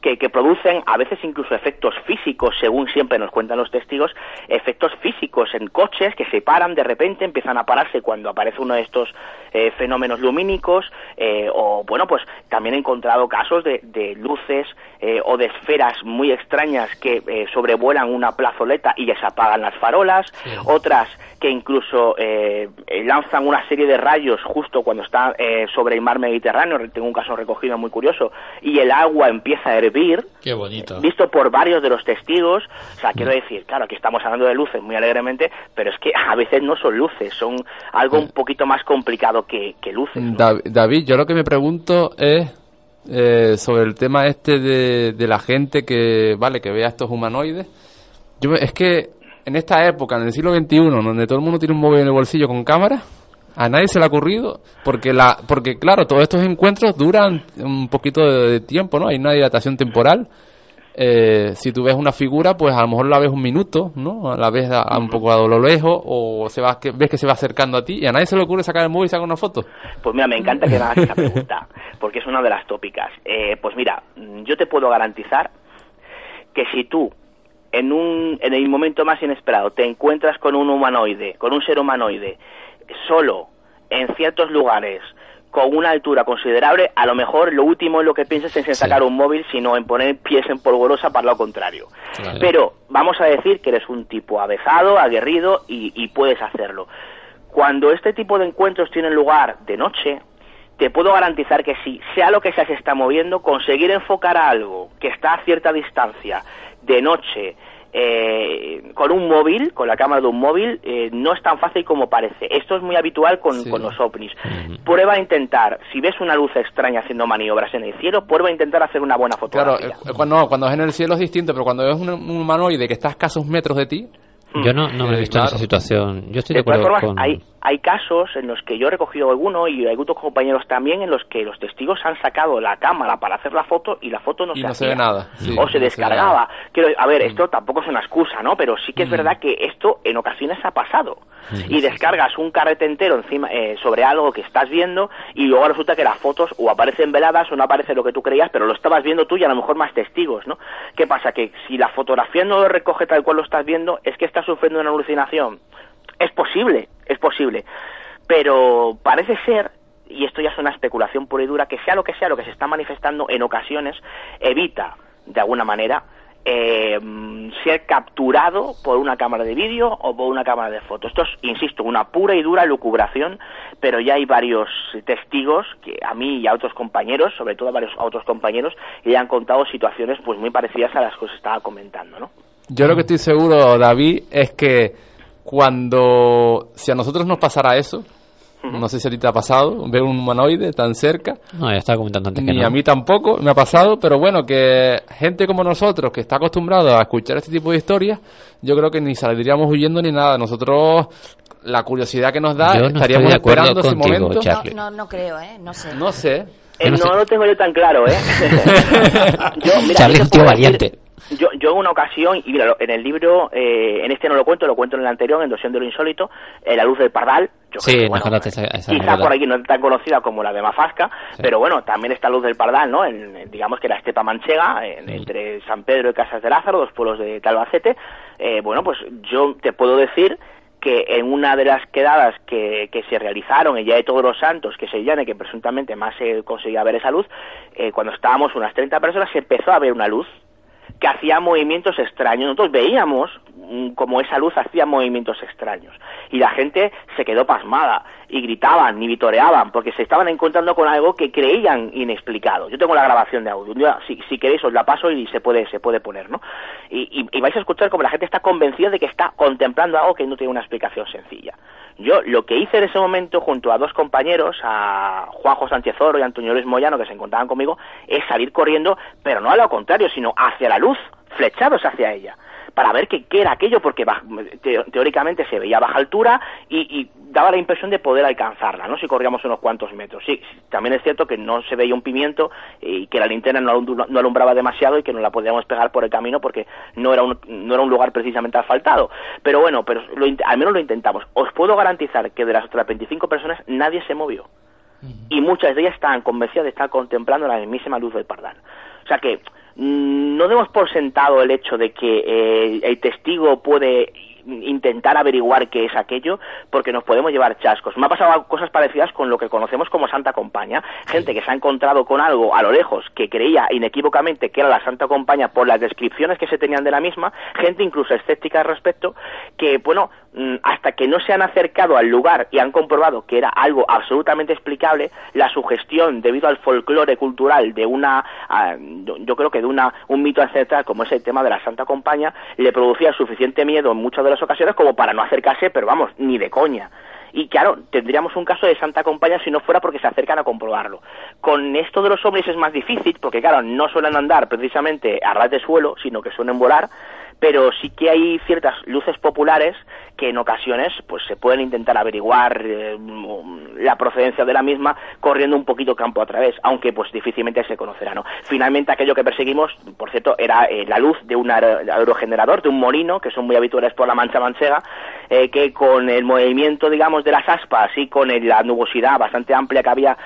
Que, que producen a veces incluso efectos físicos, según siempre nos cuentan los testigos, efectos físicos en coches que se paran de repente, empiezan a pararse cuando aparece uno de estos eh, fenómenos lumínicos, eh, o bueno, pues también he encontrado casos de, de luces eh, o de esferas muy extrañas que eh, sobrevuelan una plazoleta y les apagan las farolas, otras que incluso eh, eh, lanzan una serie de rayos justo cuando está eh, sobre el mar Mediterráneo, tengo un caso recogido muy curioso, y el agua empieza a hervir, Qué bonito. visto por varios de los testigos, o sea, quiero decir, claro, aquí estamos hablando de luces muy alegremente, pero es que a veces no son luces, son algo un poquito más complicado que, que luces. David, yo lo que me pregunto es eh, sobre el tema este de, de la gente que, vale, que vea estos humanoides. Yo, es que en esta época, en el siglo XXI, donde todo el mundo tiene un móvil en el bolsillo con cámara, a nadie se le ha ocurrido, porque la, porque claro, todos estos encuentros duran un poquito de, de tiempo, ¿no? Hay una dilatación temporal. Eh, si tú ves una figura, pues a lo mejor la ves un minuto, ¿no? La ves a, a un poco a lo lejos, o se va, que, ves que se va acercando a ti, y a nadie se le ocurre sacar el móvil y sacar una foto. Pues mira, me encanta que me hagas esa pregunta, porque es una de las tópicas. Eh, pues mira, yo te puedo garantizar que si tú en un en el momento más inesperado te encuentras con un humanoide, con un ser humanoide, solo en ciertos lugares con una altura considerable, a lo mejor lo último en lo que piensas es en sacar un móvil, sino en poner pies en polvorosa para lo contrario. Pero vamos a decir que eres un tipo avezado, aguerrido y, y puedes hacerlo. Cuando este tipo de encuentros tienen lugar de noche, te puedo garantizar que si sea lo que sea se está moviendo, conseguir enfocar a algo que está a cierta distancia de noche eh, con un móvil, con la cámara de un móvil, eh, no es tan fácil como parece. Esto es muy habitual con, con los ovnis. Prueba a intentar, si ves una luz extraña haciendo maniobras en el cielo, prueba a intentar hacer una buena Claro, fotografía. eh, cuando, cuando es en el cielo es distinto, pero cuando ves un, un humanoide que está a escasos metros de ti, Yo no, no me he visto en claro. esa situación. Yo estoy de acuerdo formas, con... hay, hay casos en los que yo he recogido alguno y hay otros compañeros también en los que los testigos han sacado la cámara para hacer la foto y la foto no Y se no se ve nada. Sí, o se descargaba. Quiero, a ver, Mm. esto tampoco es una excusa, ¿no? Pero sí que es Mm. verdad que esto en ocasiones ha pasado. y descargas un carrete entero encima eh, sobre algo que estás viendo y luego resulta que las fotos o aparecen veladas o no aparece lo que tú creías, pero lo estabas viendo tú y a lo mejor más testigos, ¿no? ¿Qué pasa? Que si la fotografía no lo recoge tal cual lo estás viendo, es que estás sufriendo una alucinación. Es posible, es posible. Pero parece ser, y esto ya es una especulación pura y dura, que sea lo que sea lo que se está manifestando en ocasiones, evita, de alguna manera, eh, ser capturado por una cámara de vídeo o por una cámara de fotos. Esto es, insisto, una pura y dura lucubración, pero ya hay varios testigos que a mí y a otros compañeros, sobre todo a varios a otros compañeros, le han contado situaciones pues muy parecidas a las que os estaba comentando, ¿no? Yo lo que estoy seguro, David, es que cuando, si a nosotros nos pasara eso, no sé si a ti te ha pasado, ver un humanoide tan cerca, No, ya estaba comentando antes que ni no. a mí tampoco me ha pasado, pero bueno, que gente como nosotros, que está acostumbrado a escuchar este tipo de historias, yo creo que ni saldríamos huyendo ni nada. Nosotros, la curiosidad que nos da, Yo no estaríamos estoy de acuerdo esperando ese momento. Charlie. No, no creo, ¿eh? No sé. No sé. Eh, no, lo tengo yo tan claro, ¿eh? yo, mira, Charlie es un tío decir- valiente. Yo, yo en una ocasión, y mira, en el libro, eh, en este no lo cuento, lo cuento en el anterior, en Dosión de lo Insólito, eh, La Luz del Pardal. Yo Sí, creo que, bueno, contaste esa, esa Quizá por aquí no es tan conocida como la de Mafasca, pero bueno, también está Luz del Pardal, ¿no? En, en, digamos que la estepa manchega, en- entre San Pedro y Casas de Lázaro, dos pueblos de Talbacete. Eh, bueno, pues yo te puedo decir que en una de las quedadas que, que se realizaron, el Día de Todos los Santos, que se llame, que presuntamente más se conseguía ver esa luz, eh, cuando estábamos unas 30 personas se empezó a ver una luz que hacía movimientos extraños. Nosotros veíamos mm, como esa luz hacía movimientos extraños. Y la gente se quedó pasmada y gritaban y vitoreaban porque se estaban encontrando con algo que creían inexplicado. Yo tengo la grabación de audio. Si, queréis os la paso y se puede, se puede poner, ¿no? Y, y- vais a escuchar como la gente está convencida de que está contemplando algo que no tiene una explicación sencilla. Yo lo que hice en ese momento junto a dos compañeros, a Juanjo Sánchez Oro y Antonio Luis Moyano, que se encontraban conmigo, es salir corriendo, pero no a lo contrario, sino hacia la luz, flechados hacia ella, para ver qué, era aquello, porque teóricamente se veía a baja altura y, y daba la impresión de poder alcanzarla, ¿no? Si corríamos unos cuantos metros. Sí, también es cierto que no se veía un pimiento y que la linterna no, alum- no alumbraba demasiado y que no la podíamos pegar por el camino porque no era un, no era un lugar precisamente asfaltado. Pero bueno, pero lo al menos lo intentamos. Os puedo garantizar que de las otras 25 personas nadie se movió y muchas de ellas estaban convencidas de estar contemplando la mismísima luz del pardal. O sea que mm, no demos por sentado el hecho de que eh, el testigo puede intentar averiguar qué es aquello porque nos podemos llevar chascos. Me ha pasado cosas parecidas con lo que conocemos como Santa Compaña. Gente que se ha encontrado con algo a lo lejos que creía inequívocamente que era la Santa Compaña por las descripciones que se tenían de la misma, gente incluso escéptica al respecto, que bueno, hasta que no se han acercado al lugar y han comprobado que era algo absolutamente explicable, la sugestión debido al folclore cultural de una, ah, yo creo que de una, un mito ancestral como es el tema de la Santa Compaña, le producía suficiente miedo en muchas de las ocasiones como para no acercarse, pero vamos, ni de coña. Y claro, tendríamos un caso de Santa Compaña si no fuera porque se acercan a comprobarlo. Con esto de los ovnis es más difícil, porque claro, no suelen andar precisamente a ras de suelo, sino que suelen volar, pero sí que hay ciertas luces populares que en ocasiones pues se pueden intentar averiguar eh, la procedencia de la misma corriendo un poquito campo a través, aunque pues difícilmente se conocerá, ¿no? Finalmente aquello que perseguimos, por cierto, era eh, la luz de un aer- aerogenerador, de un molino, que son muy habituales por la Mancha Manchega, eh, que con el movimiento, digamos, de las aspas y con el- la nubosidad bastante amplia que había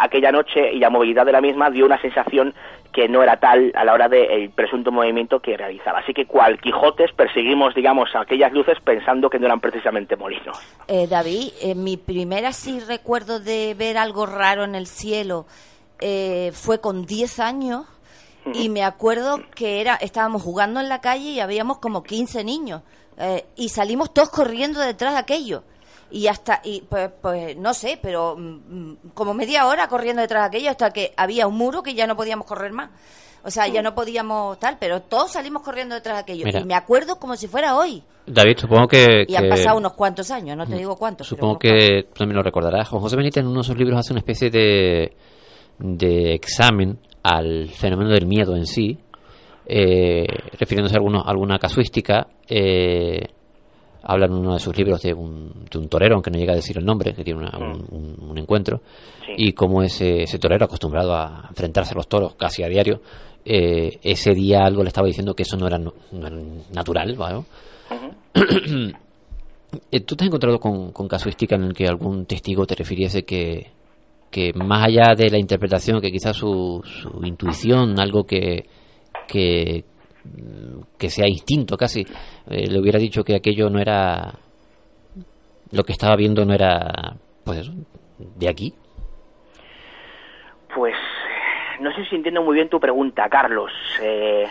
aquella noche y la movilidad de la misma dio una sensación que no era tal a la hora del presunto movimiento que realizaba. Así que cual Quijotes perseguimos, digamos, aquellas luces pensando que no eran precisamente molinos. Eh, David, eh, mi primera sí recuerdo de ver algo raro en el cielo eh, fue con 10 años y me acuerdo que era estábamos jugando en la calle y habíamos como 15 niños eh, y salimos todos corriendo detrás de aquello. Y hasta y pues, pues no sé pero mm, mm, como media hora corriendo detrás de aquello hasta que había un muro que ya no podíamos correr más o sea ya no podíamos tal pero todos salimos corriendo detrás de aquello. Mira. y me acuerdo como si fuera hoy. David, supongo que... y han pasado unos cuantos años no te digo cuántos Supongo que también lo recordarás. Juan José Benítez en uno de sus libros hace una especie de, de examen al fenómeno del miedo en sí, eh, refiriéndose a algunos, alguna casuística, eh, habla en uno de sus libros de un, de un torero, aunque no llega a decir el nombre, que tiene una- un, un- un encuentro, Sí. y como ese, ese torero acostumbrado a enfrentarse a los toros casi a diario, eh, ese día algo le estaba diciendo que eso no era, no- no era natural, ¿vale? Eh, ¿Tú te has encontrado con, con casuística en el que algún testigo te refiriese que, que más allá de la interpretación, que quizás su, su intuición, algo que, que, mm, que sea instinto casi, eh, le hubiera dicho que aquello no era, lo que estaba viendo no era, pues de aquí? Pues no sé si entiendo muy bien tu pregunta, Carlos. Eh,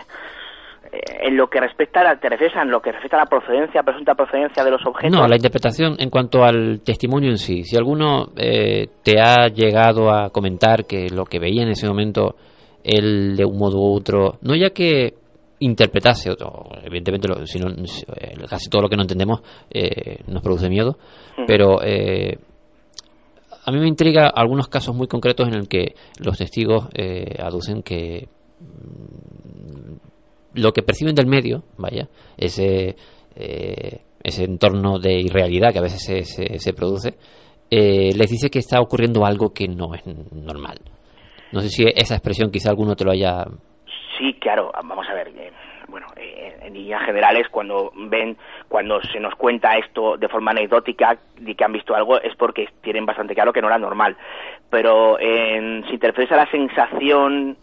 eh, en lo que respecta a la, te refieres en lo que respecta a la procedencia, presunta procedencia de los objetos. No, la interpretación en cuanto al testimonio en sí. Si alguno eh, te ha llegado a comentar que lo que veía en ese momento, él de un modo u otro, no ya que interpretase, o, evidentemente lo- si no, eh, casi todo lo que no entendemos eh, nos produce miedo, pero eh, a mí me intriga algunos casos muy concretos en el que los testigos eh, aducen que mm, lo que perciben del medio, vaya, ese, eh, ese entorno de irrealidad que a veces se, se, se produce, les dice que está ocurriendo algo que no es normal. No sé si esa expresión quizá alguno te lo haya... Sí, claro, vamos a ver. eh, bueno, eh, en líneas generales, cuando ven, cuando se nos cuenta esto de forma anecdótica de que han visto algo, es porque tienen bastante claro que no era normal. Pero en, si te refieres a la sensación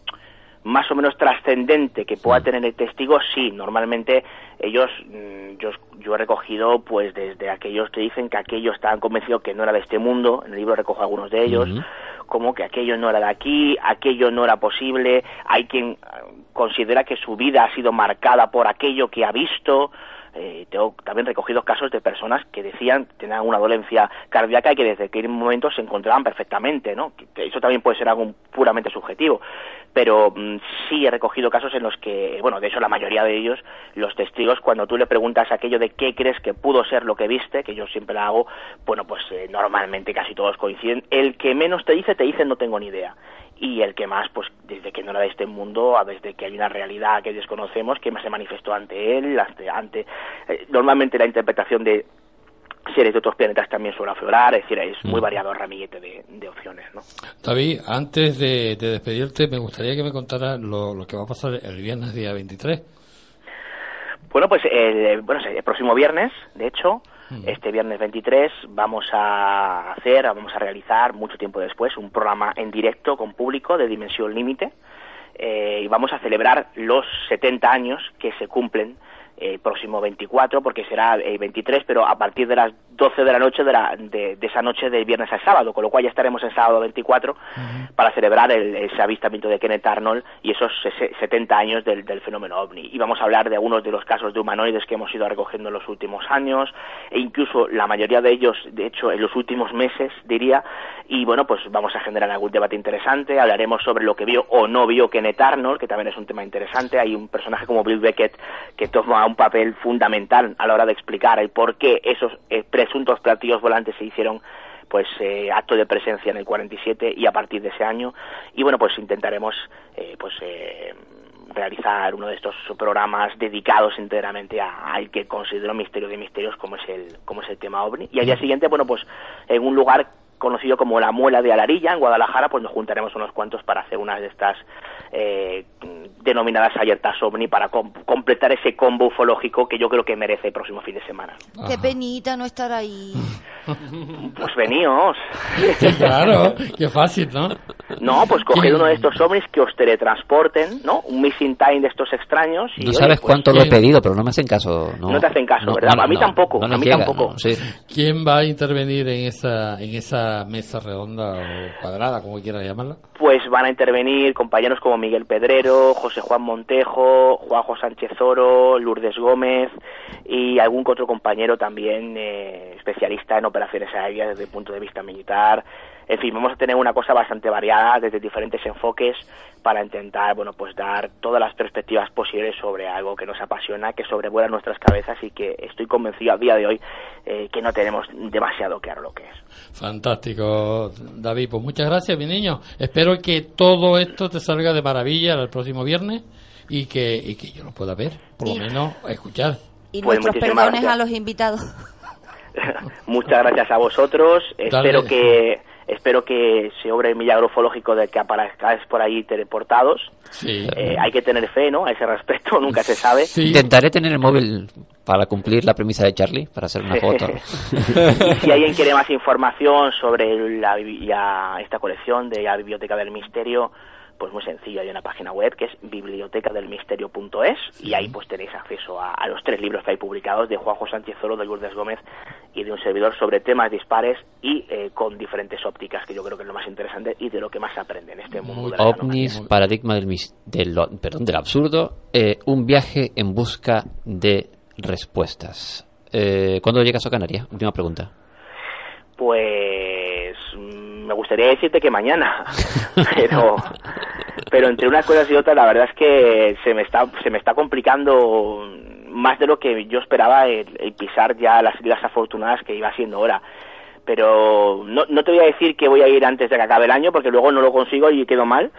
más o menos trascendente que pueda tener el testigo, sí, normalmente ellos, mm, yo, yo he recogido pues desde aquellos que dicen que aquellos estaban convencidos que no era de este mundo, en el libro recojo algunos de ellos, como que aquello no era de aquí, aquello no era posible, hay quien considera que su vida ha sido marcada por aquello que ha visto, eh, tengo también recogido casos de personas que decían tenían una dolencia cardíaca y que desde aquel momento se encontraban perfectamente, ¿no? Que Eso también puede ser algo puramente subjetivo, pero mm, sí he recogido casos en los que, bueno, de hecho la mayoría de ellos, los testigos, cuando tú le preguntas aquello de qué crees que pudo ser lo que viste, que yo siempre la hago, bueno, pues eh, normalmente casi todos coinciden. El que menos te dice, te dice no tengo ni idea y el que más, pues desde que no era de este mundo, a desde que hay una realidad que desconocemos, que se manifestó ante él, ante, ante eh, normalmente la interpretación de seres de otros planetas también suele aflorar, es decir, es muy Mm. variado el ramillete de, de opciones, ¿no? David, antes de, de despedirte, me gustaría que me contaras lo, lo que va a pasar el viernes día 23. Bueno, pues el, bueno, el próximo viernes, de hecho, este viernes 23, vamos a hacer, vamos a realizar, mucho tiempo después, un programa en directo con público de Dimensión Límite eh, y vamos a celebrar los 70 años que se cumplen el próximo 24, porque será el 23, pero a partir de las 12 de la noche de, la- de, de esa noche del viernes al sábado, con lo cual ya estaremos el sábado 24 para celebrar el, ese avistamiento de Kenneth Arnold y esos sese- 70 años del, del fenómeno ovni. Y vamos a hablar de algunos de los casos de humanoides que hemos ido recogiendo en los últimos años e incluso la mayoría de ellos, de hecho, en los últimos meses, diría. Y bueno, pues vamos a generar algún debate interesante. Hablaremos sobre lo que vio o no vio Kenneth Arnold, que también es un tema interesante. Hay un personaje como Bill Beckett que toma un papel fundamental a la hora de explicar el por qué esos eh, presuntos platillos volantes se hicieron pues eh, acto de presencia en el 47 y a partir de ese año. Y bueno pues intentaremos eh, pues eh, realizar uno de estos programas dedicados enteramente a- al que considero misterio de misterios como es el como es el tema ovni. Y al día siguiente bueno pues en un lugar conocido como la Muela de Alarilla en Guadalajara pues nos juntaremos unos cuantos para hacer una de estas eh, denominadas alertas ovni para com- completar ese combo ufológico que yo creo que merece el próximo fin de semana Qué penita no estar ahí. pues veníos claro, qué fácil, ¿no? No, pues coged uno de estos ovnis que os teletransporten, ¿no? Un missing time de estos extraños. Y, No oye, sabes pues, cuánto lo he pedido, pero no me hacen caso. No, No te hacen caso, No, ¿verdad? no, a mí no, tampoco, no a mí llega, tampoco. no, sí. ¿Quién va a intervenir en esa, en esa mesa redonda o cuadrada, como quieras llamarla? Pues van a intervenir compañeros como Miguel Pedrero, José Juan Montejo, Juanjo Sánchez Oro, Lourdes Gómez y algún otro compañero también eh, especialista en operaciones aéreas desde el punto de vista militar. En fin, vamos a tener una cosa bastante variada desde diferentes enfoques para intentar, bueno, pues dar todas las perspectivas posibles sobre algo que nos apasiona, que sobrevuela nuestras cabezas y que estoy convencido a día de hoy eh, que no tenemos demasiado claro lo que es. Fantástico, David. Pues muchas gracias, mi niño. Espero que todo esto te salga de maravilla el próximo viernes y que, y que yo lo pueda ver, por lo menos escuchar. Y Pues nuestros perdones gracias. a los invitados. Muchas gracias a vosotros. Dale. Espero que espero que se obre el milagro ufológico de que aparezcáis por ahí teleportados. Sí. Eh, hay que tener fe, ¿no? A ese respecto, nunca se sabe. Intentaré tener el móvil para cumplir la premisa de Charlie, para hacer una foto. Y si alguien quiere más información sobre la- esta colección de la Biblioteca del Misterio, pues muy sencillo, hay una página web que es bibliotecadelmisterio.es y ahí pues tenéis acceso a, a los tres libros que hay publicados de Juanjo Sánchez Oro, de Lourdes Gómez y de un servidor sobre temas dispares y eh, con diferentes ópticas, que yo creo que es lo más interesante y de lo que más se aprende en este mundo. de la OVNIs, paradigma del, mis- del, lo- perdón, del absurdo, eh, un viaje en busca de respuestas. Eh, ¿Cuándo llegas a Canarias? Última pregunta. Pues mm, me gustaría decirte que mañana, pero pero entre unas cosas y otras la verdad es que se me está se me está complicando más de lo que yo esperaba el, el pisar ya las islas afortunadas que iba siendo hora. Pero no, no te voy a decir que voy a ir antes de que acabe el año porque luego no lo consigo y quedo mal,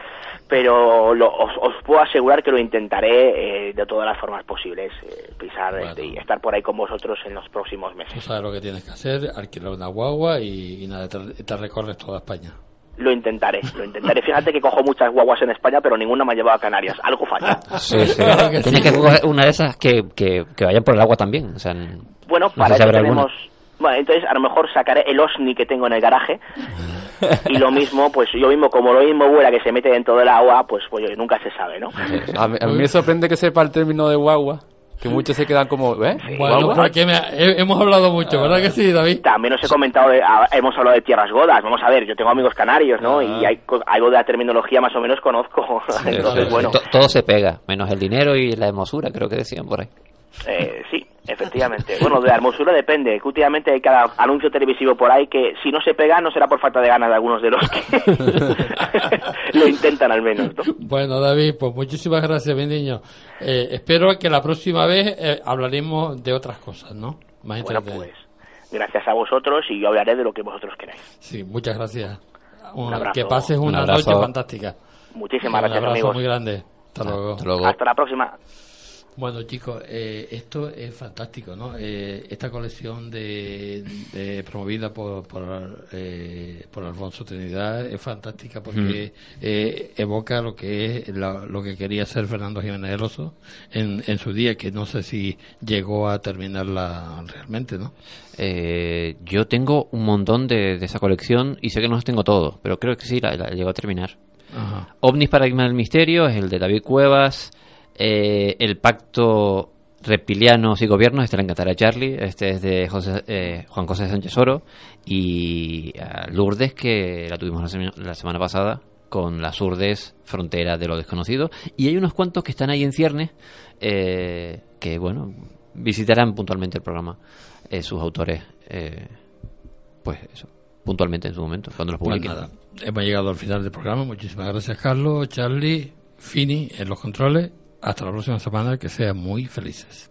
pero lo- os, os puedo asegurar que lo intentaré eh, de todas las formas posibles, eh, pisar este, y estar por ahí con vosotros en los próximos meses. Tú sabes lo que tienes que hacer, alquilar una guagua y, y nada, te, te recorres toda España. Lo intentaré, lo intentaré. Fíjate que cojo muchas guaguas en España, pero ninguna me ha llevado a Canarias. Algo falla. Sí, sí. Tienes que coger una de esas que, que, que vayan por el agua también. O sea, n- Bueno, no para eso tenemos... Bueno, entonces a lo mejor sacaré el OSNI que tengo en el garaje y lo mismo, pues yo mismo, como lo mismo vuela que se mete dentro del agua, pues, pues nunca se sabe, ¿no? A mí, a mí me sorprende que sepa el término de guagua, que muchos se quedan como, ¿eh? Bueno, ¿Guagua? porque me- he- hemos hablado mucho, ¿verdad que sí, David? También os he comentado, de- ah, hemos hablado de tierras godas. Vamos a ver, yo tengo amigos canarios, ¿no? Y hay algo de la terminología más o menos conozco. Entonces, bueno, to- todo se pega, menos el dinero y la hermosura, creo que decían por ahí. Eh, sí, efectivamente. Bueno, de la hermosura depende. Que últimamente hay cada anuncio televisivo por ahí que si no se pega no será por falta de ganas de algunos de los que lo intentan al menos, ¿no? Bueno, David, pues muchísimas gracias, mi niño. Eh, espero que la próxima vez eh, hablaremos de otras cosas, ¿no? Más Bueno, pues gracias a vosotros y yo hablaré de lo que vosotros queráis. Sí, muchas gracias. Un Un- abrazo. que pases Un una noche fantástica. Muchísimas Un gracias, abrazo amigos. muy grande. Hasta luego. Hasta la próxima. Bueno, chicos, eh, esto es fantástico, ¿no? Eh, esta colección de, de- promovida por por, eh, por Alfonso Trinidad es fantástica porque eh, evoca lo que es la- lo que quería hacer Fernando Jiménez del Oso en, en su día, que no sé si llegó a terminarla realmente, ¿no? Eh, yo tengo un montón de, de esa colección y sé que no los tengo todos, pero creo que sí, la, la llegó a terminar. Ajá. OVNIs Paradigma del Misterio es el de David Cuevas. Eh, el Pacto Reptilianos y Gobiernos, este le encantará a Charlie. Este es de José, eh, Juan José Sánchez Oro. Y Lourdes, que la tuvimos la, sema- la semana pasada con las Urdes, Frontera de lo Desconocido. Y hay unos cuantos que están ahí en ciernes eh, que, bueno, visitarán puntualmente el programa eh, sus autores. eh, pues eso, puntualmente en su momento, cuando los Pues publiquen. nada, hemos llegado al final del programa. Muchísimas gracias, Carlos, Charlie, Fini en los controles. Hasta la próxima semana, que sean muy felices.